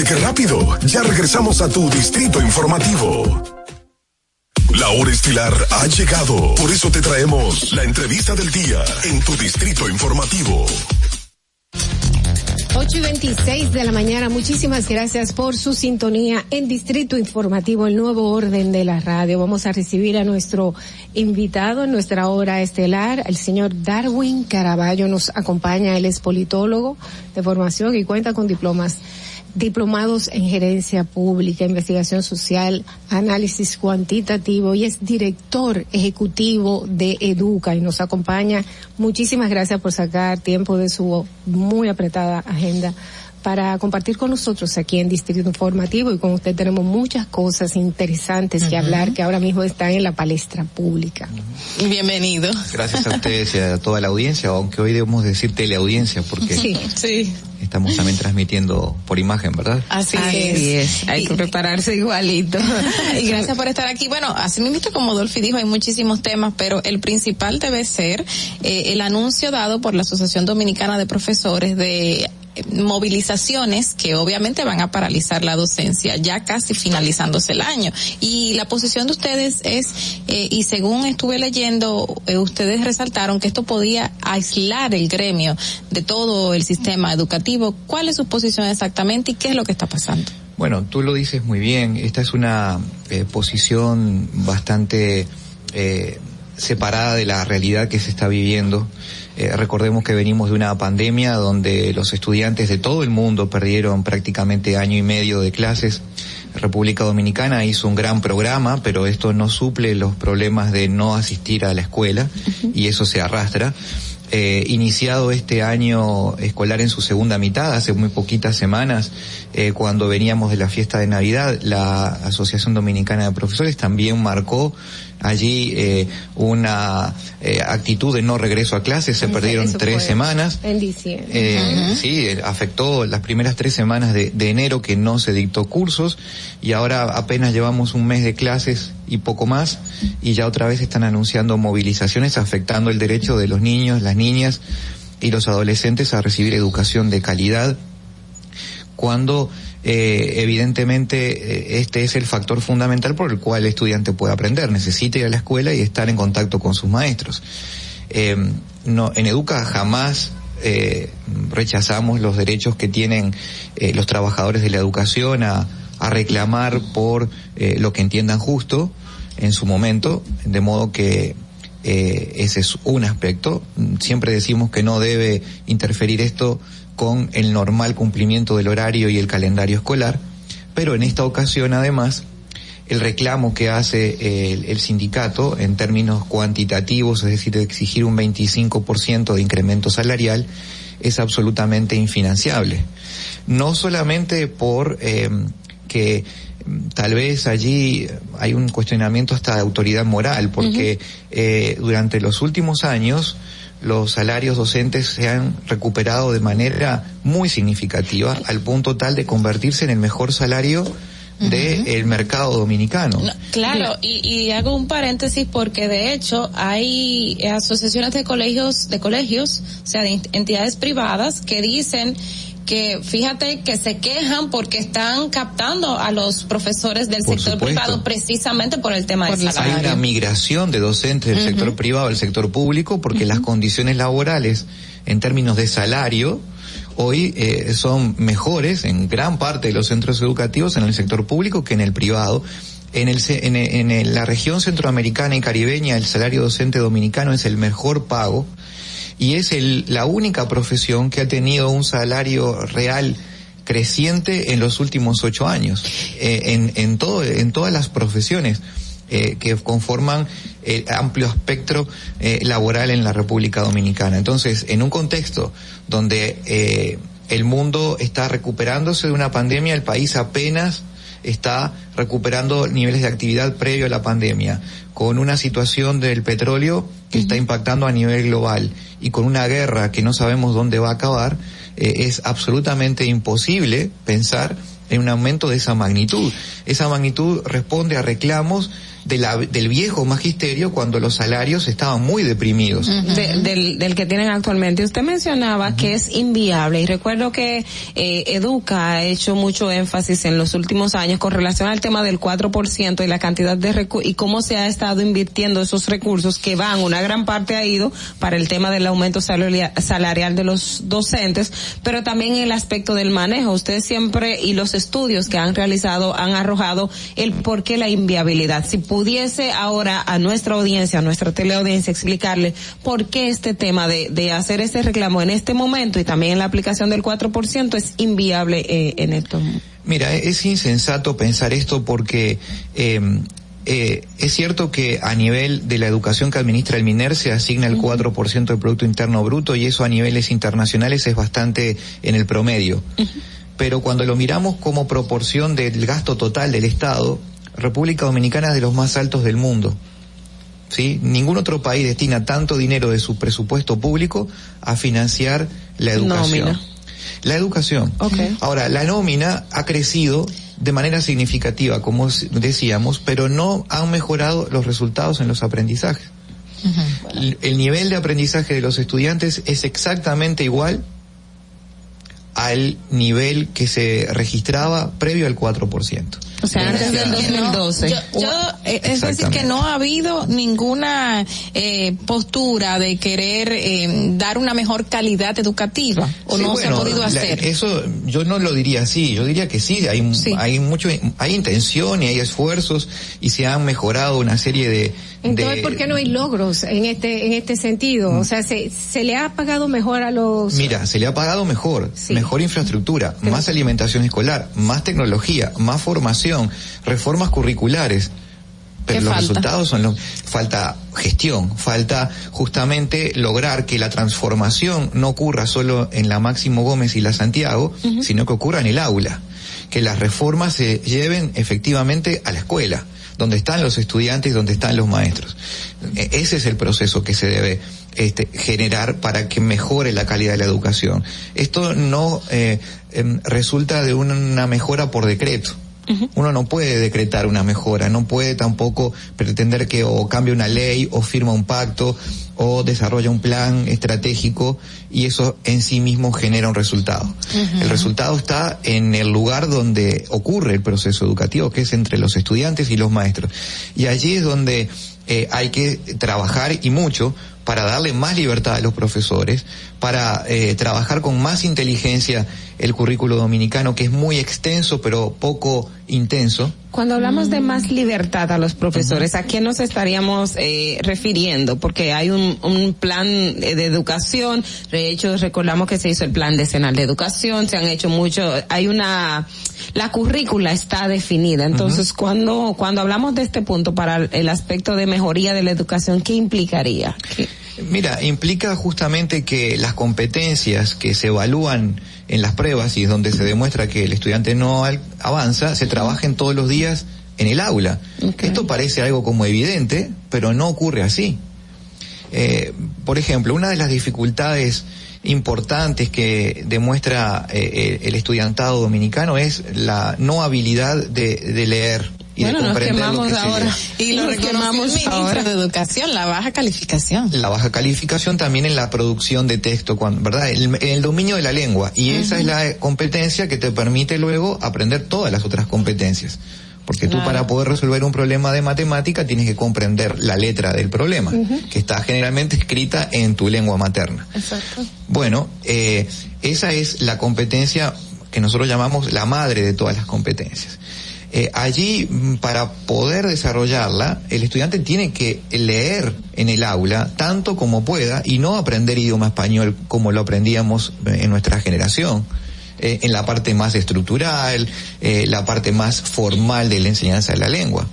¿Viste qué rápido? Ya regresamos a tu distrito informativo. La hora estilar ha llegado. Por eso te traemos la entrevista del día en tu distrito informativo. 8 y 26 de la mañana, muchísimas gracias por su sintonía en Distrito Informativo, el nuevo orden de la radio. Vamos a recibir a nuestro invitado en nuestra hora estelar, el señor Darwin Caraballo nos acompaña, él es politólogo de formación y cuenta con diplomas diplomados en gerencia pública, investigación social, análisis cuantitativo y es director ejecutivo de Educa y nos acompaña. Muchísimas gracias por sacar tiempo de su muy apretada agenda para compartir con nosotros aquí en Distrito Informativo y con usted tenemos muchas cosas interesantes que hablar que ahora mismo están en la palestra pública. Bienvenido. Gracias a ustedes y a toda la audiencia, aunque hoy debemos decir teleaudiencia porque Sí, sí. estamos también transmitiendo por imagen, ¿verdad? Así, Así es. es, hay que prepararse igualito. *laughs* Y gracias por estar aquí. Bueno, así mismo como Dolphy dijo, hay muchísimos temas, pero el principal debe ser eh, el anuncio dado por la Asociación Dominicana de Profesores de movilizaciones que obviamente van a paralizar la docencia ya casi finalizándose el año y la posición de ustedes es eh, y según estuve leyendo eh, ustedes resaltaron que esto podía aislar el gremio de todo el sistema educativo ¿cuál es su posición exactamente y qué es lo que está pasando? Bueno, tú lo dices muy bien. Esta es una eh, posición bastante eh, separada de la realidad que se está viviendo. Eh, recordemos que venimos de una pandemia donde los estudiantes de todo el mundo perdieron prácticamente año y medio de clases. República Dominicana hizo un gran programa, pero esto no suple los problemas de no asistir a la escuela y eso se arrastra. Eh, iniciado este año escolar en su segunda mitad, hace muy poquitas semanas, eh, cuando veníamos de la fiesta de Navidad, la Asociación Dominicana de Profesores también marcó allí eh, una eh, actitud de no regreso a clases, se perdieron tres semanas. En diciembre. Eh, Sí, eh, afectó las primeras tres semanas de, de enero que no se dictó cursos. Y ahora apenas llevamos un mes de clases y poco más. Y ya otra vez están anunciando movilizaciones afectando el derecho de los niños, las niñas y los adolescentes a recibir educación de calidad. Cuando eh, evidentemente eh, este es el factor fundamental por el cual el estudiante puede aprender, necesita ir a la escuela y estar en contacto con sus maestros. Eh, no, en Educa jamás eh, rechazamos los derechos que tienen eh, los trabajadores de la educación a, a reclamar por eh, lo que entiendan justo en su momento, de modo que ese es un aspecto. Siempre decimos que no debe interferir esto con el normal cumplimiento del horario y el calendario escolar, pero en esta ocasión además el reclamo que hace el, el sindicato en términos cuantitativos, es decir, de exigir un 25% de incremento salarial, es absolutamente infinanciable. No solamente por eh, que mm, tal vez allí hay un cuestionamiento hasta de autoridad moral, porque eh, durante los últimos años los salarios docentes se han recuperado de manera muy significativa al punto tal de convertirse en el mejor salario del mercado dominicano. claro, y, y, hago un paréntesis porque de hecho hay asociaciones de colegios, de colegios, o sea, de entidades privadas que dicen que fíjate que se quejan porque están captando a los profesores del sector privado precisamente por el tema del salario. Hay una migración de docentes del sector privado al sector público porque las condiciones laborales en términos de salario hoy eh, son mejores en gran parte de los centros educativos en el sector público que en el privado. En, el, en, en la región centroamericana y caribeña el salario docente dominicano es el mejor pago y es el, la única profesión que ha tenido un salario real creciente en los últimos ocho años, eh, en, en, todo, en todas las profesiones. Eh, que conforman el amplio espectro eh, laboral en la República Dominicana. Entonces, en un contexto donde eh, el mundo está recuperándose de una pandemia, el país apenas está recuperando niveles de actividad previo a la pandemia, con una situación del petróleo que está impactando a nivel global y con una guerra que no sabemos dónde va a acabar, eh, es absolutamente imposible pensar en un aumento de esa magnitud. Esa magnitud responde a reclamos de la, del viejo magisterio cuando los salarios estaban muy deprimidos. del, del, que tienen actualmente. Usted mencionaba que es inviable y recuerdo que eh, Educa ha hecho mucho énfasis en los últimos años con relación al tema del 4% y la cantidad de recursos y cómo se ha estado invirtiendo esos recursos que van, una gran parte ha ido para el tema del aumento salarial de los docentes, pero también el aspecto del manejo. Usted siempre y los estudios que han realizado han arrojado el por qué la inviabilidad. Si pudiese ahora a nuestra audiencia, a nuestra teleaudiencia, explicarle por qué este tema de, de hacer este reclamo en este momento y también en la aplicación del 4% es inviable eh, en esto. Mira, es insensato pensar esto porque eh, eh, es cierto que a nivel de la educación que administra el MINER se asigna el 4% del Producto Interno Bruto y eso a niveles internacionales es bastante en el promedio. Pero cuando lo miramos como proporción del gasto total del Estado, República Dominicana es de los más altos del mundo. ¿Sí? Ningún otro país destina tanto dinero de su presupuesto público a financiar la educación. Nómina. La educación. Ahora, la nómina ha crecido de manera significativa, como decíamos, pero no han mejorado los resultados en los aprendizajes. El nivel de aprendizaje de los estudiantes es exactamente igual al nivel que se registraba previo al 4%. O sea, antes del 2012. yo, eh, es decir, que no ha habido ninguna eh, postura de querer eh, dar una mejor calidad educativa o no se ha podido hacer. eso yo no lo diría así, yo diría que sí, hay, hay mucho, hay intención y hay esfuerzos y se han mejorado una serie de, entonces, ¿por qué no hay logros en este en este sentido? O sea, se, se le ha pagado mejor a los Mira, se le ha pagado mejor, mejor infraestructura, más alimentación escolar, más tecnología, más formación, reformas curriculares. Pero los resultados son los falta gestión, falta justamente lograr que la transformación no ocurra solo en la Máximo Gómez y la Santiago, sino que ocurra en el aula, que las reformas se lleven efectivamente a la escuela donde están los estudiantes y donde están los maestros. E, ese es el proceso que se debe este, generar para que mejore la calidad de la educación. Esto no eh, em, resulta de una mejora por decreto. Uno no puede decretar una mejora, no puede tampoco pretender que o cambie una ley o firma un pacto o desarrolla un plan estratégico y eso en sí mismo genera un resultado. El resultado está en el lugar donde ocurre el proceso educativo, que es entre los estudiantes y los maestros. Y allí es donde eh, hay que trabajar y mucho para darle más libertad a los profesores, para eh, trabajar con más inteligencia el currículo dominicano, que es muy extenso pero poco intenso. Cuando hablamos de más libertad a los profesores, ¿a qué nos estaríamos eh, refiriendo? Porque hay un, un plan de educación, de hecho recordamos que se hizo el plan decenal de educación, se han hecho mucho, hay una, la currícula está definida. Entonces, cuando, cuando hablamos de este punto para el aspecto de mejoría de la educación, ¿qué implicaría? Mira, implica justamente que las competencias que se evalúan en las pruebas y es donde se demuestra que el estudiante no avanza, se trabajen todos los días en el aula. Esto parece algo como evidente, pero no ocurre así. eh, por ejemplo, una de las dificultades importantes que demuestra eh, el estudiantado dominicano es la no habilidad de, de leer y bueno, de comprender nos lo que se ahora. Y lo Nos quemamos ahora. de Educación, la baja calificación. La baja calificación también en la producción de texto, cuando, ¿verdad? El, el dominio de la lengua. Y esa es la competencia que te permite luego aprender todas las otras competencias. Porque tú Claro. para poder resolver un problema de matemática tienes que comprender la letra del problema, que está generalmente escrita en tu lengua materna. Exacto. Bueno, eh, esa es la competencia que nosotros llamamos la madre de todas las competencias. Eh, allí, mm, para poder desarrollarla, el estudiante tiene que leer en el aula tanto como pueda y no aprender idioma español como lo aprendíamos eh, en nuestra generación. Eh, en la parte más estructural, eh, la parte más formal de la enseñanza de la lengua.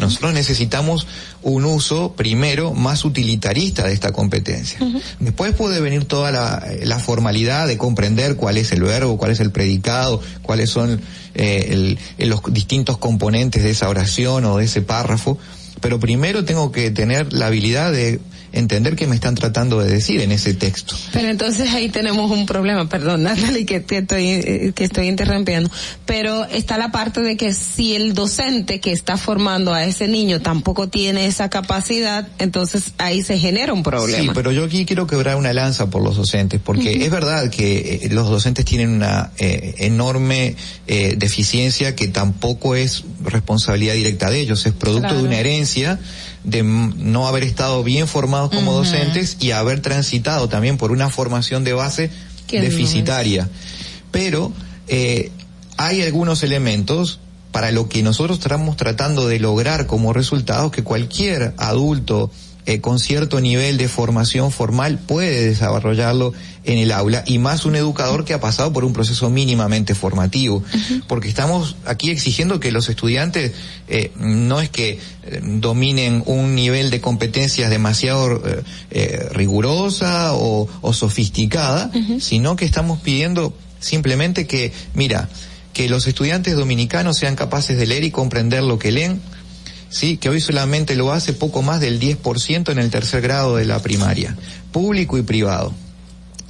Nosotros necesitamos un uso, primero, más utilitarista de esta competencia. Después puede venir toda la, la formalidad de comprender cuál es el verbo, cuál es el predicado, cuáles son eh, el- los distintos componentes de esa oración o de ese párrafo. Pero primero tengo que tener la habilidad de entender qué me están tratando de decir en ese texto. Pero entonces ahí tenemos un problema, perdón *laughs* Natalie que te estoy, eh, que estoy interrumpiendo, pero está la parte de que si el docente que está formando a ese niño tampoco tiene esa capacidad, entonces ahí se genera un Sí, problema. pero yo aquí quiero quebrar una lanza por los docentes, porque es verdad que eh, los docentes tienen una eh, enorme eh, deficiencia que tampoco es responsabilidad directa de ellos, es producto Claro. de una herencia de no haber estado bien formados como docentes y haber transitado también por una formación de base deficitaria. Pero eh, hay algunos elementos para lo que nosotros estamos tratando de lograr como resultado que cualquier adulto eh, con cierto nivel de formación formal puede desarrollarlo en el aula y más un educador que ha pasado por un proceso mínimamente formativo. Porque estamos aquí exigiendo que los estudiantes eh, no es que eh, dominen un nivel de competencias demasiado eh, rigurosa o, o sofisticada sino que estamos pidiendo simplemente que mira que los estudiantes dominicanos sean capaces de leer y comprender lo que leen sí, que hoy solamente lo hace poco más del 10% en el tercer grado de la primaria, público y privado.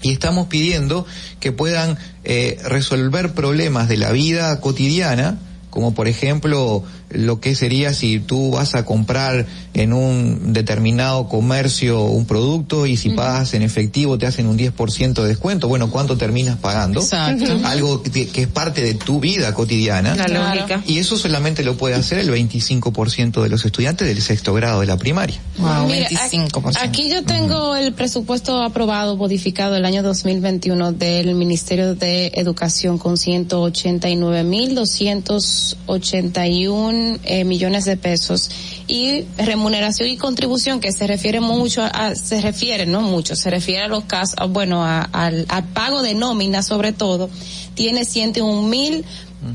Y estamos pidiendo que puedan eh, resolver problemas de la vida cotidiana, como por ejemplo lo que sería si tú vas a comprar en un determinado comercio un producto y si pagas en efectivo te hacen un 10% de descuento. Bueno, ¿cuánto terminas pagando? Exacto. *laughs* Algo que, que es parte de tu vida cotidiana. La lógica. Y eso solamente lo puede hacer el 25% de los estudiantes del sexto grado de la primaria. Wow, Mira, 25%. Aquí yo tengo el presupuesto aprobado, modificado el año 2021 del Ministerio de Educación con 189.281 eh, millones de pesos y remuneración y contribución que se refiere mucho a, se refiere, no mucho, se refiere a los casos, bueno, a- al, al pago de nómina sobre todo, tiene 101 mil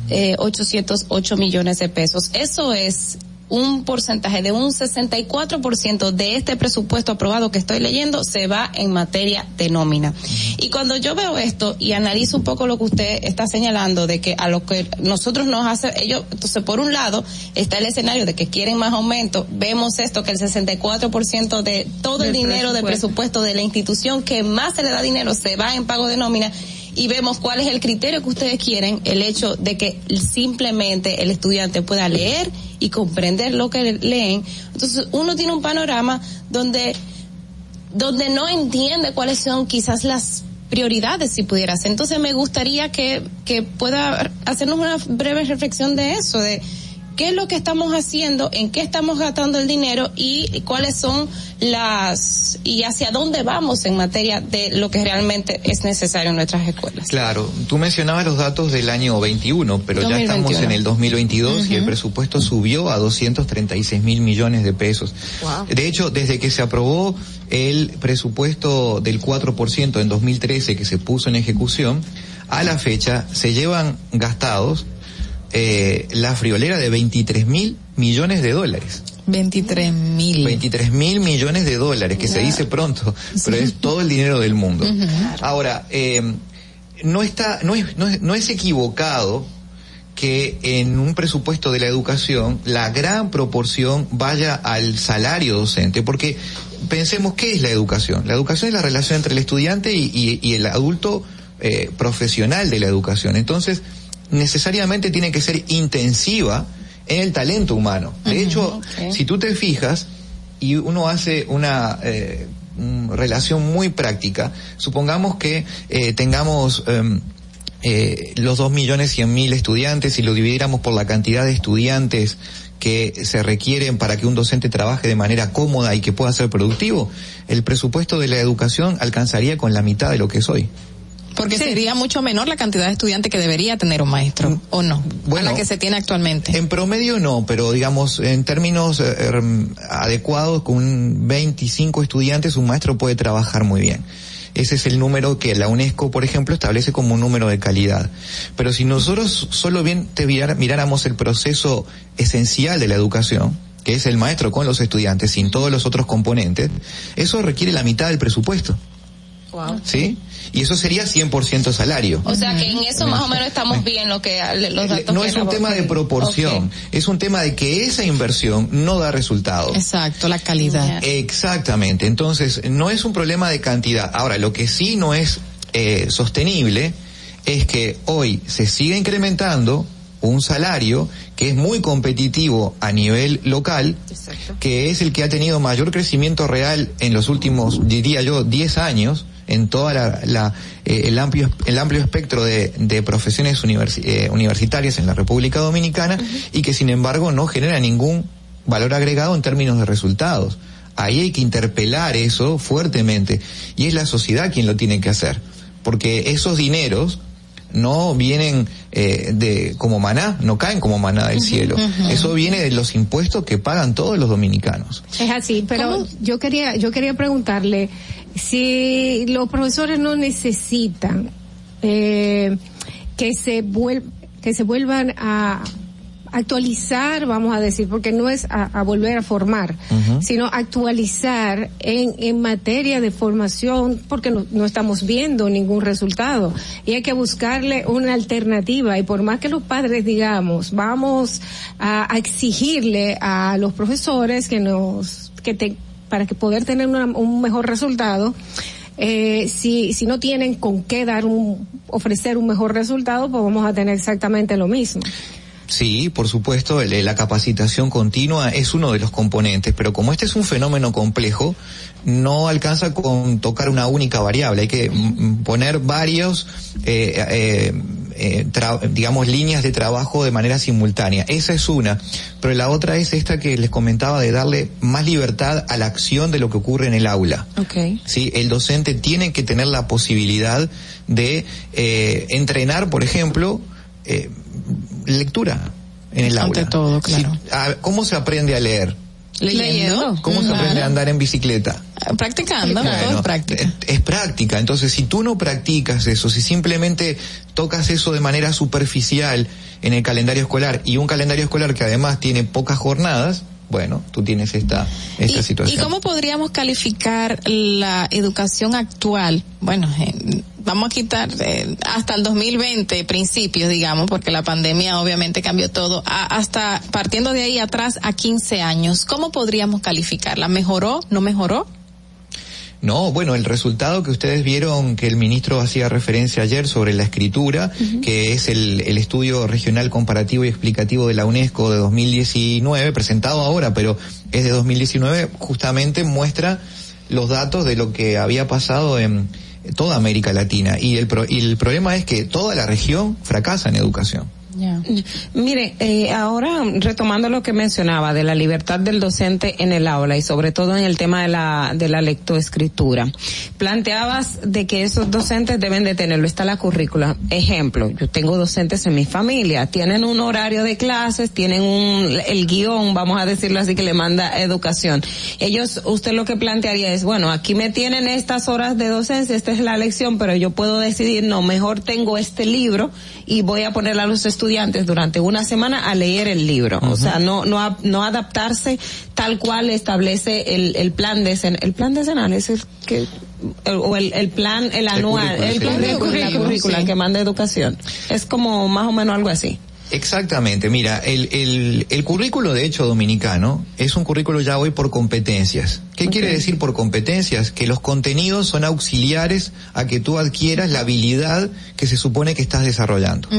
eh, 808 millones de pesos. Eso es un porcentaje de un 64% de este presupuesto aprobado que estoy leyendo se va en materia de nómina. Y cuando yo veo esto y analizo un poco lo que usted está señalando de que a lo que nosotros nos hace ellos, entonces por un lado está el escenario de que quieren más aumento, vemos esto que el 64% de todo el dinero del presupuesto. presupuesto de la institución que más se le da dinero se va en pago de nómina y vemos cuál es el criterio que ustedes quieren, el hecho de que simplemente el estudiante pueda leer y comprender lo que leen. Entonces uno tiene un panorama donde, donde no entiende cuáles son quizás las prioridades si pudieras. Entonces me gustaría que, que pueda hacernos una breve reflexión de eso, de qué es lo que estamos haciendo, en qué estamos gastando el dinero y cuáles son las y hacia dónde vamos en materia de lo que realmente es necesario en nuestras escuelas. Claro, tú mencionabas los datos del año 21, pero ya estamos 2021. en el 2022 y el presupuesto subió a 236 mil millones de pesos. De hecho, desde que se aprobó el presupuesto del 4% en 2013 que se puso en ejecución, a la fecha se llevan gastados eh, la friolera de 23 mil millones de dólares. 23 mil. 23 mil millones de dólares, que se dice pronto, pero es todo el dinero del mundo. Ahora, eh, no está, no es, no es, no es equivocado que en un presupuesto de la educación la gran proporción vaya al salario docente, porque pensemos qué es la educación. La educación es la relación entre el estudiante y, y, y el adulto eh, profesional de la educación. Entonces, necesariamente tiene que ser intensiva en el talento humano. De hecho, okay. si tú te fijas y uno hace una eh, relación muy práctica, supongamos que eh, tengamos eh, eh, los dos millones cien mil estudiantes y lo dividiéramos por la cantidad de estudiantes que se requieren para que un docente trabaje de manera cómoda y que pueda ser productivo, el presupuesto de la educación alcanzaría con la mitad de lo que es hoy. Porque sí. sería mucho menor la cantidad de estudiantes que debería tener un maestro, ¿o no? Bueno, a la que se tiene actualmente. En promedio no, pero digamos, en términos eh, adecuados, con 25 estudiantes, un maestro puede trabajar muy bien. Ese es el número que la UNESCO, por ejemplo, establece como un número de calidad. Pero si nosotros solo bien te miráramos el proceso esencial de la educación, que es el maestro con los estudiantes, sin todos los otros componentes, eso requiere la mitad del presupuesto. Wow. ¿Sí? Y eso sería 100% salario. O sea que en eso más o menos estamos bien lo que los datos No es un tema de proporción, okay. es un tema de que esa inversión no da resultados. Exacto, la calidad. Exactamente, entonces no es un problema de cantidad. Ahora, lo que sí no es eh, sostenible es que hoy se siga incrementando un salario que es muy competitivo a nivel local, Exacto. que es el que ha tenido mayor crecimiento real en los últimos, diría yo, 10 años, en toda la, la eh, el amplio el amplio espectro de, de profesiones universi eh, universitarias en la República Dominicana uh -huh. y que sin embargo no genera ningún valor agregado en términos de resultados. Ahí hay que interpelar eso fuertemente y es la sociedad quien lo tiene que hacer, porque esos dineros no vienen eh, de como maná, no caen como maná del uh -huh, cielo. Uh -huh. Eso viene de los impuestos que pagan todos los dominicanos. Es así, pero ¿Cómo? yo quería yo quería preguntarle si los profesores no necesitan eh, que se vuel que se vuelvan a actualizar, vamos a decir, porque no es a, a volver a formar, uh -huh. sino actualizar en, en materia de formación, porque no, no, estamos viendo ningún resultado. Y hay que buscarle una alternativa. Y por más que los padres digamos, vamos a, a exigirle a los profesores que nos, que te, para que poder tener una, un mejor resultado, eh, si, si no tienen con qué dar un, ofrecer un mejor resultado, pues vamos a tener exactamente lo mismo. Sí, por supuesto, la capacitación continua es uno de los componentes, pero como este es un fenómeno complejo, no alcanza con tocar una única variable, hay que poner varios, eh, eh, eh, digamos, líneas de trabajo de manera simultánea. Esa es una, pero la otra es esta que les comentaba de darle más libertad a la acción de lo que ocurre en el aula. Okay. Sí, el docente tiene que tener la posibilidad de entrenar, por ejemplo, eh, lectura en el Ante aula. todo, claro. Si, a, ¿Cómo se aprende a leer? Leyendo. ¿Cómo se aprende a andar en bicicleta? Practicando, bueno, todo es práctica. Es, es, práctica. Entonces, si tú no practicas eso, si simplemente tocas eso de manera superficial en el calendario escolar y un calendario escolar que además tiene pocas jornadas, bueno, tú tienes esta, esta ¿Y, situación. ¿Y cómo podríamos calificar la educación actual? Bueno, eh, vamos a quitar eh, hasta el 2020, principios, digamos, porque la pandemia obviamente cambió todo, a, hasta partiendo de ahí atrás a 15 años. ¿Cómo podríamos calificarla? ¿Mejoró? ¿No mejoró? No, bueno, el resultado que ustedes vieron que el ministro hacía referencia ayer sobre la escritura, uh -huh. que es el, el, estudio regional comparativo y explicativo de la UNESCO de 2019, presentado ahora, pero es de 2019, justamente muestra los datos de lo que había pasado en toda América Latina. Y el, pro, y el problema es que toda la región fracasa en educación. Yeah. Mire, eh, ahora retomando lo que mencionaba de la libertad del docente en el aula y sobre todo en el tema de la de la lectoescritura, planteabas de que esos docentes deben de tenerlo. Está la currícula. Ejemplo, yo tengo docentes en mi familia, tienen un horario de clases, tienen un el guion, vamos a decirlo así, que le manda educación. Ellos, usted lo que plantearía es, bueno, aquí me tienen estas horas de docencia, esta es la lección, pero yo puedo decidir, no, mejor tengo este libro y voy a ponerle a los estudiantes estudiantes durante una semana a leer el libro, uh -huh. o sea, no no no adaptarse tal cual establece el, el plan de el plan decenal es el que o el, el plan el anual el, el plan de sí. que manda educación es como más o menos algo así Exactamente, mira, el, el, el currículo de hecho dominicano es un currículo ya hoy por competencias. ¿Qué quiere decir por competencias? Que los contenidos son auxiliares a que tú adquieras la habilidad que se supone que estás desarrollando.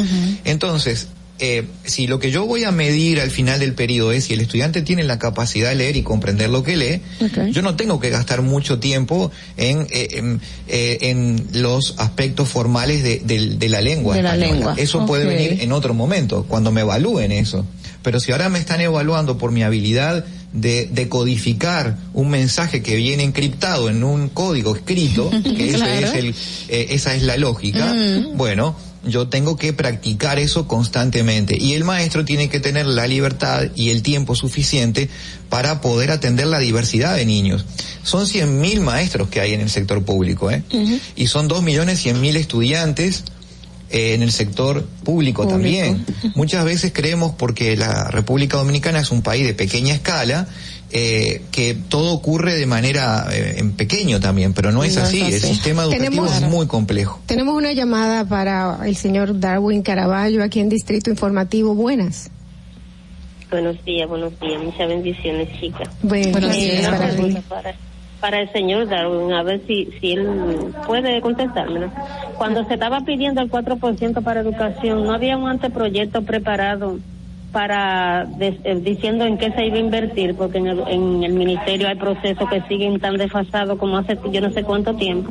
Entonces, eh, si lo que yo voy a medir al final del periodo es si el estudiante tiene la capacidad de leer y comprender lo que lee, yo no tengo que gastar mucho tiempo en, eh, en, eh, en los aspectos formales de, de- de la lengua. De la lengua. Eso puede venir en otro momento, cuando me evalúen eso. Pero si ahora me están evaluando por mi habilidad de, de codificar un mensaje que viene encriptado en un código escrito, *laughs* que ese es el, eh, esa es la lógica, Mm. bueno, yo tengo que practicar eso constantemente y el maestro tiene que tener la libertad y el tiempo suficiente para poder atender la diversidad de niños. Son 100.000 maestros que hay en el sector público, ¿eh? Y son dos millones cien mil estudiantes eh, en el sector público, también. Muchas veces creemos porque la República Dominicana es un país de pequeña escala, eh, que todo ocurre de manera eh, en pequeño también, pero no es No es así. El sistema educativo Tenemos- es muy complejo. Tenemos una llamada para el señor Darwin Caraballo aquí en Distrito Informativo. Buenas. Buenos días, buenos días. Muchas bendiciones, chicas. Buen- Buenos días para para, para el señor Darwin, a ver si, si él puede contestármelo. Cuando se estaba pidiendo el 4% para educación, ¿no había un anteproyecto preparado para des- eh, diciendo en qué se iba a invertir? Porque en el, en el ministerio hay procesos que siguen tan desfasados como hace yo no sé cuánto tiempo.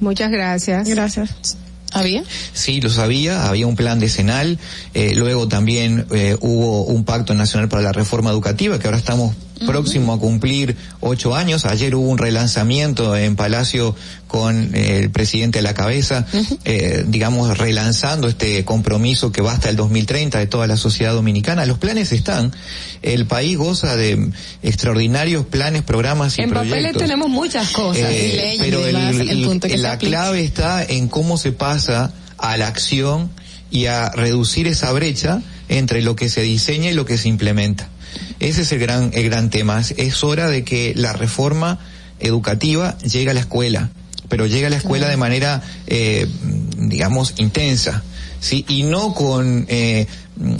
Muchas gracias. Gracias. ¿Había? Sí, lo sabía, había un plan decenal, eh, luego también eh, hubo un pacto nacional para la reforma educativa que ahora estamos próximos a cumplir ocho años. Ayer hubo un relanzamiento en Palacio con eh, el presidente a la cabeza, eh, digamos, relanzando este compromiso que va hasta el 2030 de toda la sociedad dominicana. Los planes están, el país goza de extraordinarios planes, programas y En proyectos. papeles tenemos muchas cosas. Eh, y leyes pero el- el punto que la clave está en cómo se pasa a la acción y a reducir esa brecha entre lo que se diseña y lo que se implementa. Ese es el gran, el gran tema. Es, hora de que la reforma educativa llegue a la escuela, pero llegue a la escuela de manera, eh, digamos, intensa. Sí, y no con eh,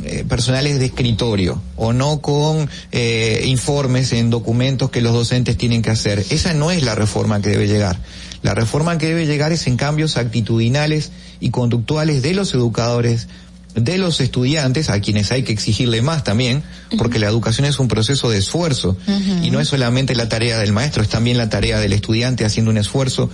eh, personales de escritorio o no con eh, informes en documentos que los docentes tienen que hacer. Esa no es la reforma que debe llegar. La reforma que debe llegar es en cambios actitudinales y conductuales de los educadores, de los estudiantes, a quienes hay que exigirle más también, porque la educación es un proceso de esfuerzo. Y no es solamente la tarea del maestro, es también la tarea del estudiante haciendo un esfuerzo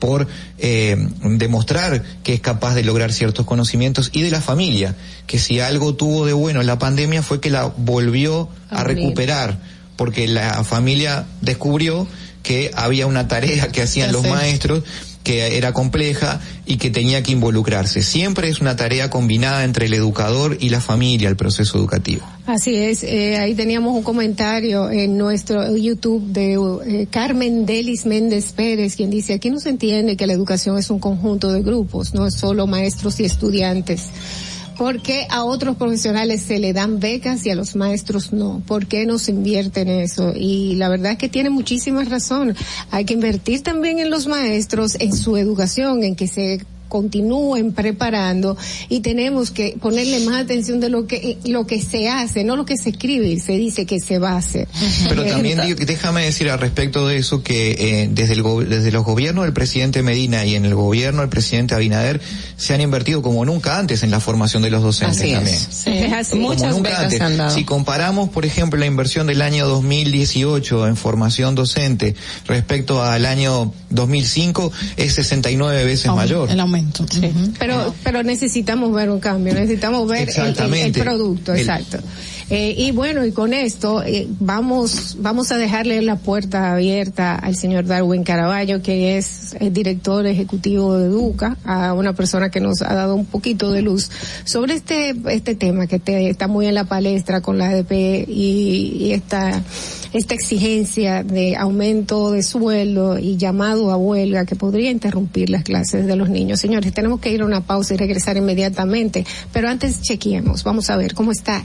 por eh, demostrar que es capaz de lograr ciertos conocimientos y de la familia, que si algo tuvo de bueno la pandemia fue que la volvió a recuperar, porque la familia descubrió que había una tarea que hacían los maestros que era compleja y que tenía que involucrarse. Siempre es una tarea combinada entre el educador y la familia, el proceso educativo. Así es, eh, ahí teníamos un comentario en nuestro YouTube de eh, Carmen Delis Méndez Pérez, quien dice, aquí no se entiende que la educación es un conjunto de grupos, no es solo maestros y estudiantes. ¿Por qué a otros profesionales se le dan becas y a los maestros no? ¿Por qué no se invierte en eso? Y la verdad es que tiene muchísima razón. Hay que invertir también en los maestros, en su educación, en que se continúen preparando y tenemos que ponerle más atención de lo que lo que se hace, no lo que se escribe y se dice que se va a hacer. Pero también déjame decir al respecto de eso que eh, desde, el desde los gobiernos del presidente Medina y en el gobierno del presidente Abinader se han invertido como nunca antes en la formación de los docentes Así es. también. Sí. Es así. Como Muchas nunca becas antes. se han dado. Si comparamos, por ejemplo, la inversión del año 2018 en formación docente respecto al año 2005 es 69 veces mayor. El aumento. Sí. Pero, pero necesitamos ver un cambio, necesitamos ver el- el, el Exactamente. producto, El- exacto. Eh, y bueno, y con esto eh, vamos vamos a dejarle la puerta abierta al señor Darwin Caraballo, que es el director ejecutivo de Educa, a una persona que nos ha dado un poquito de luz sobre este este tema que te- está muy en la palestra con la ADP y, y esta esta exigencia de aumento de sueldo y llamado a huelga que podría interrumpir las clases de los niños. Señores, tenemos que ir a una pausa y regresar inmediatamente, pero antes chequeemos, vamos a ver cómo está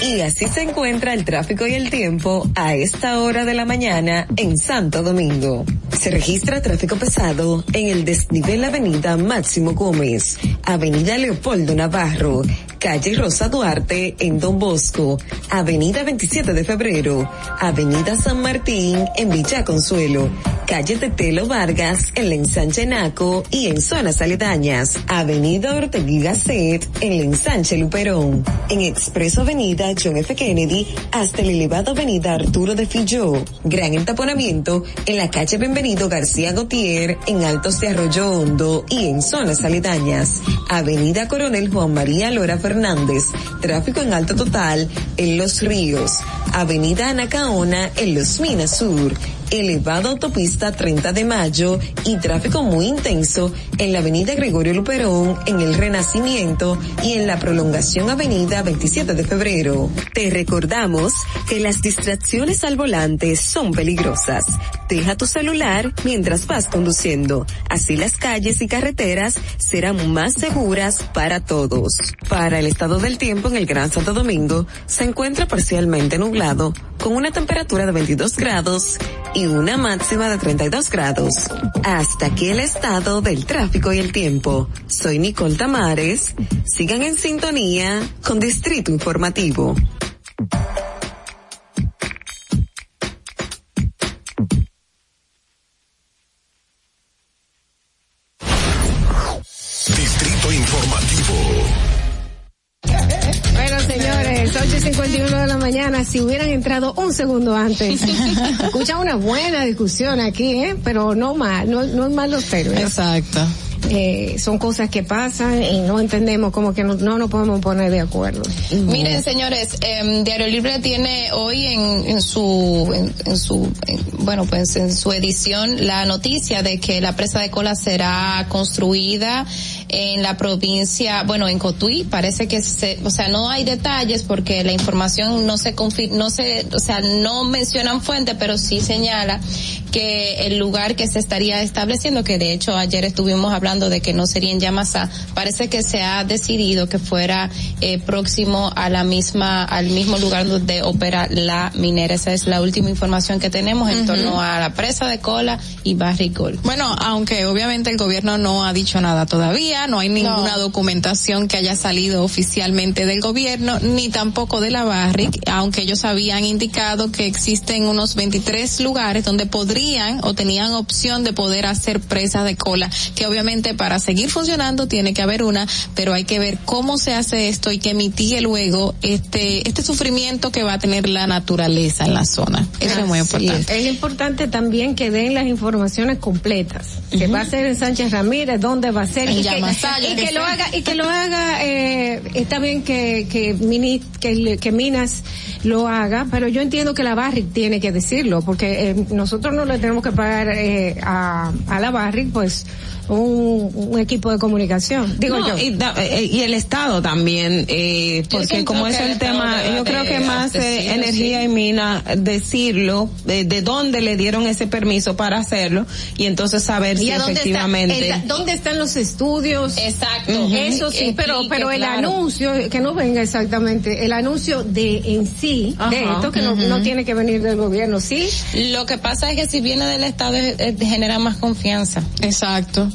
Y así se encuentra el tráfico y el tiempo a esta hora de la mañana en Santo Domingo. Se registra tráfico pesado en el desnivel Avenida Máximo Gómez, Avenida Leopoldo Navarro, calle Rosa Duarte en Don Bosco, Avenida 27 de Febrero, Avenida San Martín en Villa Consuelo, calle Tetelo Vargas en la ensanche Naco y en zonas aledañas, Avenida Ortegui Gasset en la ensanche Luperón, en Expreso Avenida John F. Kennedy hasta el elevado Avenida Arturo de Filló, gran entaponamiento en la calle Benvenido García Gautier en Altos de Arroyo Hondo y en zonas aledañas, Avenida Coronel Juan María Lora Fernández, tráfico en alto total en Los Ríos, Avenida Anacaona en Los Minas Sur, elevado autopista 30 de mayo y tráfico muy intenso en la avenida Gregorio Luperón, en el Renacimiento y en la prolongación avenida 27 de febrero. Te recordamos que las distracciones al volante son peligrosas. Deja tu celular mientras vas conduciendo. Así las calles y carreteras serán más seguras para todos. Para el estado del tiempo en el Gran Santo Domingo, se encuentra parcialmente nublado, con una temperatura de 22 grados y una máxima de 32 grados. Hasta aquí el estado del tráfico y el tiempo. Soy Nicole Tamares. Sigan en sintonía con Distrito Informativo. 7.51 de la mañana, si hubieran entrado un segundo antes. *laughs* Escucha una buena discusión aquí, ¿eh? Pero no mal, no, no mal los términos. Exacto. Eh, son cosas que pasan y no entendemos como que no, no nos podemos poner de acuerdo. Miren, señores, em, Diario Libre tiene hoy en, en su, en, su bueno, pues en su edición la noticia de que la presa de cola será construida en la provincia, bueno, en Cotuí, parece que se, o sea, no hay detalles porque la información no se confir, no se, o sea, no mencionan fuente, pero sí señala que el lugar que se estaría estableciendo, que de hecho ayer estuvimos hablando de que no sería en Yamasá, parece que se ha decidido que fuera eh, próximo a la misma, al mismo lugar donde opera la minera. Esa es la última información que tenemos en Ujú. torno a la presa de cola y Barricol. Bueno, aunque obviamente el gobierno no ha dicho nada todavía, no hay ninguna documentación que haya salido oficialmente del gobierno, ni tampoco de la Barrick, aunque ellos habían indicado que existen unos 23 lugares donde podrían o tenían opción de poder hacer presas de cola, que obviamente para seguir funcionando tiene que haber una, pero hay que ver cómo se hace esto y que mitigue luego este, este sufrimiento que va a tener la naturaleza en la zona. Eso es muy importante. Es. Es importante también que den las informaciones completas. Que va a ser en Sánchez Ramírez, dónde va a ser. En y que, *laughs* y que lo haga, y que lo haga, eh, está bien que, que, Mini- que, que Minas lo haga, pero yo entiendo que la Barrick tiene que decirlo, porque eh, nosotros no le tenemos que pagar eh, a, a la Barrick, pues, un, un equipo de comunicación. Digo No, yo. Y, da- eh, y el Estado también, eh, porque como es el tema, yo creo que más eh, energía y mina decirlo, de, de dónde le dieron ese permiso para hacerlo y entonces saber ¿Y si está- efectivamente. el- ¿Dónde están los estudios? Exacto. Eso sí, pero Explique, pero el claro. anuncio, que no venga exactamente, el anuncio de en sí, de esto que no, no tiene que venir del gobierno, ¿sí? Lo que pasa es que si viene del Estado eh, genera más confianza. Exacto.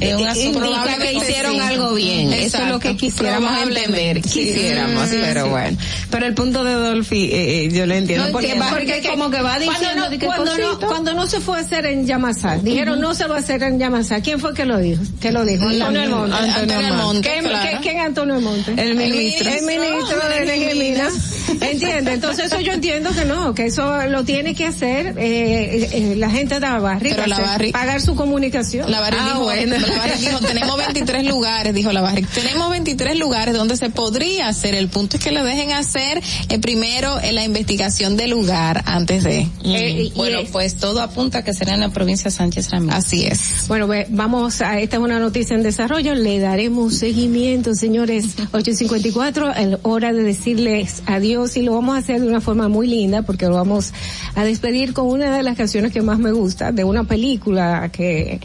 Es un asunto indica que hicieron sí. algo bien. Eso es lo que quisiéramos entender. Quisiéramos, Sí, pero bueno. Pero el punto de Dolphy, eh, eh, yo lo entiendo. No porque entiendo, va, porque como que va diciendo cuando no, cuando, no, cosito. cuando no se fue a hacer en Yamasá, dijeron no se va a hacer en Yamasá. ¿Quién fue que lo dijo? Que lo dijo Antonio Almonte. Antonio Almonte, ¿Quién, claro. ¿quién, Antonio Almonte? El ministro. El ministro de Energía Minas. ¿Entiende? Entonces eso yo *laughs* entiendo que no, que eso lo tiene que hacer eh, eh, la gente de la Barrick- pagar su comunicación. La Bueno. la Barrick dijo, tenemos 23 lugares, dijo la Barrick, tenemos 23 lugares donde se podría hacer. El punto es que le dejen hacer eh, primero eh, la investigación del lugar antes de. Eh, bueno, pues todo apunta a que será en la provincia de Sánchez Ramírez. Así es. Bueno, ve- vamos a, esta es una noticia en desarrollo, le daremos seguimiento, señores. 8.54, es hora de decirles adiós y lo vamos a hacer de una forma muy linda porque lo vamos a despedir con una de las canciones que más me gusta, de una película que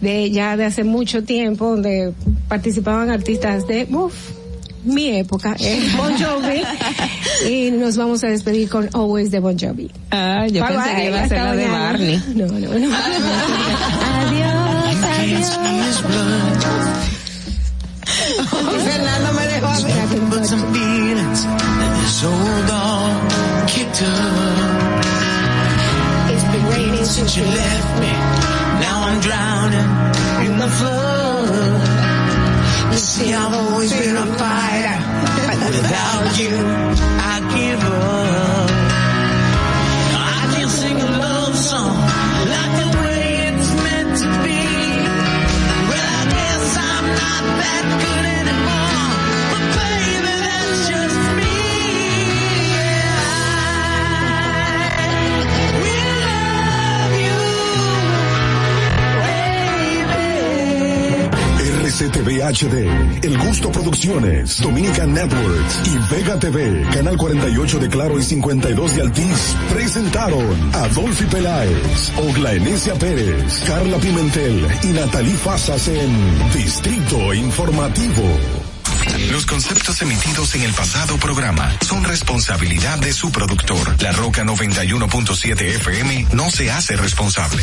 de ya de hace mucho tiempo donde participaban artistas de, uf, mi época, es *laughs* Bon Jovi. y nos vamos a despedir con Always de Bon Jovi. Ah, yo Bye, pensé bye, que iba a ser la de. Barney. No, no, no. adiós, adiós. Fernando me dejó a up. It's been raining Since you left me, now I'm drowning in the flood. You see, I've always been a fighter, without you, I give up. RCTV HD, El Gusto Producciones, Dominican Networks y Vega TV, Canal 48 de Claro y 52 de Altiz, presentaron a Dolphy Peláez, Ogla Enesia Pérez, Carla Pimentel y Natalie Fasas en Distrito Informativo. Los conceptos emitidos en el pasado programa son responsabilidad de su productor. La Roca 91.7 FM no se hace responsable.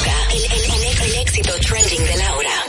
El, el- el- el éxito trending de la hora.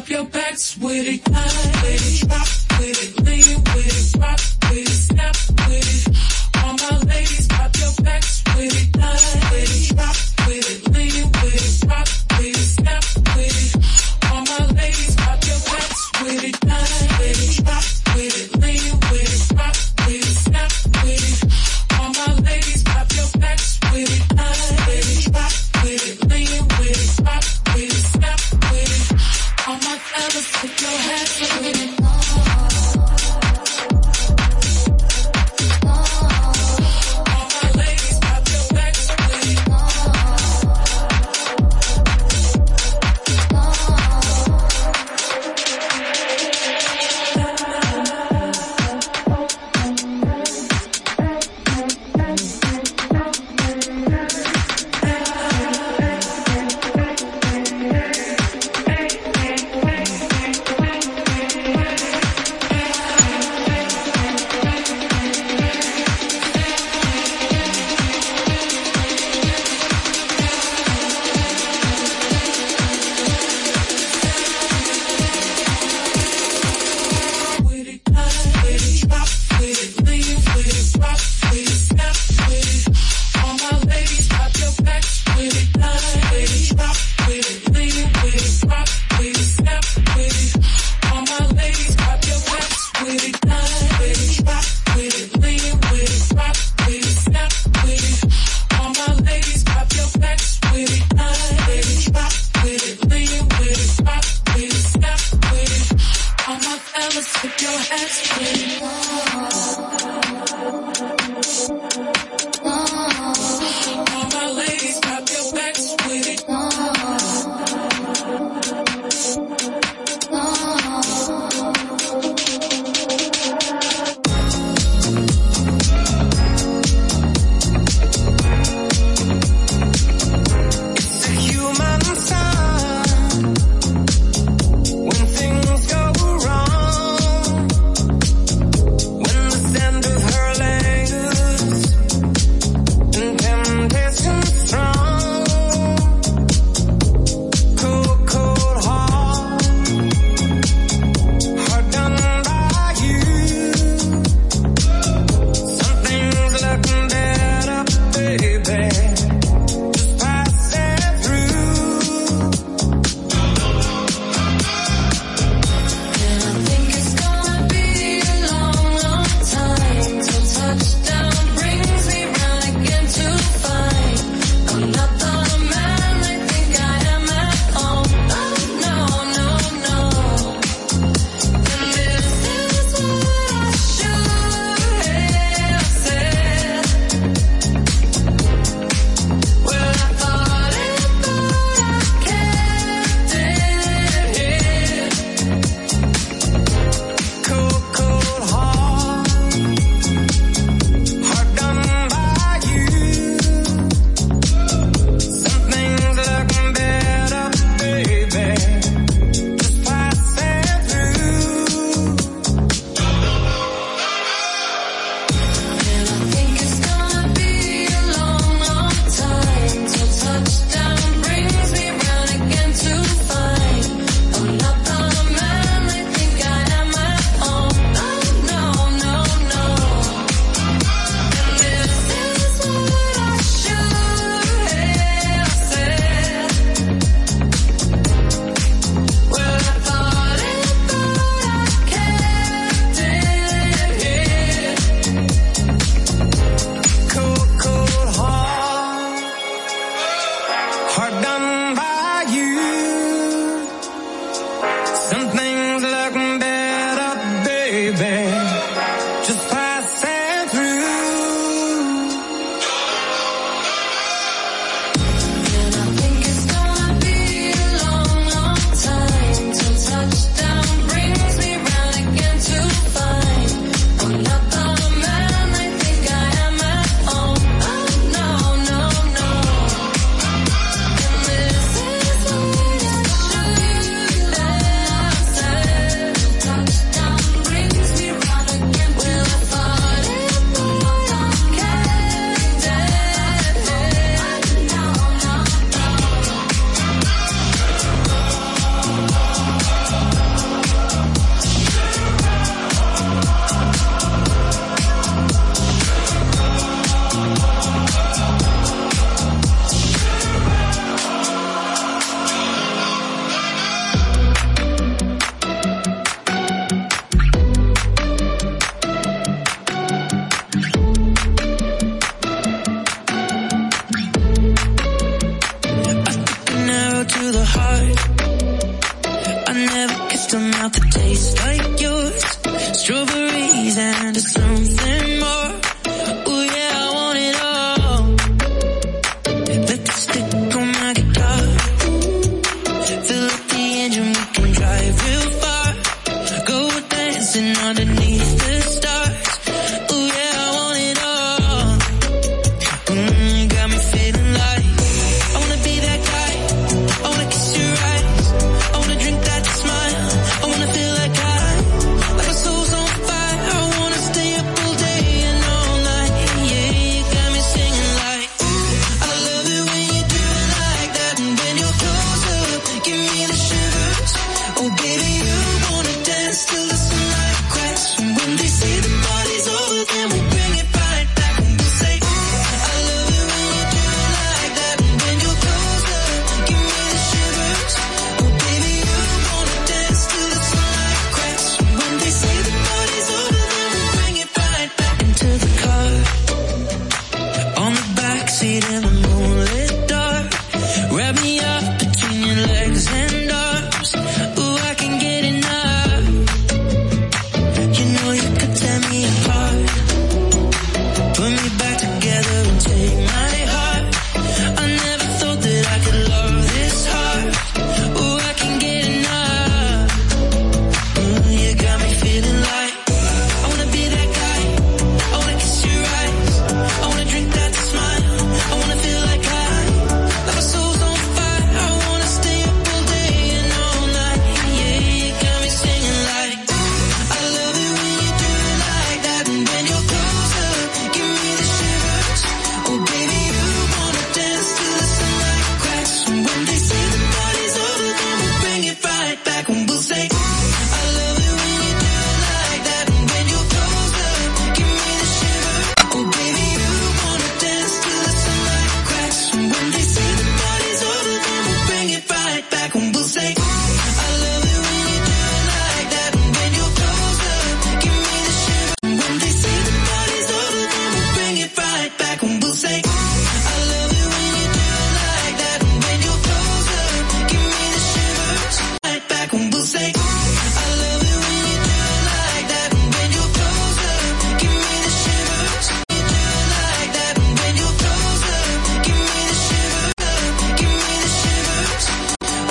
Pop your backs with it, with it, drop